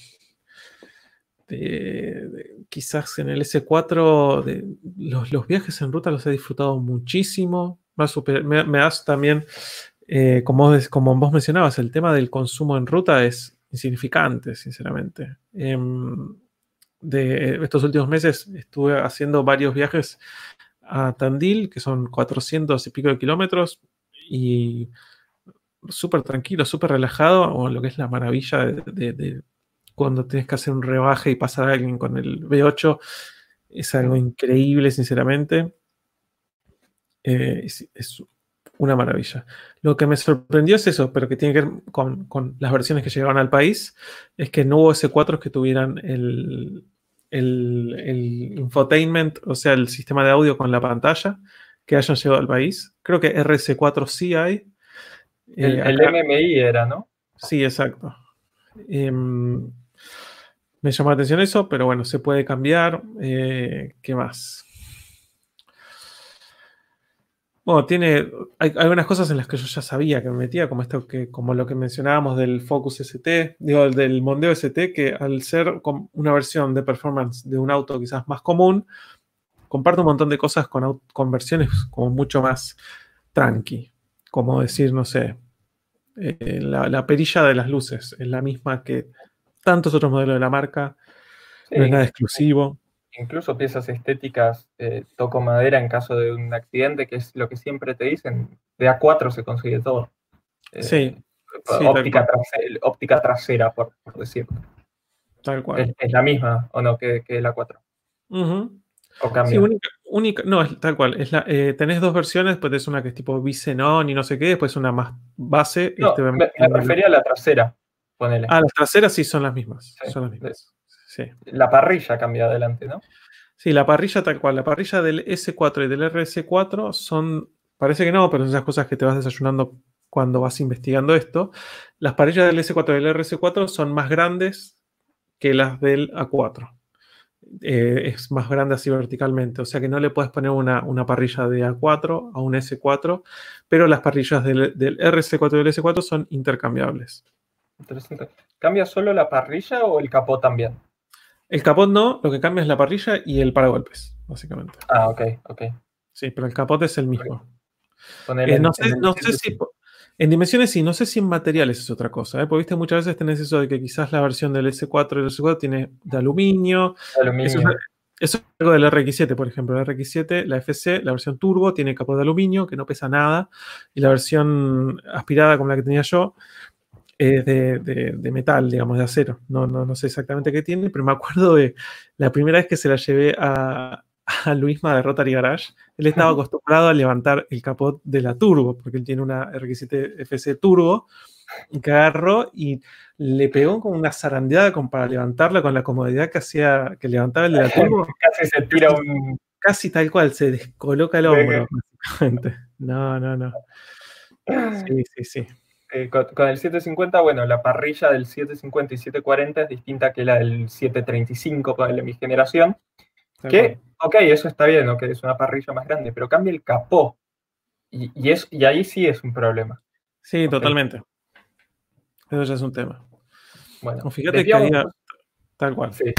quizás en el S4 de, los, viajes en ruta los he disfrutado muchísimo. Me, me, das también, eh, como, como vos mencionabas, el tema del consumo en ruta es insignificante, sinceramente. Em, de estos últimos meses estuve haciendo varios viajes a Tandil, que son 400 y pico de kilómetros, y súper tranquilo, súper relajado, o lo que es la maravilla de cuando tienes que hacer un rebaje y pasar a alguien con el V8, es algo increíble, sinceramente. Eh, es, una maravilla. Lo que me sorprendió es eso, pero que tiene que ver con, las versiones que llegaban al país, es que no hubo S4 que tuvieran el, el, infotainment, o sea, el sistema de audio con la pantalla, que hayan llegado al país. Creo que RS4 sí hay. El, eh, MMI era, ¿no? Sí, exacto. Em, me llama la atención eso, pero bueno, se puede cambiar. Eh, ¿Qué más? Bueno, tiene. Hay, algunas cosas en las que yo ya sabía que me metía, como esto que, como lo que mencionábamos del Focus ST, digo, del Mondeo ST, que al ser una versión de performance de un auto quizás más común, comparte un montón de cosas con, con versiones como mucho más tranqui. Como decir, no sé, eh, la perilla de las luces es la misma que tantos otros modelos de la marca, no es nada exclusivo. Incluso piezas estéticas, eh, toco madera en caso de un accidente, que es lo que siempre te dicen, de A4 se consigue todo. Eh, sí. óptica, trasera, por, decirlo. Tal cual. Es, la misma, ¿o no? Que, que la A4. ¿O cambia? Sí, única, no, es tal cual. Es la, eh, tenés dos versiones, pues es una que es tipo Vicenon y no sé qué, después una más base. No, este, me, refería a la trasera. Ah, las traseras sí son las mismas. Son las mismas. La parrilla cambia adelante, ¿no? Sí, la parrilla tal cual. La parrilla del S4 y del RS4 son, parece que no, pero son esas cosas que te vas desayunando cuando vas investigando esto. Las parrillas del S4 y del RS4 son más grandes que las del A4. Eh, es más grande así verticalmente, o sea que no le puedes poner una, parrilla de A4 a un S4, pero las parrillas del, del RS4 y del S4 son intercambiables. Interesante. ¿Cambia solo la parrilla o el capó también? El capot no, lo que cambia es la parrilla y el paragolpes, básicamente. Ah, ok, ok. Sí, pero el capot es el mismo. Eh, no, sé, si en dimensiones sí, no sé si en materiales es otra cosa, ¿eh? porque viste muchas veces tenés eso de que quizás la versión del S4 y el S4 tiene de aluminio. aluminio. Eso, es algo del RX7, por ejemplo. El RX7, la FC, la versión turbo, tiene capot de aluminio, que no pesa nada. Y la versión aspirada, como la que tenía yo, es de, metal, digamos, de acero. No, no, no sé exactamente qué tiene, pero me acuerdo de la primera vez que se la llevé a, a Luisma de Rotary Garage. Él estaba acostumbrado a levantar el capot de la turbo, porque él tiene una RX7 FC turbo, y que agarró y le pegó como una zarandeada para levantarla con la comodidad que hacía, que levantaba el de la turbo. Casi se tira un... Casi tal cual, se descoloca el hombro, No, no, no. Sí, sí, sí. Eh, con, el 750, bueno, la parrilla del 750 y 740 es distinta que la del 735 para de mi generación. Que, ok, eso está bien, que es una parrilla más grande, pero cambia el capó. Y, es, y ahí sí es un problema. Sí, totalmente. Eso ya es un tema. Bueno, fíjate que ahí, tal cual. Sí.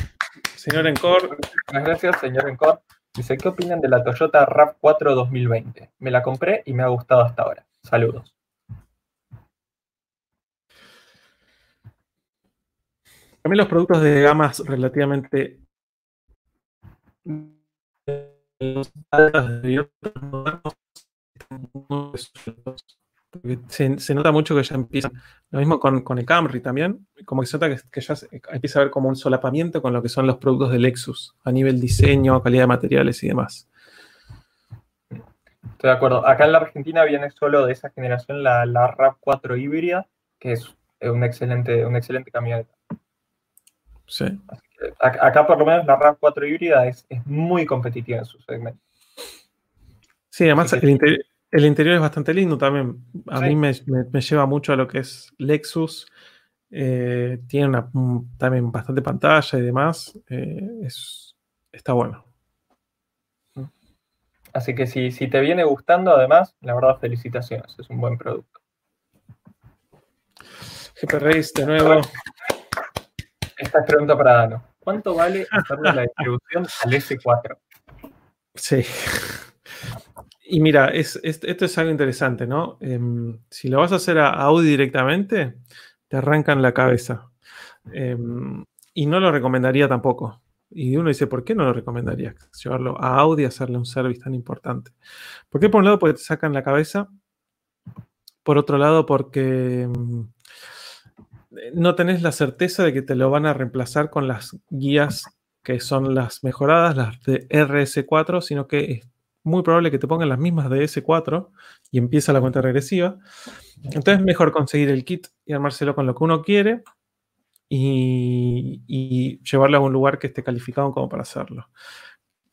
Señor Encore. Muchas gracias, señor Encore. Dice, ¿qué opinan de la Toyota RAV4 2020? Me la compré y me ha gustado hasta ahora. Saludos. A mí los productos de gamas relativamente de se, nota mucho que ya empiezan. Lo mismo con, el Camry también. Como que se nota que, ya empieza a haber como un solapamiento con lo que son los productos de Lexus a nivel diseño, calidad de materiales y demás. Estoy de acuerdo. Acá en la Argentina viene solo de esa generación la, la RAV4 híbrida, que es un excelente, un excelente camioneta. Sí. Acá por lo menos la RAV4 híbrida es, muy competitiva en su segmento. Sí, además el, interior es bastante lindo también. A mí me, lleva mucho a lo que es Lexus. Eh, tiene una, también bastante pantalla y demás. Eh, es, está bueno. Así que si, si te viene gustando, además, la verdad, felicitaciones. Es un buen producto. GP Race de nuevo. Esta es pregunta para Dano. ¿Cuánto vale hacerle la distribución al S4? Sí. Y mira, es, esto es algo interesante, ¿no? Em, si lo vas a hacer a Audi directamente, te arrancan la cabeza. Em, y no lo recomendaría tampoco. Y uno dice, ¿por qué no lo recomendaría? Llevarlo a Audi hacerle un service tan importante. ¿Por qué? Por un lado, porque te sacan la cabeza. Por otro lado, porque em, no tenés la certeza de que te lo van a reemplazar con las guías que son las mejoradas, las de RS4, sino que es muy probable que te pongan las mismas de S4 y empieza la cuenta regresiva. Entonces es mejor conseguir el kit y armárselo con lo que uno quiere y llevarlo a un lugar que esté calificado como para hacerlo.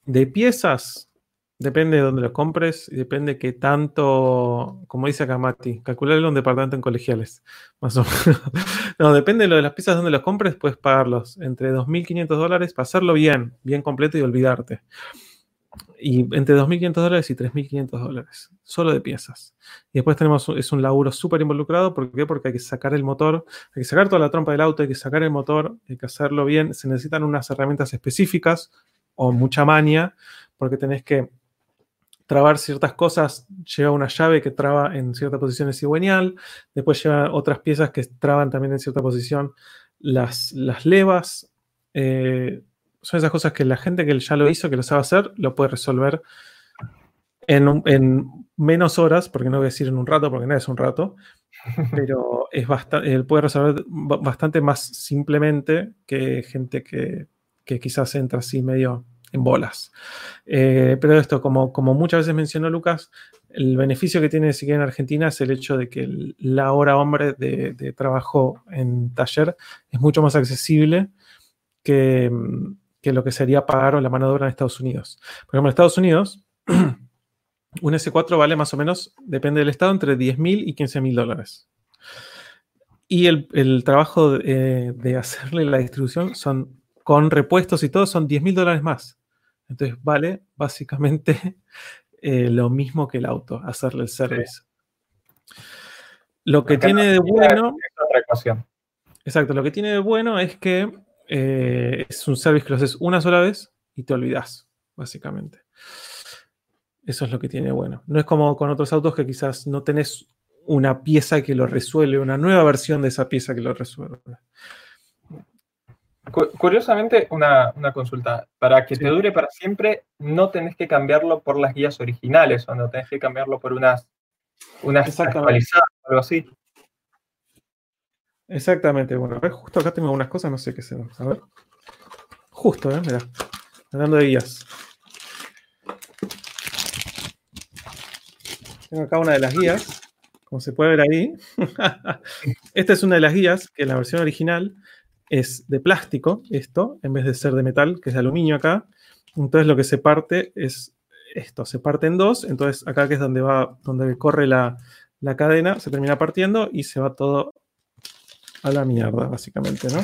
De piezas, Depende de dónde lo compres y depende que tanto, como dice acá Mati, calcularle un departamento en colegiales, más o menos. no, depende de lo de las piezas donde los compres, puedes pagarlos entre 2.500 dólares para hacerlo bien, bien completo y olvidarte. Y entre 2.500 dólares y 3.500 dólares, solo de piezas. Y después tenemos, es un laburo súper involucrado, ¿por qué? Porque hay que sacar el motor, hay que sacar toda la trompa del auto, hay que sacar el motor, hay que hacerlo bien, se necesitan unas herramientas específicas o mucha maña, porque tenés que trabar ciertas cosas, lleva una llave que traba en cierta posición el cigüeñal, después lleva otras piezas que traban también en cierta posición las, las levas. Eh, son esas cosas que la gente que ya lo hizo, que lo sabe hacer, lo puede resolver en, en menos horas, porque no voy a decir en un rato, porque no es un rato, pero es bastante, puede resolver bastante más simplemente que gente que, que quizás entra así medio en bolas. Eh, pero esto, como, como muchas veces mencionó Lucas, el beneficio que tiene siquiera en Argentina es el hecho de que la hora hombre de, trabajo en taller es mucho más accesible que, lo que sería pagar la mano de obra en Estados Unidos. Por ejemplo, en Estados Unidos, un S4 vale más o menos, depende del estado, entre 10 mil y 15 mil dólares. Y el, trabajo de, de hacerle la distribución son con repuestos y todo son 10 mil dólares más. Entonces vale básicamente eh, lo mismo que el auto, hacerle el service. Lo que tiene de bueno. Exacto, lo que tiene de bueno es que eh, es un service que lo haces una sola vez y te olvidas, básicamente. Eso es lo que tiene de bueno. No es como con otros autos que quizás no tenés una pieza que lo resuelve, una nueva versión de esa pieza que lo resuelve. Curiosamente, una, consulta. Para que te dure para siempre, no tenés que cambiarlo por las guías originales o no tenés que cambiarlo por unas, unas actualizadas o algo así. Exactamente. Bueno, a ver, justo acá tengo algunas cosas, no sé qué se A ver. Justo, ¿eh? Mira. Hablando de guías. Tengo acá una de las guías, como se puede ver ahí. Esta es una de las guías, que es la versión original es de plástico, esto, en vez de ser de metal, que es de aluminio acá. Entonces lo que se parte es esto, se parte en dos, entonces acá que es donde va, donde corre la, cadena, se termina partiendo y se va todo a la mierda, básicamente, ¿no?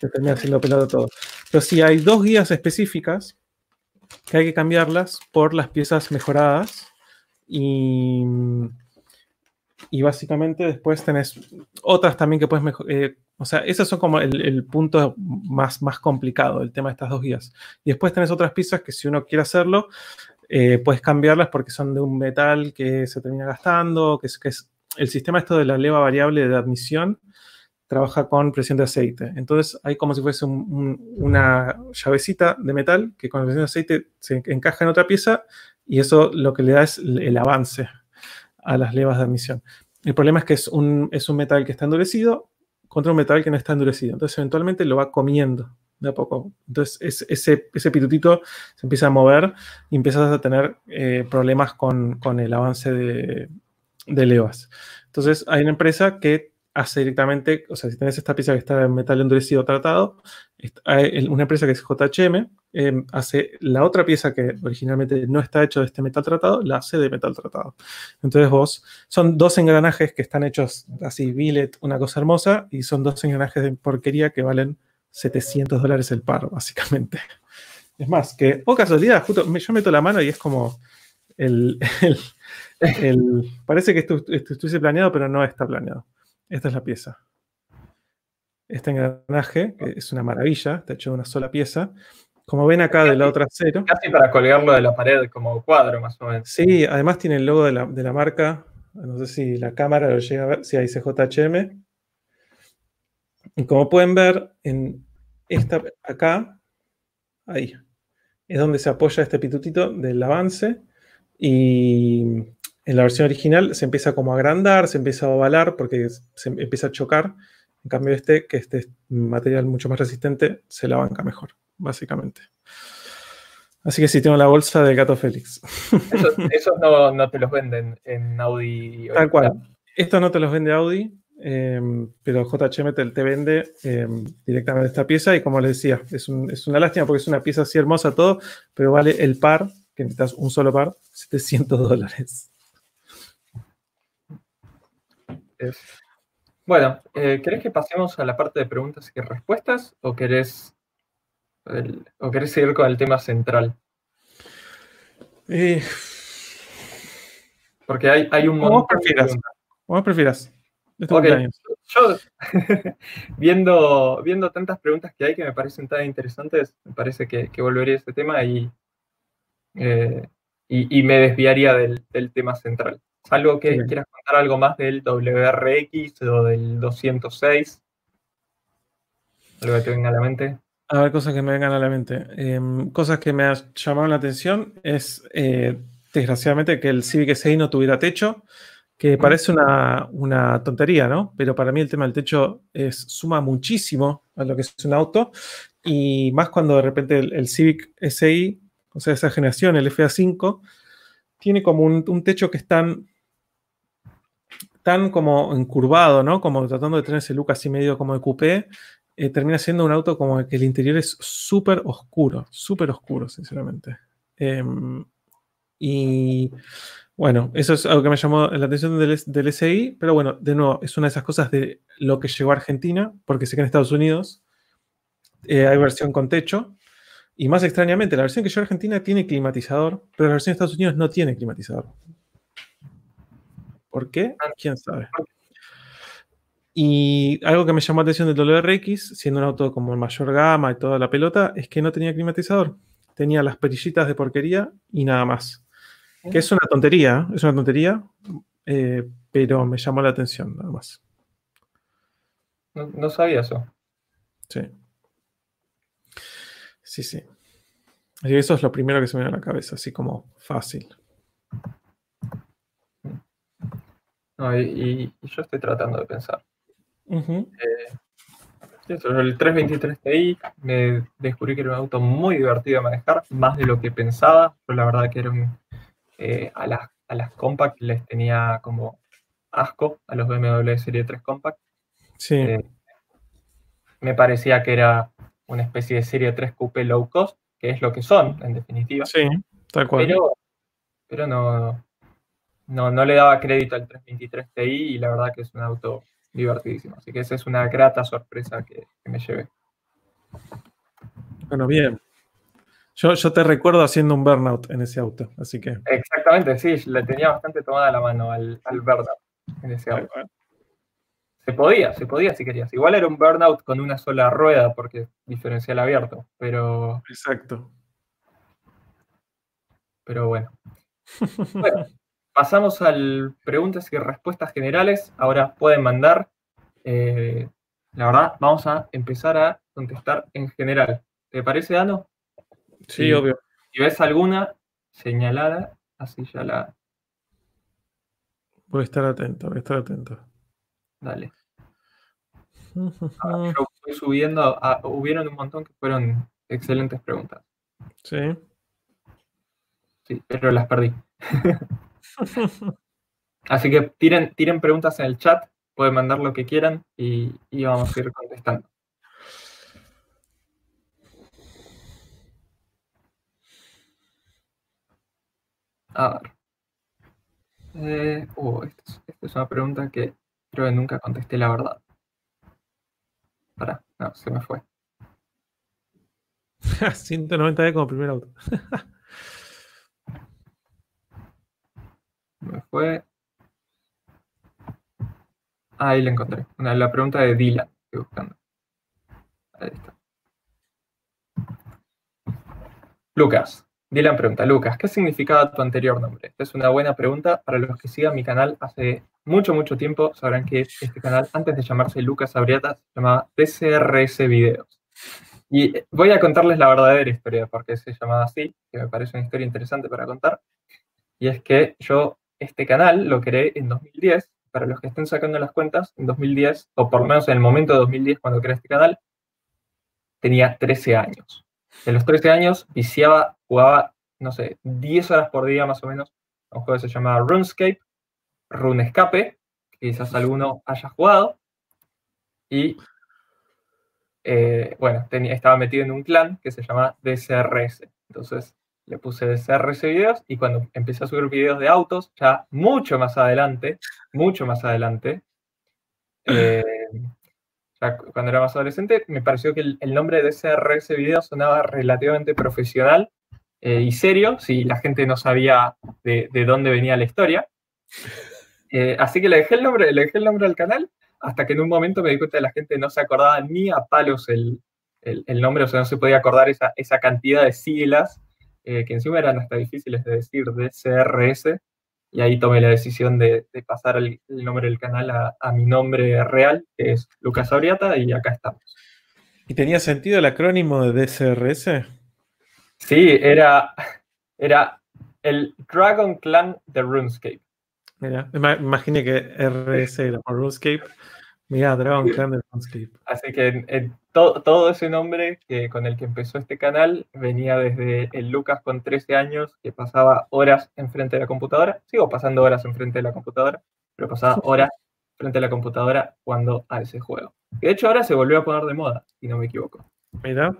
Se termina siendo pelado todo. Pero si hay dos guías específicas que hay que cambiarlas por las piezas mejoradas Y, y básicamente después tenés otras también que puedes. Eh, o sea, esos son como el, punto más, más complicado, el tema de estas dos guías. Y después tenés otras piezas que si uno quiere hacerlo, eh, puedes cambiarlas porque son de un metal que se termina gastando, que es, que es el sistema esto de la leva variable de admisión trabaja con presión de aceite. Entonces hay como si fuese una llavecita de metal que con la presión de aceite se encaja en otra pieza y eso lo que le da es el avance a las levas de admisión. El problema es que es un, es un metal que está endurecido contra un metal que no está endurecido. Entonces eventualmente lo va comiendo de a poco. Entonces ese, ese pitutito se empieza a mover y empiezas a tener eh, problemas con, el avance de, de levas. Entonces hay una empresa que hace directamente, o sea, si tenés esta pieza que está en metal endurecido tratado, una empresa que es JHM em, hace la otra pieza que originalmente no está hecho de este metal tratado, la hace de metal tratado. Entonces vos, son dos engranajes que están hechos así, billet, una cosa hermosa, y son dos engranajes de porquería que valen 700 dólares el par, básicamente. Es más, que, o casualidad, justo yo meto la mano y es como el, parece que esto estuviese planeado, pero no está planeado. Esta es la pieza. Este engranaje, que es una maravilla, está hecho de una sola pieza. Como ven acá del lado trasero. Casi para colgarlo de la pared como cuadro, más o menos. Sí, además tiene el logo de la, marca. No sé si la cámara lo llega a ver, si hay JHM. Y como pueden ver, en esta acá, ahí, es donde se apoya este pitutito del avance. Y en la versión original se empieza como a agrandar, se empieza a ovalar porque se empieza a chocar. En cambio este, que este material mucho más resistente, se la banca mejor, básicamente. Así que sí, tengo la bolsa de Gato Félix. Esos, no, te los venden en Audi. Tal cual. Estos no te los vende Audi, em, pero JHM te, vende em, directamente esta pieza. Y como les decía, es, es, una lástima porque es una pieza así hermosa todo, pero vale el par, que necesitas un solo par, 700 dólares. Bueno, eh, ¿querés que pasemos a la parte de preguntas y respuestas o querés, o querés seguir con el tema central? Eh, Porque hay, hay un montón prefieras? ¿Cómo prefieras? Yo, viendo, viendo tantas preguntas que hay que me parecen tan interesantes, me parece que, volvería a este tema y, eh, y, me desviaría del, del tema central. Salvo que quieras contar algo más del WRX o del 206. Algo que te venga a la mente. A ver, cosas que me vengan a la mente. Em, cosas que me han llamado la atención es, eh, desgraciadamente, que el Civic SI no tuviera techo, que parece una, tontería, ¿no? Pero para mí el tema del techo es, suma muchísimo a lo que es un auto, y más cuando de repente el, Civic SI, o sea, esa generación, el FA5, tiene como un, un techo que es tan tan como encurvado, ¿no? Como tratando de tener ese look así medio como de coupé, eh, termina siendo un auto como que el interior es súper oscuro, súper oscuro, sinceramente. Em, y bueno, eso es algo que me llamó la atención del, del, SI, pero bueno, de nuevo, es una de esas cosas de lo que llegó a Argentina, porque sé que en Estados Unidos eh, hay versión con techo, y más extrañamente, la versión que llegó a Argentina tiene climatizador, pero la versión de Estados Unidos no tiene climatizador. ¿Por qué? Ah, ¿Quién sabe? Y algo que me llamó la atención del WRX, siendo un auto como el mayor gama y toda la pelota, es que no tenía climatizador. Tenía las perillitas de porquería y nada más. Que es una tontería, es una tontería, eh, pero me llamó la atención nada más. No, sabía eso. Sí. Sí, sí. Y eso es lo primero que se me viene a la cabeza, así como fácil. Y, yo estoy tratando de pensar. Eh, el 323 Ti me descubrí que era un auto muy divertido de manejar, más de lo que pensaba. Pero la verdad que era eh, a, las, a las Compact les tenía como asco a los BMW Serie 3 Compact. Sí. Eh, me parecía que era una especie de Serie 3 Coupe low cost, que es lo que son, en definitiva. Sí, tal cual. Pero, pero no, no, no le daba crédito al 323 Ti y la verdad que es un auto divertidísimo. Así que esa es una grata sorpresa que, me llevé. Bueno, bien. Yo, yo te recuerdo haciendo un burnout en ese auto, así que. Exactamente, sí, le tenía bastante tomada la mano al, al burnout en ese auto. Se podía, se podía si querías. Igual era un burnout con una sola rueda porque diferencial abierto, pero. Exacto. Pero bueno. bueno pasamos a preguntas y respuestas generales. Ahora pueden mandar. Eh, la verdad, vamos a empezar a contestar en general. ¿Te parece, Dano? Sí, obvio. Si ves alguna señalada, así ya la. Voy a estar atento, voy a estar atento. Dale. Ahora, yo estoy subiendo, hubieron un montón que fueron excelentes preguntas. Sí. Sí, pero las perdí. Así que tiren, tiren preguntas en el chat, pueden mandar lo que quieran y, vamos a ir contestando. A ver. Eh, uh, esta es, una pregunta que creo que nunca contesté la verdad. Para, no, se me fue. 190 como primer auto. Me fue. ahí la encontré. Una, la pregunta de Dylan. Estoy buscando. Ahí está. Lucas. Dylan pregunta, Lucas, ¿qué significaba tu anterior nombre? Es una buena pregunta. Para los que sigan mi canal hace mucho, mucho tiempo, sabrán que este canal, antes de llamarse Lucas Abriata, se llamaba TCRS Videos. Y voy a contarles la verdadera historia, porque se llamaba así, que me parece una historia interesante para contar. Y es que yo este canal lo creé en 2010. Para los que estén sacando las cuentas, en 2010, o por lo menos en el momento de 2010 cuando creé este canal, tenía 13 años. En los 13 años viciaba, jugaba, no sé, 10 horas por día más o menos, un juego que se llamaba RuneScape, RuneScape, que quizás alguno haya jugado. Y eh, bueno, tenía, estaba metido en un clan que se llama DCRS. Entonces, le puse CRS videos y cuando empecé a subir videos de autos, ya mucho más adelante, mucho más adelante, eh, cuando era más adolescente, me pareció que el, nombre de CRS videos sonaba relativamente profesional eh, y serio, si la gente no sabía de, dónde venía la historia. Eh, así que le dejé el nombre, le dejé el nombre al canal, hasta que en un momento me di cuenta que la gente no se acordaba ni a palos el, nombre, o sea, no se podía acordar esa, esa cantidad de siglas eh, que encima eran hasta difíciles de decir, de CRS, y ahí tomé la decisión de, pasar el, nombre del canal a, mi nombre real, que es Lucas Auriata, y acá estamos. ¿Y tenía sentido el acrónimo de DCRS? Sí, era, era el Dragon Clan de RuneScape. Mira, imaginé que RS era por RuneScape Mira, Dragon Clan de RuneScape. Así que todo ese nombre que, con el que empezó este canal venía desde el Lucas con 13 años, que pasaba horas enfrente de la computadora. Sigo pasando horas enfrente de la computadora, pero pasaba horas frente a la computadora jugando a ese juego. de hecho ahora se volvió a poner de moda, si no me equivoco. Mira.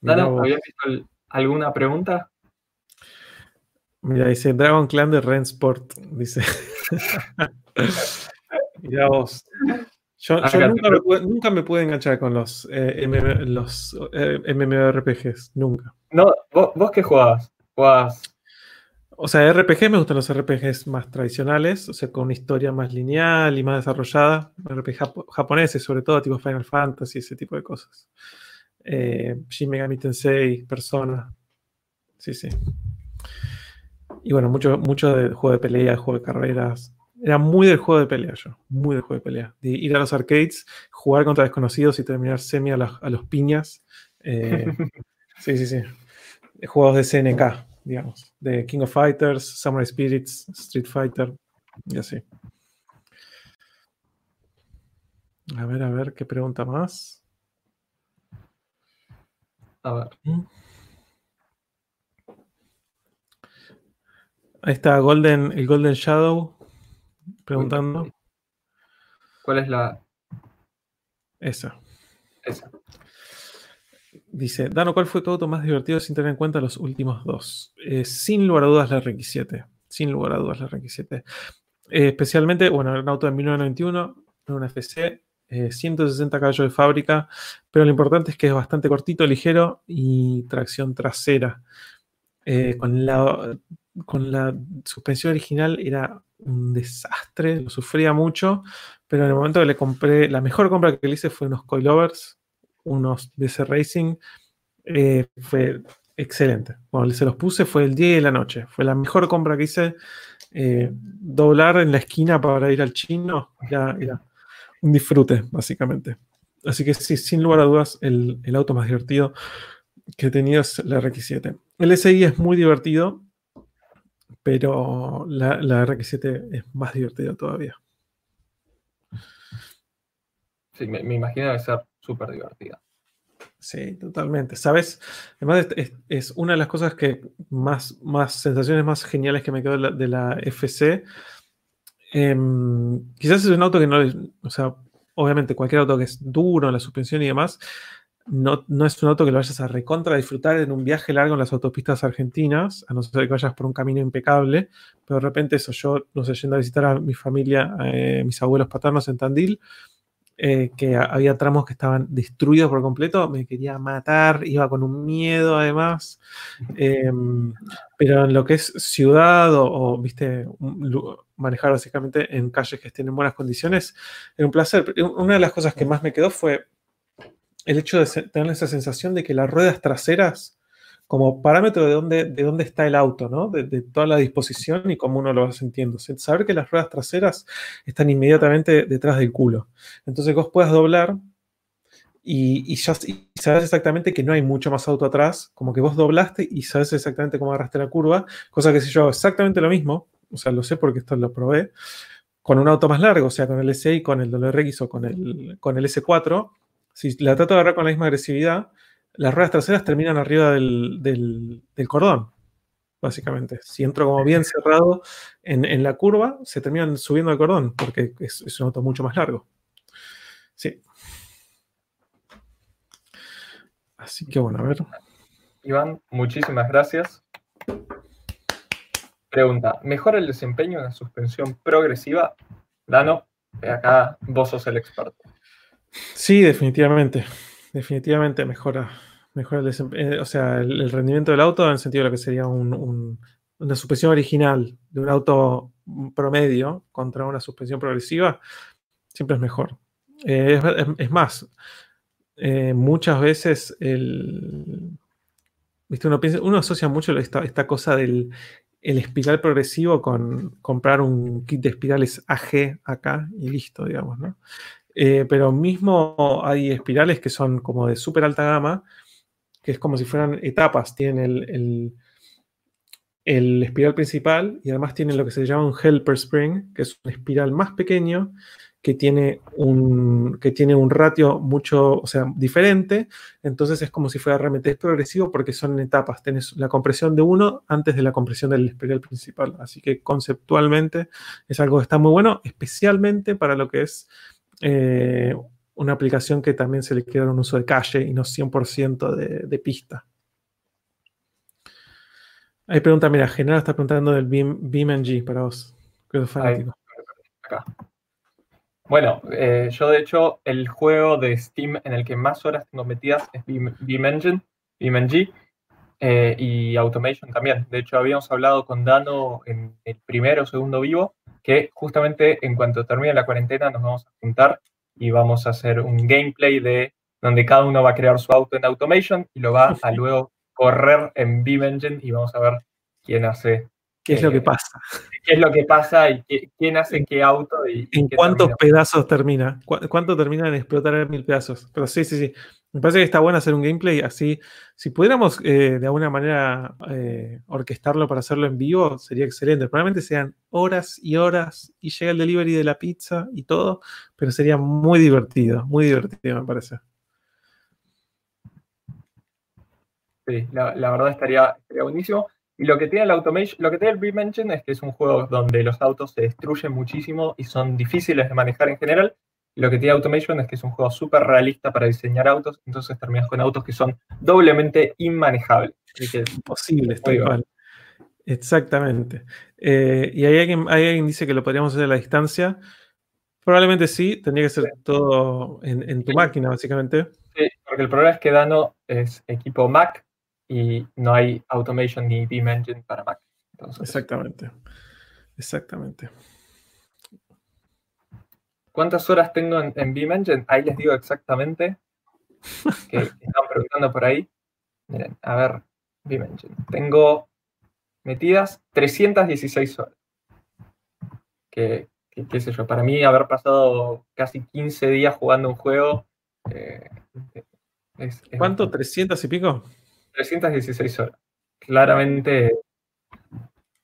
Dano, ¿habías visto alguna pregunta? Mira, dice Dragon Clan de Rensport, dice. Mira vos. Yo, nunca, me pude, enganchar con los, eh, los eh, MMORPGs, nunca. No, ¿vos, qué jugabas? O sea, RPG me gustan los RPGs más tradicionales, o sea, con una historia más lineal y más desarrollada. RPG japoneses, sobre todo, tipo Final Fantasy, ese tipo de cosas. Eh, Shin Megami Tensei, Persona. Sí, sí. Y bueno, mucho, mucho de juego de pelea, juego de carreras. Era muy del juego de pelea yo, muy del juego de pelea. De ir a los arcades, jugar contra desconocidos y terminar semi a, los piñas. Eh, sí, sí, sí. Juegos de CNK, digamos. De King of Fighters, Samurai Spirits, Street Fighter y así. A ver, a ver, ¿qué pregunta más? A ver. Ahí está Golden, el Golden Shadow preguntando. ¿Cuál es la? Esa. Esa. Dice, Dano, ¿cuál fue tu auto más divertido sin tener en cuenta los últimos dos? Eh, sin lugar a dudas la RX7. Sin lugar a dudas la RX7. Eh, especialmente, bueno, era un auto de 1991, era una FC, 160 caballos de fábrica, pero lo importante es que es bastante cortito, ligero y tracción trasera. con, la, con la suspensión original era un desastre, lo sufría mucho, pero en el momento que le compré, la mejor compra que le hice fue unos coilovers, unos DC Racing, eh, fue excelente. Cuando se los puse fue el día y la noche, fue la mejor compra que hice. Eh, doblar en la esquina para ir al chino era, un disfrute, básicamente. Así que sí, sin lugar a dudas, el, auto más divertido que he tenido es el RX7. El SI es muy divertido, pero la, la RX7 es más divertida todavía. Sí, me, imagino que ser súper divertida. Sí, totalmente. ¿Sabes? Además, es, una de las cosas que más, más sensaciones más geniales que me quedó de la, FC. Em, quizás es un auto que no, o sea, obviamente cualquier auto que es duro, la suspensión y demás, no, no, es un auto que lo vayas a recontra disfrutar en un viaje largo en las autopistas argentinas, a no ser que vayas por un camino impecable, pero de repente eso, yo, no sé, yendo a visitar a mi familia, eh, mis abuelos paternos en Tandil, eh, que había tramos que estaban destruidos por completo, me quería matar, iba con un miedo además, em, pero en lo que es ciudad o, viste, manejar básicamente en calles que estén en buenas condiciones, era un placer. Una de las cosas que más me quedó fue el hecho de tener esa sensación de que las ruedas traseras como parámetro de dónde, de dónde está el auto, ¿no? De, toda la disposición y cómo uno lo va sintiendo. Saber que las ruedas traseras están inmediatamente detrás del culo. Entonces vos puedas doblar y, ya sabes exactamente que no hay mucho más auto atrás, como que vos doblaste y sabes exactamente cómo agarraste la curva, cosa que si yo hago exactamente lo mismo, o sea, lo sé porque esto lo probé, con un auto más largo, o sea, con el SI, con el WRX o con el, con el S4, si la trato de agarrar con la misma agresividad, las ruedas traseras terminan arriba del, cordón, básicamente. Si entro como bien cerrado en, la curva, se terminan subiendo el cordón, porque es, un auto mucho más largo. Sí. Así que bueno, a ver. Iván, muchísimas gracias. Pregunta, ¿mejora el desempeño en la suspensión progresiva? Dano, acá vos sos el experto. Sí, definitivamente definitivamente mejora, mejora eh, el, rendimiento del auto en el sentido de lo que sería una suspensión original de un auto promedio contra una suspensión progresiva, siempre es mejor. Eh, es, más, eh, muchas veces el, ¿viste? Uno, piensa, uno asocia mucho esta, esta cosa del el espiral progresivo con comprar un kit de espirales AG acá y listo, digamos, ¿no? Eh, pero mismo hay espirales que son como de súper alta gama, que es como si fueran etapas. Tienen el, el, espiral principal y además tienen lo que se llama un helper spring, que es un espiral más pequeño que tiene un, que tiene un ratio mucho, o sea, diferente. Entonces es como si fuera realmente progresivo porque son etapas. Tienes la compresión de uno antes de la compresión del espiral principal. Así que conceptualmente es algo que está muy bueno, especialmente para lo que es eh, una aplicación que también se le queda un uso de calle y no 100% de, pista. Hay pregunta, mira, General está preguntando del Beam, BeamNG para vos. Bueno, eh, yo de hecho el juego de Steam en el que más horas tengo metidas es Beam, BeamNG eh, y Automation también. De hecho, habíamos hablado con Dano en el primero o segundo vivo que justamente en cuanto termine la cuarentena nos vamos a juntar y vamos a hacer un gameplay de donde cada uno va a crear su auto en Automation y lo va a luego correr en Beam Engine y vamos a ver quién hace. ¿Qué es lo que eh, pasa? ¿Qué es lo que pasa y quién hace qué auto? Y, ¿En cuántos pedazos termina? ¿Cuánto termina en explotar en mil pedazos? Pero sí, sí, sí. Me parece que está bueno hacer un gameplay así. Si pudiéramos eh, de alguna manera eh, orquestarlo para hacerlo en vivo, sería excelente. Probablemente sean horas y horas y llega el delivery de la pizza y todo, pero sería muy divertido, muy divertido, me parece. Sí, la, verdad estaría, buenísimo. Y lo que tiene el Automation, lo que tiene el Beam Engine es que es un juego donde los autos se destruyen muchísimo y son difíciles de manejar en general, lo que tiene Automation es que es un juego súper realista para diseñar autos, entonces terminas con autos que son doblemente inmanejables. Imposible, estoy igual. Exactamente. Eh, y hay alguien, hay alguien dice que lo podríamos hacer a la distancia, Probablemente sí, tendría que ser todo en, tu máquina, básicamente. Sí, porque el problema es que Dano es equipo Mac y no hay automation ni Beam Engine para Mac. Exactamente. Exactamente. ¿Cuántas horas tengo en, en Beam Engine? Ahí les digo exactamente. Que, están preguntando por ahí. Miren, a ver, Beam Engine. Tengo metidas 316 horas. Que, qué sé yo, para mí haber pasado casi 15 días jugando un juego. Eh, ¿Cuánto? ¿300 y pico? 316 horas. Claramente.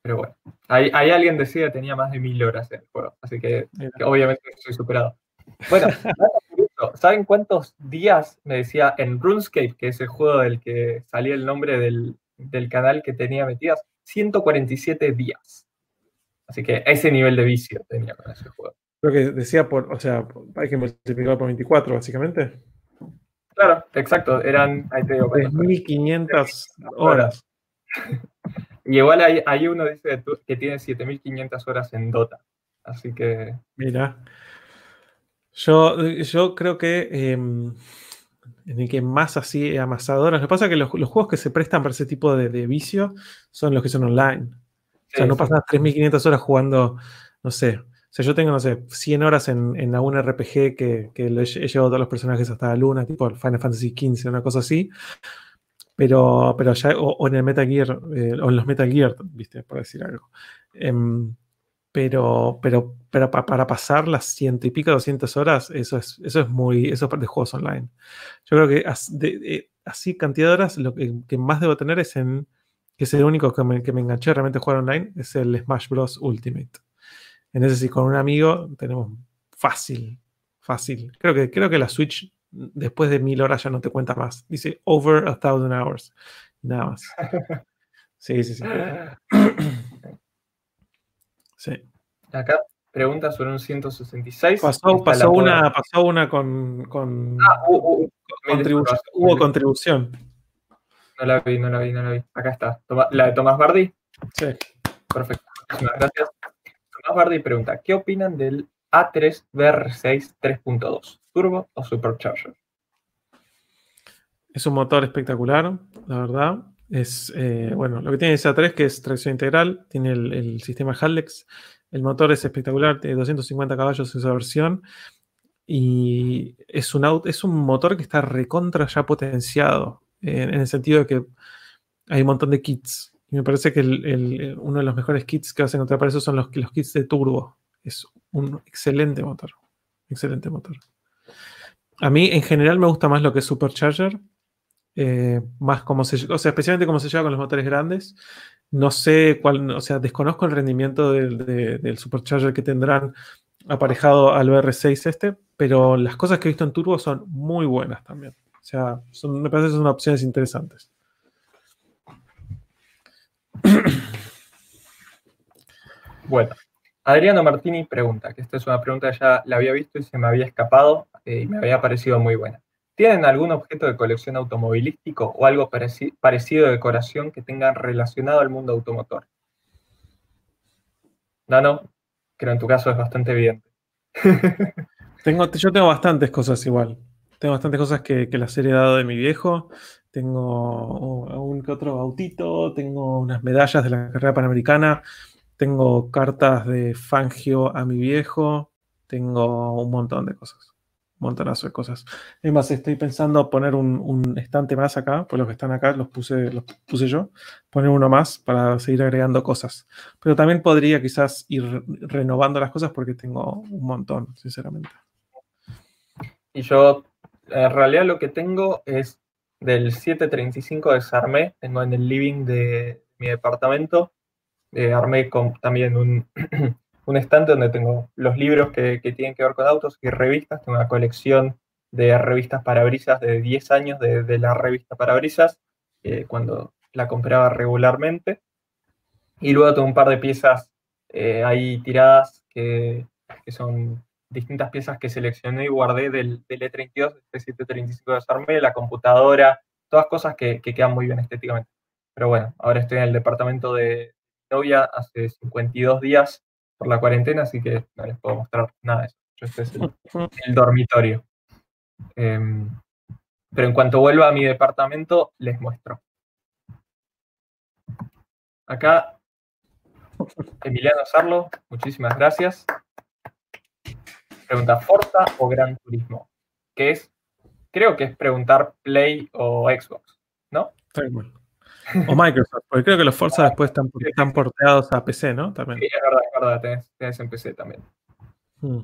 Pero bueno, ahí, alguien decía que tenía más de 1000 horas en el juego, así que, obviamente soy superado. Bueno, ¿saben cuántos días me decía en RuneScape, que es el juego del que salía el nombre del, del canal que tenía metidas? 147 días. Así que ese nivel de vicio tenía con ese juego. Creo que decía por, o sea, hay que multiplicar por 24, básicamente. Claro, exacto. Eran, ahí te digo, 3.500 horas. Y igual hay, hay uno dice que tiene 7.500 horas en Dota. Así que. Mira. Yo, yo creo que em, en el que más así amasadoras. Lo que pasa es que los, juegos que se prestan para ese tipo de, de vicio son los que son online. O sea, no pasas 3.500 horas jugando, no sé. O sea, yo tengo, no sé, 100 horas en, en algún RPG que, que he, llevado a todos los personajes hasta la luna, tipo Final Fantasy XV, una cosa así. Pero, pero ya, o, en el Metal Gear, eh, o en los Metal Gear, viste, por decir algo. Em, pero, pero, pero para pasar las ciento y pico, 200 horas, eso es, eso es muy, eso es de juegos online. Yo creo que así cantidad de horas, lo que, que más debo tener es en que es el único que me, que me enganché realmente a jugar online, es el Smash Bros. Ultimate. En ese sí, con un amigo tenemos fácil, fácil. Creo que, creo que la Switch después de mil horas ya no te cuenta más. Dice over a thousand hours. Nada más. Sí, sí, sí. Sí. Acá pregunta sobre un 166. Pasó, pasó una, pasó una con, con, ah, contribución. hubo contribución. No la vi, no la vi, no la vi. Acá está. ¿La de Tomás Bardi? Sí. Perfecto. Muchísimas gracias. Tomás Bardi pregunta, ¿qué opinan del A3 VR6 3.2? ¿Turbo o Supercharger? Es un motor espectacular, la verdad. Es, eh, bueno, lo que tiene ese A3 que es tracción integral, tiene el, sistema Haldex. El motor es espectacular, tiene 250 caballos esa versión. Y es un, es un motor que está recontra ya potenciado en, el sentido de que hay un montón de kits. Y me parece que uno de los mejores kits que vas a encontrar para eso son los, los kits de turbo. Es un excelente motor. Excelente motor. A mí en general me gusta más lo que es Supercharger. Eh, más como se, o sea, especialmente como se lleva con los motores grandes. No sé cuál, o sea, desconozco el rendimiento del, Supercharger que tendrán aparejado al VR6 este, pero las cosas que he visto en turbo son muy buenas también. O sea, me parece que son opciones interesantes. Bueno, Adriano Martini pregunta, que esta es una pregunta que ya la había visto y se me había escapado eh, y me había parecido muy buena. ¿Tienen algún objeto de colección automovilístico o algo parecido de decoración que tengan relacionado al mundo automotor? No, creo en tu caso es bastante evidente. tengo, yo tengo bastantes cosas igual. Tengo bastantes cosas que, que las he heredado de mi viejo. Tengo un que otro autito, tengo unas medallas de la carrera panamericana, tengo cartas de Fangio a mi viejo, tengo un montón de cosas. Un montonazo de cosas. Es más, estoy pensando poner un, estante más acá, pues los que están acá los puse, los puse yo, poner uno más para seguir agregando cosas. Pero también podría quizás ir renovando las cosas porque tengo un montón, sinceramente. Y yo en realidad lo que tengo es del 735 desarmé, tengo en el living de mi departamento, eh, armé con también un, un, estante donde tengo los libros que, tienen que ver con autos y revistas, tengo una colección de revistas parabrisas de 10 años de, la revista parabrisas, eh, cuando la compraba regularmente, y luego tengo un par de piezas eh, ahí tiradas que, que son distintas piezas que seleccioné y guardé del, del E32, del 735 desarmé, la computadora, todas cosas que, quedan muy bien estéticamente. Pero bueno, ahora estoy en el departamento de novia hace 52 días por la cuarentena, así que no les puedo mostrar nada de eso. Este es el, el dormitorio. Em, pero en cuanto vuelva a mi departamento, les muestro. Acá, Emiliano Sarlo, muchísimas gracias. Pregunta Forza o Gran Turismo, que es, creo que es preguntar Play o Xbox, ¿no? O Microsoft, porque creo que los Forza después están, están porteados a PC, ¿no? También. Sí, es verdad, es verdad, tenés, en PC también. Hmm.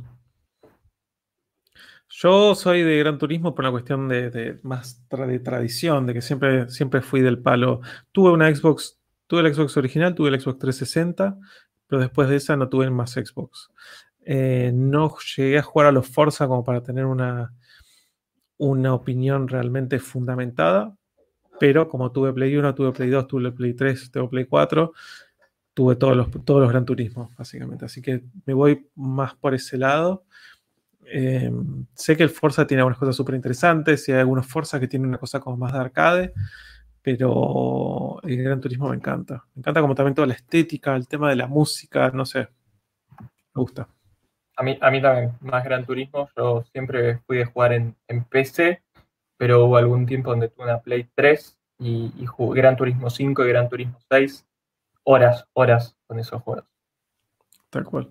Yo soy de Gran Turismo por una cuestión de, más de tradición, de que siempre, siempre fui del palo. Tuve una Xbox, tuve el Xbox original, tuve el Xbox 360, pero después de esa no tuve más Xbox. Eh, no llegué a jugar a los Forza como para tener una, una opinión realmente fundamentada, pero como tuve Play 1, tuve Play 2, tuve Play 3, tuve Play 4, tuve todos los, todos los Gran Turismos, básicamente. Así que me voy más por ese lado. Eh, sé que el Forza tiene algunas cosas súper interesantes y hay algunos Forza que tienen una cosa como más de arcade, pero el Gran Turismo me encanta. Me encanta como también toda la estética, el tema de la música, no sé. Me gusta. A mí, a mí también, más Gran Turismo. Yo siempre fui de jugar en, PC, pero hubo algún tiempo donde tuve una Play 3 y, jugué Gran Turismo 5 y Gran Turismo 6. Horas, horas con esos juegos. Tal cual.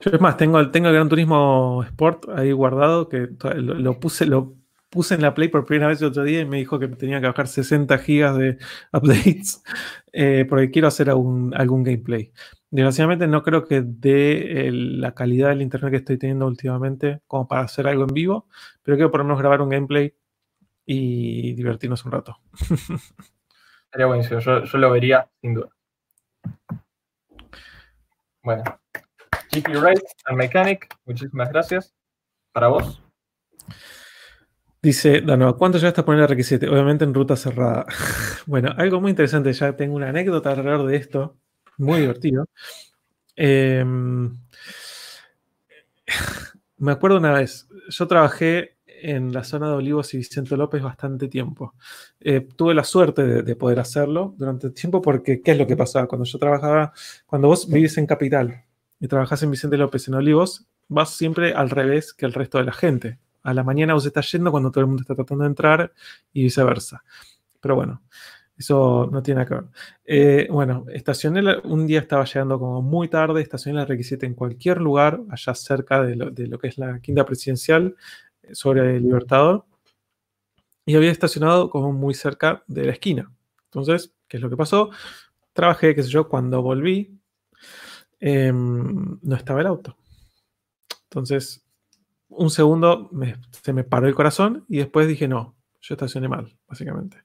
Yo es más, tengo, tengo el Gran Turismo Sport ahí guardado, que lo, puse, lo puse en la Play por primera vez el otro día y me dijo que tenía que bajar 60 gigas de updates eh, porque quiero hacer algún, algún gameplay. Desgraciadamente no creo que dé la calidad del internet que estoy teniendo últimamente como para hacer algo en vivo, pero quiero por lo menos grabar un gameplay y divertirnos un rato. Sería buenísimo, yo, yo lo vería sin duda. Bueno, GP Race and Mechanic, muchísimas gracias. Para vos. Dice, no, ¿cuánto ya está poniendo R7? Obviamente en ruta cerrada. bueno, algo muy interesante, ya tengo una anécdota alrededor de esto, muy divertido. Em, me acuerdo una vez, yo trabajé en la zona de Olivos y Vicente López bastante tiempo. Eh, tuve la suerte de, poder hacerlo durante el tiempo porque, ¿qué es lo que pasaba? Cuando yo trabajaba, cuando vos vivís en Capital y trabajás en Vicente López en Olivos, vas siempre al revés que el resto de la gente. A la mañana vos estás yendo cuando todo el mundo está tratando de entrar y viceversa. Pero bueno, eso no tiene que ver. Eh, bueno, estacioné, un día estaba llegando como muy tarde, estacioné la requisita en cualquier lugar, allá cerca de lo, de lo que es la quinta presidencial, sobre el Libertador y había estacionado como muy cerca de la esquina. Entonces, ¿qué es lo que pasó? Trabajé, qué sé yo, cuando volví, em, no estaba el auto. Entonces, un segundo se me paró el corazón y después dije, no, yo estacioné mal, básicamente.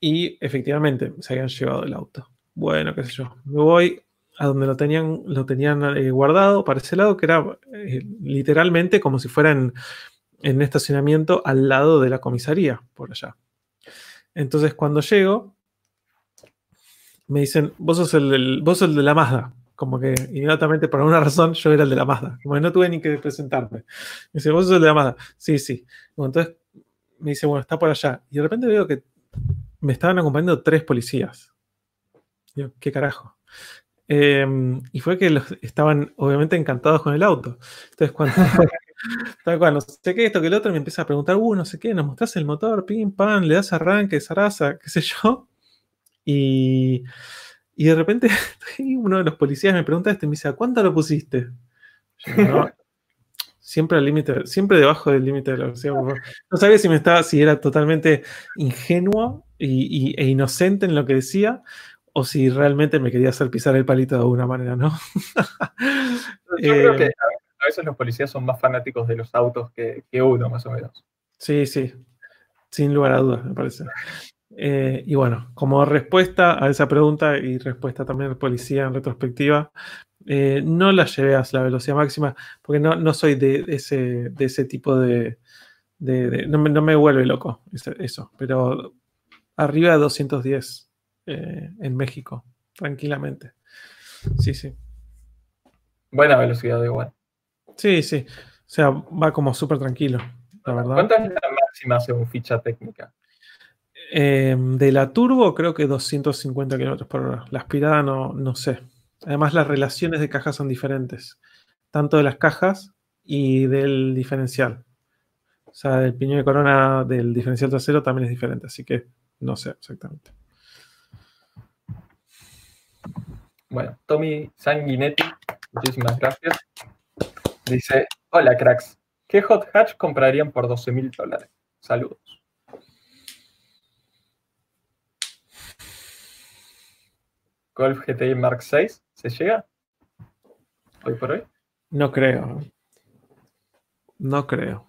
Y efectivamente se habían llevado el auto. Bueno, qué sé yo, me voy a donde lo tenían, lo tenían eh, guardado para ese lado, que era eh, literalmente como si fueran en un estacionamiento al lado de la comisaría, por allá. Entonces cuando llego, me dicen, vos sos el, de la Mazda. Como que inmediatamente por alguna razón yo era el de la Mazda. Como que no tuve ni que presentarme. Me dice, vos sos el de la Mazda. Sí, sí. entonces me dice, bueno, está por allá. Y de repente veo que me estaban acompañando tres policías. Yo, ¿qué carajo? Em, y fue que los, estaban obviamente encantados con el auto. Entonces cuando, Tal cual, no sé qué, esto que el otro me empieza a preguntar, uh, no sé qué, nos mostrás el motor, pim, pam, le das arranque, zaraza, qué sé yo. Y, y de repente uno de los policías me pregunta este y me dice, ¿a cuánto lo pusiste? siempre al límite, siempre debajo del límite de la velocidad. No sabía si me estaba, si era totalmente ingenuo y, e inocente en lo que decía, o si realmente me quería hacer pisar el palito de alguna manera, ¿no? Yo creo que eh, a veces los policías son más fanáticos de los autos que, uno, más o menos. Sí, sí, sin lugar a dudas, me parece. Eh, y bueno, como respuesta a esa pregunta y respuesta también al policía en retrospectiva, eh, no la llevé a la velocidad máxima porque no, soy de ese, de ese tipo de... no, me, vuelve loco eso, pero arriba de 210 eh, en México, tranquilamente. Sí, sí. Buena velocidad igual. Sí, sí. O sea, va como súper tranquilo, la verdad. ¿Cuánta es la máxima según ficha técnica? Em, de la turbo creo que 250 km por hora. La aspirada no, no sé. Además las relaciones de cajas son diferentes. Tanto de las cajas y del diferencial. O sea, el piñón de corona del diferencial trasero también es diferente, así que no sé exactamente. Bueno, Tommy Sanguinetti, muchísimas gracias. Dice, hola cracks, ¿qué hot hatch comprarían por 12 mil dólares? Saludos. Golf GTI Mark 6, ¿se llega? Hoy por hoy. No creo. No creo.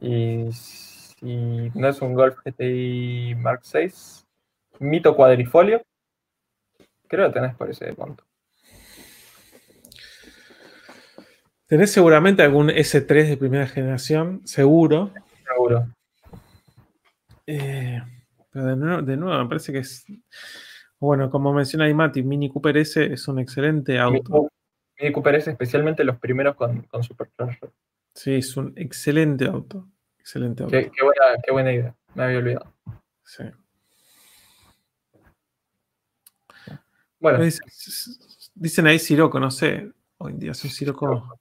Y si no es un Golf GTI Mark 6, mito cuadrifolio, creo que tenés por ese punto. Tenés seguramente algún S3 de primera generación, seguro. Seguro. Eh, pero de nuevo, de nuevo, me parece que es. Bueno, como menciona ahí Mati, Mini Cooper S es un excelente auto. Mini Cooper S, especialmente los primeros con, con Supercharger. Sí, es un excelente auto. Excelente auto. Qué, qué buena, qué buena idea. Me había olvidado. Sí. Bueno, Dicen, ahí Siroco, no sé. Hoy en día es un Siroco.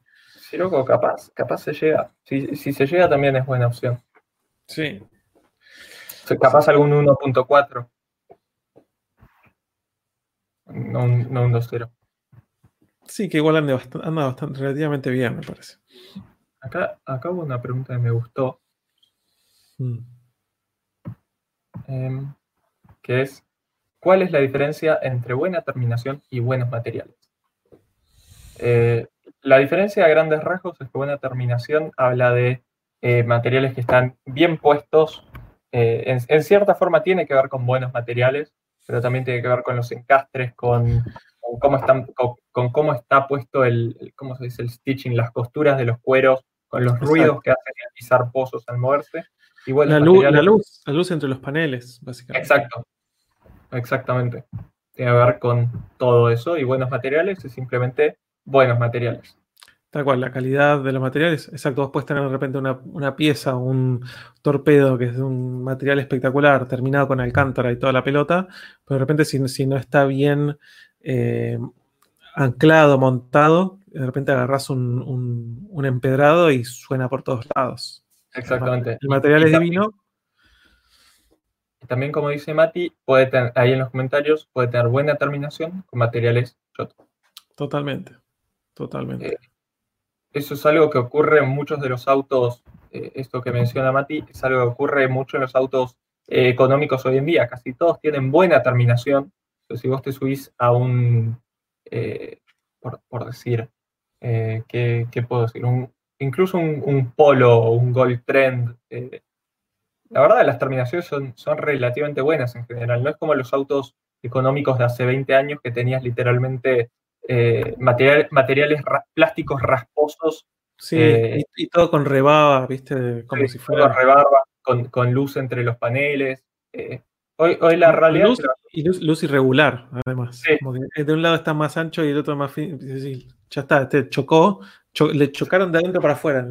Siroco capaz, capaz se llega. Si, si se llega también es buena opción. Sí. Capaz algún 1.4. No un, no un 2.0. Sí, que igual anda bastante, anda bastante relativamente bien, me parece. Acá, acá hubo una pregunta que me gustó, Mm. em, que es, ¿cuál es la diferencia entre buena terminación y buenos materiales? Eh, la diferencia a grandes rasgos es que buena terminación habla de eh, materiales que están bien puestos. eh, en, en cierta forma tiene que ver con buenos materiales, pero también tiene que ver con los encastres, con, con cómo, están, con, con cómo está puesto el, el- ¿cómo se dice? el stitching, las costuras de los cueros, con los ruidos Exacto. que hacen al pisar pozos al moverse. Y buenos La luz, la luz, la luz entre los paneles, básicamente. Exacto. Exactamente. Tiene que ver con todo eso. Y buenos materiales es simplemente buenos materiales. Tal cual, la calidad de los materiales. Exacto, vos puedes tener de repente una, una pieza, un torpedo que es de un material espectacular, terminado con alcántara y toda la pelota, pero de repente si, si no está bien eh, anclado, montado, de repente agarras un, un- un empedrado y suena por todos lados. Exactamente. El material es divino. También, como dice Mati, puede tener, ahí en los comentarios, puede tener buena terminación con materiales chotos. Totalmente. Totalmente. Eh, Eso es algo que ocurre en muchos de los autos, eh, esto que menciona Mati, es algo que ocurre mucho en los autos eh, económicos hoy en día. Casi todos tienen buena terminación. Entonces, si vos te subís a un, por, por decir, ¿qué, qué puedo decir? Un- incluso un, un Polo o un Gold Trend. La verdad, las terminaciones son, son relativamente buenas en general. No es como los autos económicos de hace 20 años que tenías literalmente eh, material- materiales ra- plásticos rasposos, Sí, eh, y, y todo con rebaba, ¿viste? Como sí, si fuera. rebarba, con, con luz entre los paneles. eh. Hoy, hoy la realidad Luz, y luz, luz irregular, además. Sí. Como que de un lado está más ancho y el otro más fino. Ya está, te chocó, cho- le chocaron de adentro para afuera.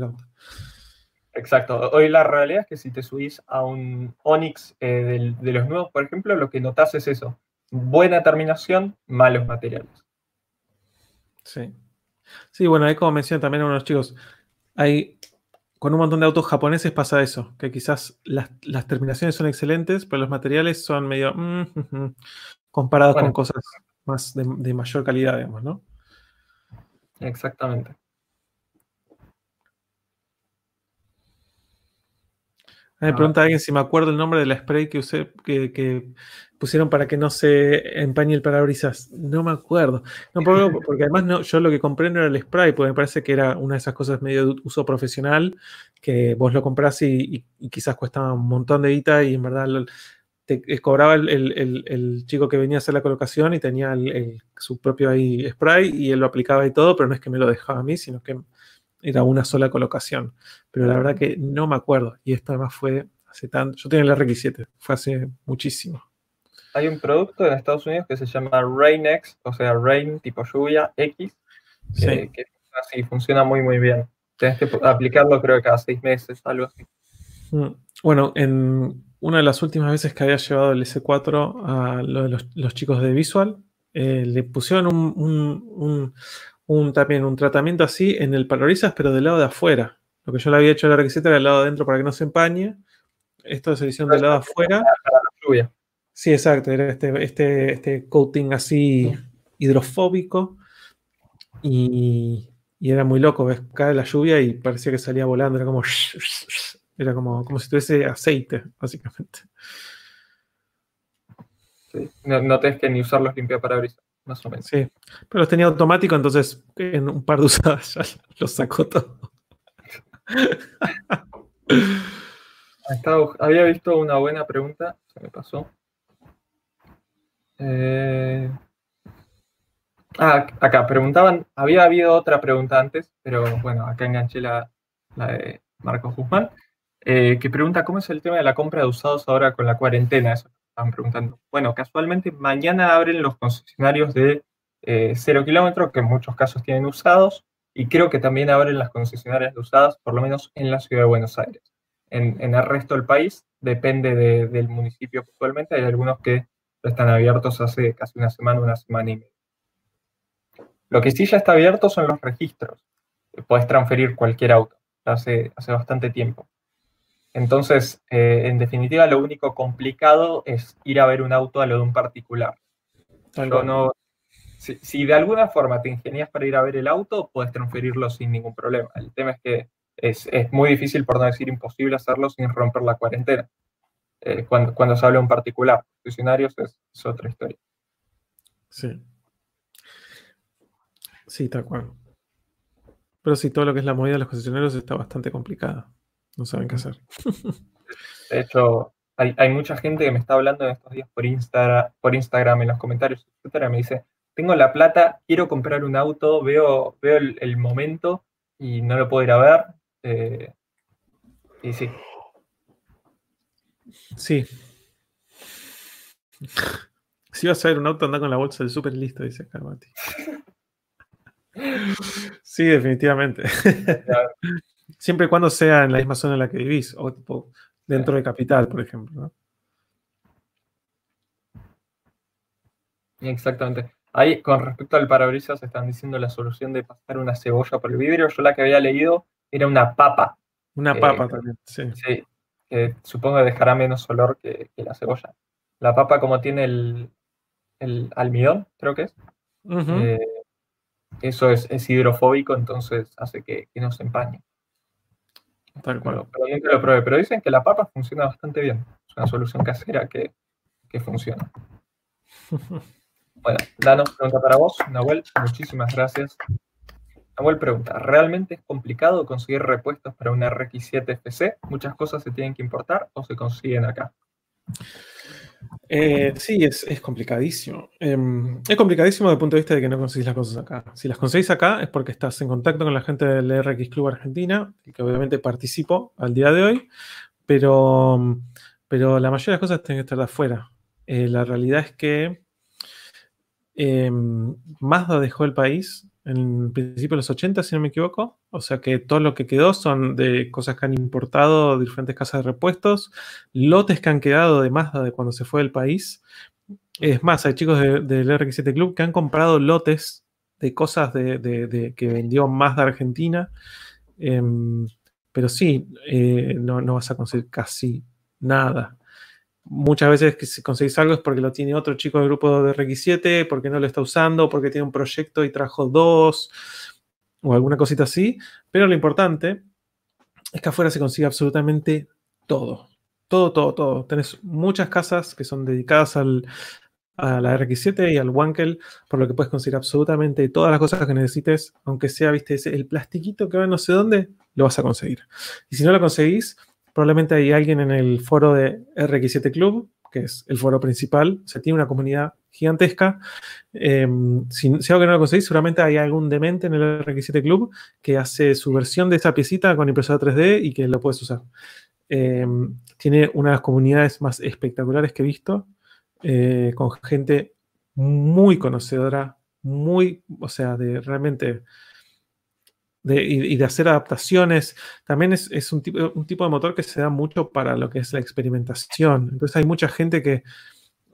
Exacto. Hoy la realidad es que si te subís a un Onix eh, del- de los nuevos, por ejemplo, lo que notas es eso. Buena terminación, malos materiales. Sí. Sí, bueno, ahí como mencionan también unos chicos, hay con un montón de autos japoneses pasa eso, que quizás las, las terminaciones son excelentes, pero los materiales son medio mm, mm, comparados Bueno. con cosas más de, de mayor calidad, digamos, ¿no? Exactamente. Me Ah. pregunta alguien si me acuerdo el nombre de la spray que usé, que, que pusieron para que no se empañe el parabrisas. No me acuerdo. No, porque, porque además no, yo lo que compré no era el spray, porque me parece que era una de esas cosas medio de uso profesional, que vos lo comprás y, y- y quizás cuestaba un montón de guita y en verdad lo- te eh, cobraba el, el- el- el chico que venía a hacer la colocación y tenía su propio ahí spray y él lo aplicaba y todo, pero no es que me lo dejaba a mí, sino que era una sola colocación. Pero la verdad que no me acuerdo. Y esto además fue hace tanto. Yo tenía el RX7, fue hace muchísimo. Hay un producto en Estados Unidos que se llama Rain-X, o sea, Rain tipo lluvia X, Sí. que, que así funciona muy, muy bien. Tenés que aplicarlo creo que cada seis meses, algo así. Mm. Bueno, en una de las últimas veces que había llevado el S4 a lo de los, los chicos de Visual, eh, le pusieron un, también un tratamiento así en el parabrisas, pero del lado de afuera. Lo que yo le había hecho en la requisita era del lado de adentro para que no se empañe. Esto se hizo del lado de afuera. Sí, exacto. Era este, este, este coating así hidrofóbico. Y, era muy loco. Ves, cae la lluvia y parecía que salía volando. Era como. Era como, como si tuviese aceite, básicamente. Sí. No, no tenés que ni usar los limpiaparabrisas, más o menos. Sí, pero los tenía automático, entonces en un par de usadas ya los sacó todo. había visto una buena pregunta, se me pasó. Eh, ah, acá preguntaban, había habido otra pregunta antes, pero bueno, acá enganché la, de Marcos Guzmán, eh, que pregunta cómo es el tema de la compra de usados ahora con la cuarentena. Eso estaban preguntando. Bueno, casualmente mañana abren los concesionarios de eh, cero kilómetros, que en muchos casos tienen usados, y creo que también abren las concesionarias usadas, por lo menos en la ciudad de Buenos Aires. En, el resto del país, depende del municipio actualmente, hay algunos que están abiertos hace casi una semana, una semana y media. Lo que sí ya está abierto son los registros. Puedes transferir cualquier auto, hace, hace bastante tiempo. Entonces, eh, en definitiva, lo único complicado es ir a ver un auto a lo de un particular. No, si, de alguna forma te ingenias para ir a ver el auto, puedes transferirlo sin ningún problema. El tema es que es, muy difícil, por no decir imposible, hacerlo sin romper la cuarentena. Eh, cuando, cuando, se habla de un particular, funcionarios es, es otra historia. Sí. Sí, tal cual. Pero sí, todo lo que es la movida de los concesionarios está bastante complicada. No saben qué hacer. De hecho, hay, mucha gente que me está hablando en estos días por, por Instagram, en los comentarios, etcétera. Me dice: Tengo la plata, quiero comprar un auto, veo, veo el, momento y no lo puedo ir a ver. Eh, y sí. Sí. Si vas a ver un auto, anda con la bolsa del súper listo, dice Carmati. Sí, definitivamente. Siempre y cuando sea en la misma zona en la que vivís, o dentro de capital, por ejemplo. Exactamente. Ahí, con respecto al parabrisas, están diciendo la solución de pasar una cebolla por el vidrio. Yo la que había leído era una papa. Una papa también, sí. Sí, que supongo que dejará menos olor que, la cebolla. La papa, como tiene el, almidón, creo que es, eh, eso es, hidrofóbico, entonces hace que no se empañe. Tal cual. Pero, lo probé. Pero dicen que la papa funciona bastante bien. Es una solución casera que, funciona. Bueno, Dano, pregunta para vos. Nahuel, muchísimas gracias. Nahuel pregunta, ¿realmente es complicado conseguir repuestos para una RX7 FC? ¿Muchas cosas se tienen que importar o se consiguen acá? Eh, sí, es, complicadísimo. Em, es complicadísimo desde el punto de vista de que no conseguís las cosas acá. Si las conseguís acá es porque estás en contacto con la gente del RX Club Argentina, que obviamente participo al día de hoy, pero, pero la mayoría de las cosas tienen que estar de afuera. Eh, la realidad es que em, Mazda dejó el país en principio de los 80, si no me equivoco. O sea que todo lo que quedó son de cosas que han importado diferentes casas de repuestos, lotes que han quedado de Mazda de cuando se fue del país. Es más, hay chicos del RX7 Club que han comprado lotes de cosas de, que vendió Mazda Argentina. Em, pero sí, eh, no vas a conseguir casi nada muchas veces que si conseguís algo es porque lo tiene otro chico del grupo de RX7, porque no lo está usando, porque tiene un proyecto y trajo dos, o alguna cosita así. Pero lo importante es que afuera se consigue absolutamente todo. Todo, todo, todo. Tenés muchas casas que son dedicadas al, a la RX7 y al Wankel, por lo que puedes conseguir absolutamente todas las cosas que necesites, aunque sea, viste, el plastiquito que va no sé dónde, lo vas a conseguir. Y si no lo conseguís, Probablemente hay alguien en el foro de RX7 Club, que es el foro principal. O sea, tiene una comunidad gigantesca. Em, si, algo que no lo conseguís, seguramente hay algún demente en el RX7 Club que hace su versión de esa piecita con impresora 3D y que lo puedes usar. Em, tiene una de las comunidades más espectaculares que he visto, eh, con gente muy conocedora, muy, o sea, de realmente y, de hacer adaptaciones. También es, un, tipo, un, tipo, de motor que se da mucho para lo que es la experimentación. Entonces hay mucha gente que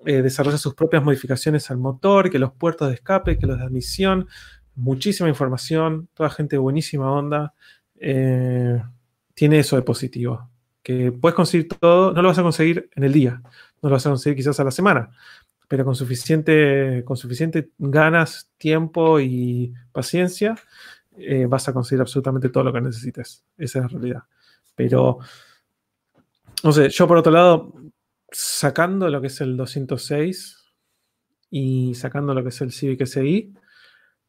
eh, desarrolla sus propias modificaciones al motor, que los puertos de escape, que los de admisión, muchísima información, toda gente buenísima onda. Eh, tiene eso de positivo, que puedes conseguir todo, no lo vas a conseguir en el día, no lo vas a conseguir quizás a la semana, pero con suficiente, con suficiente ganas, tiempo y paciencia, eh, vas a conseguir absolutamente todo lo que necesites. Esa es la realidad. Pero, no sé, yo por otro lado, sacando lo que es el 206 y sacando lo que es el Civic SI,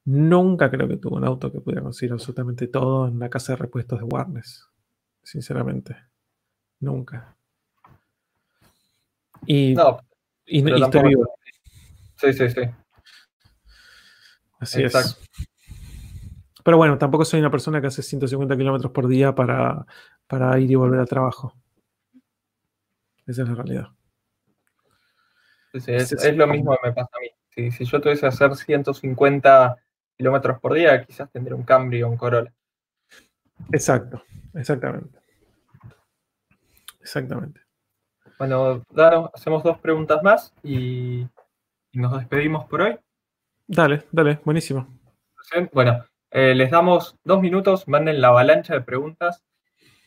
nunca creo que tuve un auto que pudiera conseguir absolutamente todo en la casa de repuestos de Warnes. Sinceramente. Nunca. Y, No, y, y estoy vivo. Sí, sí, sí. Así Exacto. es. Pero bueno, tampoco soy una persona que hace 150 kilómetros por día para, para ir y volver al trabajo. Esa es la realidad. Sí, es, lo mismo que me pasa a mí. Si, si yo tuviese que hacer 150 kilómetros por día, quizás tendría un Camry o un Corolla. Exacto, exactamente. Exactamente. Bueno, Dano, hacemos dos preguntas más y, y nos despedimos por hoy. Dale, dale, buenísimo. Bueno, eh, les damos dos minutos, manden la avalancha de preguntas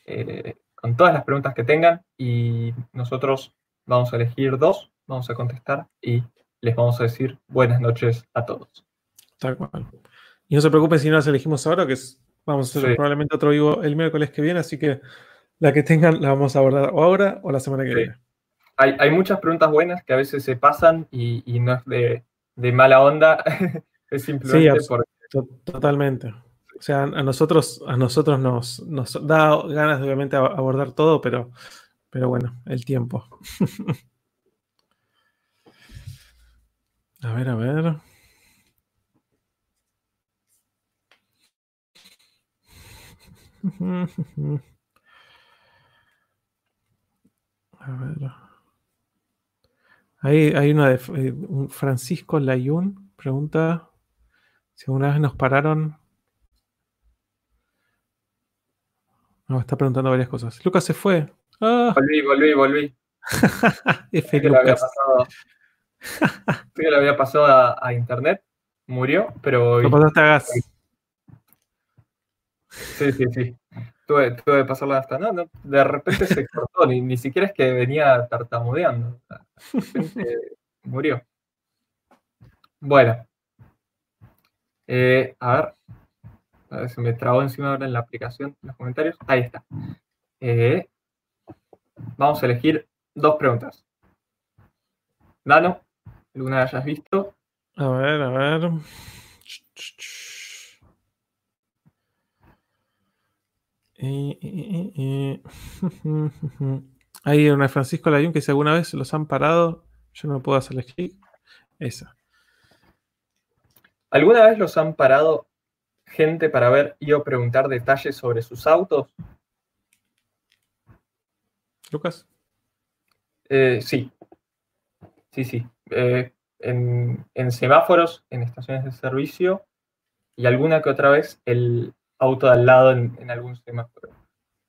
eh, con todas las preguntas que tengan y nosotros vamos a elegir dos, vamos a contestar y les vamos a decir buenas noches a todos. Tal cual. Y no se preocupen si no las elegimos ahora, que es- vamos a hacer Sí. probablemente otro vivo el miércoles que viene, así que la que tengan la vamos a abordar o ahora o la semana que Sí. viene. Hay, hay muchas preguntas buenas que a veces se pasan y, y no es de, de mala onda, es simplemente abs- por... To- Totalmente. O sea, a nosotros, a nosotros nos, nos da ganas obviamente ab- abordar todo, pero, pero bueno, el tiempo. a ver, a ver. A ver. Ahí hay una de eh, Francisco Layún, pregunta si alguna vez nos pararon. No, está preguntando varias cosas. Lucas se fue. Ah, Volví, volví, volví. F. Que le había Lucas. pasado, que le había pasado a, a internet, murió, pero Lo pasaste a gas. Sí, sí, sí. Tuve, tuve que pasarla hasta. No, no, de repente se cortó, ni, ni siquiera es que venía tartamudeando. de repente murió. Bueno. Eh, a ver. A ver, se me trabó encima ahora en la aplicación, en los comentarios. Ahí está. Eh, vamos a elegir dos preguntas. Nano, ¿alguna hayas visto? A ver, a ver. Hay una Francisco Layún que si alguna vez los han parado, yo no puedo hacerles clic. Esa. ¿Alguna vez los han parado gente para ver y o preguntar detalles sobre sus autos? Lucas. Eh, sí. Sí, sí. Eh, en, en semáforos, en estaciones de servicio y alguna que otra vez el auto de al lado en, en algún semáforo.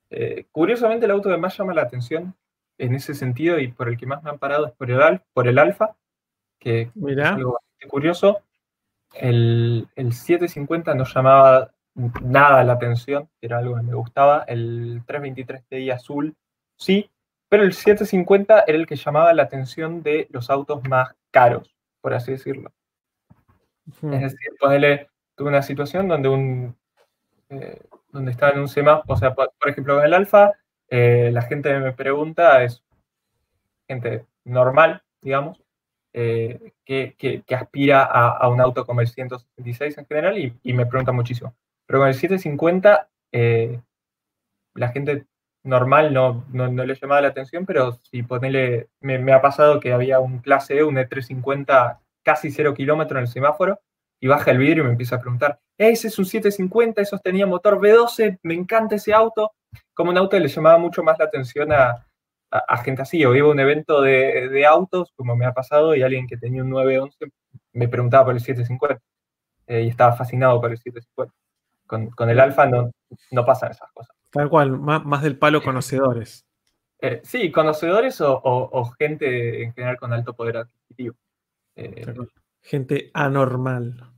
Eh, curiosamente, el auto que más llama la atención en ese sentido y por el que más me han parado es por el, al- por el Alfa, que es algo bastante curioso. El, el 750 no llamaba nada la atención, era algo que me gustaba. El 323 Ti azul, sí, pero el 750 era el que llamaba la atención de los autos más caros, por así decirlo. Es decir, ponele, tuve una situación donde un eh, donde estaba en un semáforo, o sea, por, por ejemplo, el Alfa, eh, la gente me pregunta es gente normal, digamos, eh, que, aspira a, un auto como el 166 en general y, me pregunta muchísimo. Pero con el 750, eh, la gente normal no, no, le llamaba la atención, pero si me, ha pasado que había un clase E, un E350 casi cero kilómetros en el semáforo, y baja el vidrio y me empieza a preguntar, "Eh, ese es un 750, esos tenía motor V12, me encanta ese auto. Como un auto le llamaba mucho más la atención a, a- a gente así. O iba a un evento de, de autos, como me ha pasado, y alguien que tenía un 911 me preguntaba por el 750 eh, y estaba fascinado por el 750. Con, con el Alfa no, no pasan esas cosas. Tal cual, más, más del palo conocedores. Eh, sí, conocedores o, o- o gente en general con alto poder adquisitivo. Eh, gente anormal.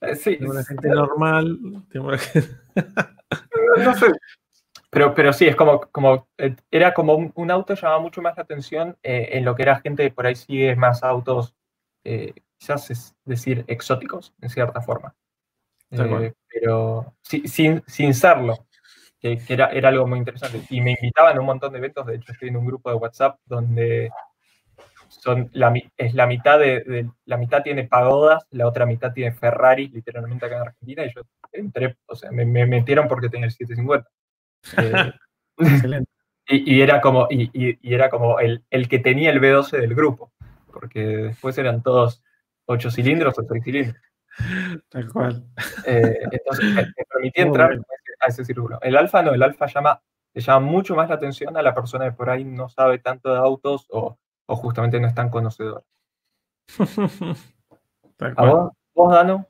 Eh, sí, Tengo una gente normal. Tengo una gente... no sé. Pero, pero sí, es como, como eh, era como un, un auto llamaba mucho más la atención eh, en lo que era gente que por ahí sigue más autos, eh, quizás es decir, exóticos, en cierta forma. Eh, pero sí, sin, sin serlo, que, que era, era algo muy interesante. Y me invitaban a un montón de eventos, de hecho estoy en un grupo de WhatsApp donde son la, es la mitad de, de- la mitad tiene pagodas, la otra mitad tiene Ferrari, literalmente acá en Argentina, y yo entré, o sea, me, me metieron porque tenía el 750. Eh, Excelente. y, y era como, y, era como el, el que tenía el V12 del grupo, porque después eran todos 8 cilindros o 6 cilindros. Tal cual. Eh, entonces me, permitía entrar a ese, círculo. El alfa no, el alfa llama, le llama mucho más la atención a la persona que por ahí no sabe tanto de autos o, o justamente no es tan conocedor. Tal ¿A vos, vos, Dano?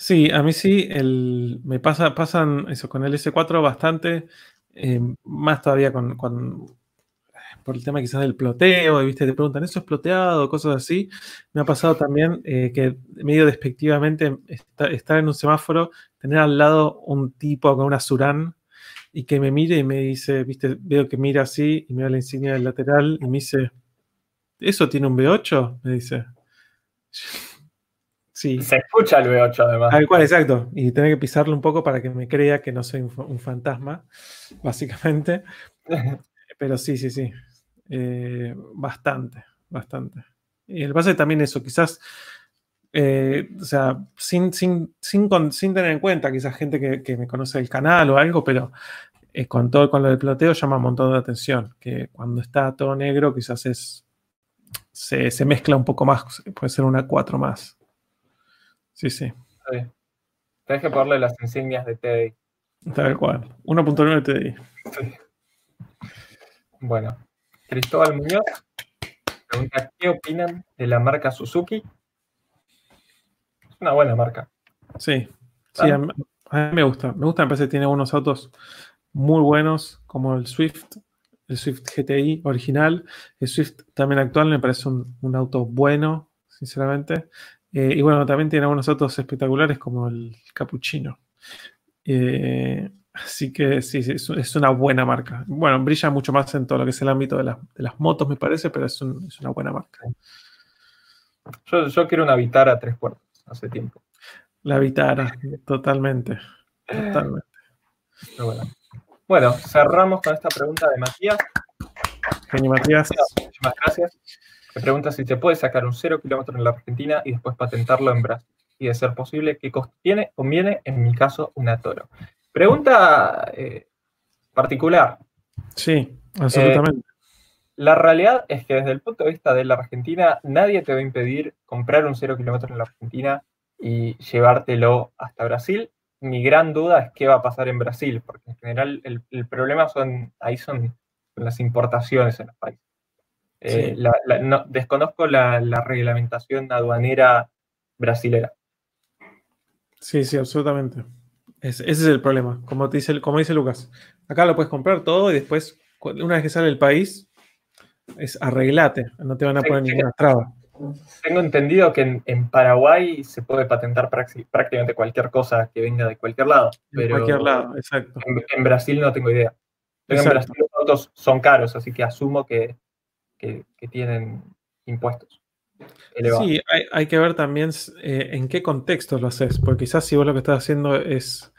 Sí, a mí sí, el, me pasa, pasan eso con el S4 bastante, eh, más todavía con, por el tema quizás del ploteo, y viste, te preguntan, ¿eso es ploteado? Cosas así. Me ha pasado también eh, que medio despectivamente estar en un semáforo, tener al lado un tipo con una Surán y que me mire y me dice, viste, veo que mira así y mira la insignia del lateral y me dice, ¿eso tiene un V8? Me dice. Sí. Se escucha el V8 además. Tal cual, exacto. Y tener que pisarlo un poco para que me crea que no soy un, fa- un fantasma, básicamente. Pero sí, sí, sí. Eh, bastante, bastante. Y el base también eso, quizás, eh, o sea, sin, sin, sin, con- sin tener en cuenta, quizás gente que, que me conoce el canal o algo, pero eh, con todo con lo del ploteo llama un montón de atención. Que cuando está todo negro, quizás es. Se, se mezcla un poco más, puede ser una 4 más. Sí, sí. Sí. Tenés que ponerle las insignias de TDI. Tal cual. 1.9 TDI. Bueno, Cristóbal Muñoz pregunta, ¿qué opinan de la marca Suzuki? Es una buena marca. Sí. Sí, a mí, a mí me gusta. Me gusta, me parece que tiene unos autos muy buenos, como el Swift, el Swift GTI original. El Swift también actual me parece un, un auto bueno, sinceramente. Eh, y bueno, también tiene algunos autos espectaculares como el Cappuccino. Eh, así que sí, sí, es, es una buena marca. Bueno, brilla mucho más en todo lo que es el ámbito de, las- de las motos, me parece, pero es, un- es una buena marca. Yo, yo quiero una Vitara a tres puertas hace tiempo. La Vitara, totalmente. Totalmente. Pero bueno. Bueno, cerramos con esta pregunta de Matías. Genio Matías. Muchísimas gracias. Me pregunta si se puede sacar un cero kilómetro en la Argentina y después patentarlo en Brasil. Y de ser posible, ¿qué costo tiene? Conviene, en mi caso, una Toro. Pregunta eh, particular. Sí, absolutamente. La realidad es que desde el punto de vista de la Argentina, nadie te va a impedir comprar un cero kilómetro en la Argentina y llevártelo hasta Brasil. Mi gran duda es qué va a pasar en Brasil, porque en general el, el problema son, ahí son las importaciones en los países. Eh, Sí. la- la- no- desconozco la, la reglamentación aduanera brasilera. Sí, sí, absolutamente. Es- ese es el problema, como, te dice, como dice Lucas. Acá lo puedes comprar todo y después, una vez que sale del país, es arreglate, no te van a poner sí. ninguna traba. Tengo entendido que en, en Paraguay se puede patentar prácticamente cualquier cosa que venga de cualquier lado. De Pero cualquier lado, exacto. En, en Brasil no tengo idea. Pero en. Brasil los autos son caros, así que asumo que, que- que tienen impuestos elevados. Sí, hay, hay que ver también eh, en qué contexto lo haces, porque quizás si vos lo que estás haciendo es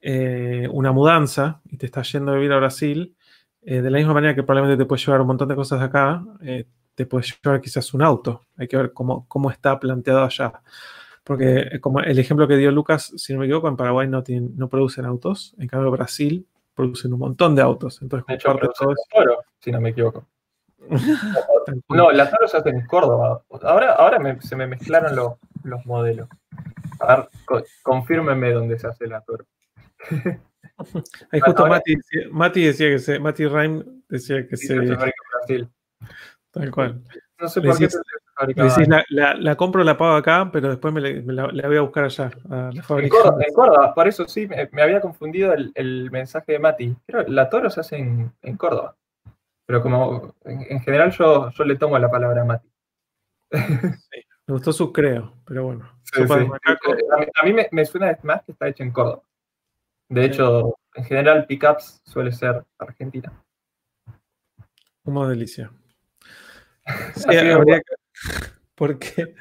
eh, una mudanza y te estás yendo a vivir a Brasil, eh, de la misma manera que probablemente te puedes llevar un montón de cosas de acá, eh, te puedes llevar quizás un auto. Hay que ver cómo, cómo está planteado allá. Porque eh, como el ejemplo que dio Lucas, si no me equivoco, en Paraguay no, tienen- no producen autos, en cambio Brasil producen un montón de autos. Entonces, de hecho, todo la Toro, si no me equivoco. No, la Toro se hace en Córdoba. Ahora, ahora me- se me mezclaron los, los modelos. A ver, co- confírmenme dónde se hace la Toro. Ahí justo Ahora- Mati, decía- Mati decía que se, Mati Raim decía que Sí, se, se fabrica en Brasil. tal cual. No sé Le por qué se decís, la, la- la compro, la pago acá, pero después me, la- me la, la voy a buscar allá, a la En. Córdoba, en Córdoba, por eso sí, me, me había confundido el, el mensaje de Mati. Pero la Toro se hace en, en Córdoba. Pero como en, general yo, yo le tomo la palabra a Mati. Sí, me gustó su creo, pero bueno. A mí, me, suena más que está hecho en Córdoba. De hecho, en general, Pickups suele ser Argentina. Como delicia. Sí, habría. ¿Por, qué?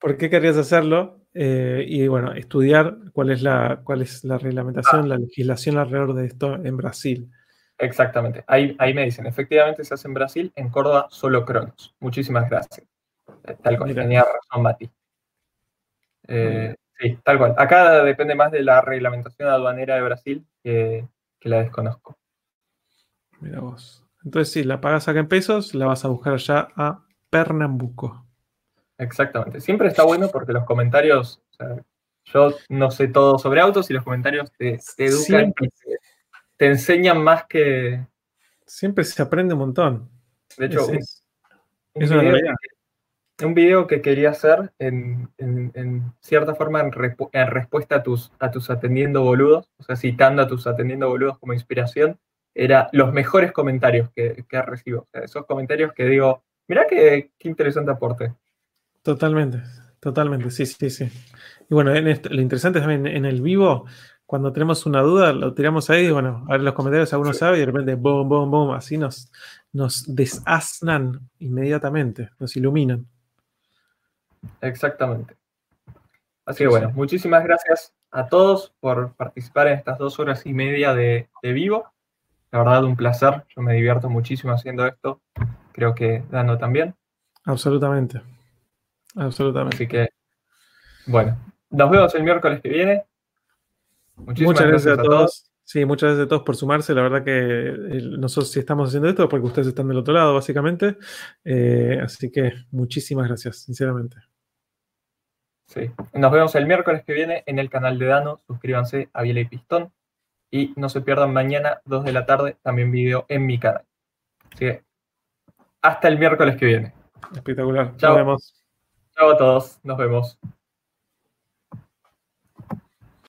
¿Por qué querrías hacerlo? Eh, y bueno, estudiar cuál es la, cuál es la reglamentación, ah. la legislación alrededor de esto en Brasil. Exactamente. Ahí, ahí me dicen, efectivamente se hace en Brasil, en Córdoba solo Cronos. Muchísimas gracias. Tal cual, tenía razón Mati. Eh, sí, tal cual. Acá depende más de la reglamentación aduanera de Brasil que, la desconozco. Mira vos. Entonces, si la pagas acá en pesos, la vas a buscar allá a Pernambuco. Exactamente. Siempre está bueno porque los comentarios, yo no sé todo sobre autos y los comentarios te, educan te, enseñan más que... Siempre se aprende un montón. De hecho, es, una realidad un video que quería hacer en, cierta forma en, respuesta a tus, a tus atendiendo boludos, o sea, citando a tus atendiendo boludos como inspiración, era los mejores comentarios que, que recibo. esos comentarios que digo, mirá qué, interesante aporte. Totalmente, totalmente, sí, sí, sí. Y bueno, lo interesante también en el vivo, cuando tenemos una duda, lo tiramos ahí, y bueno, a ver los comentarios, alguno sabe, y de repente, boom, boom, boom, así nos, nos desasnan inmediatamente, nos iluminan. Exactamente. Así que bueno, muchísimas gracias a todos por participar en estas dos horas y media de, vivo. La verdad, un placer. Yo me divierto muchísimo haciendo esto. Creo que dando también. Absolutamente. Absolutamente. Así que, bueno, nos vemos el miércoles que viene. Muchísimas muchas gracias, a, todos. Sí, muchas gracias a todos por sumarse. La verdad que nosotros sí estamos haciendo esto porque ustedes están del otro lado, básicamente. Eh, así que muchísimas gracias, sinceramente. Sí. Nos vemos el miércoles que viene en el canal de Dano. Suscríbanse a Viela y Pistón. Y no se pierdan mañana, 2 de la tarde, también video en mi canal. Así que hasta el miércoles que viene. Espectacular. Chao. Nos vemos. Chao a todos. Nos vemos.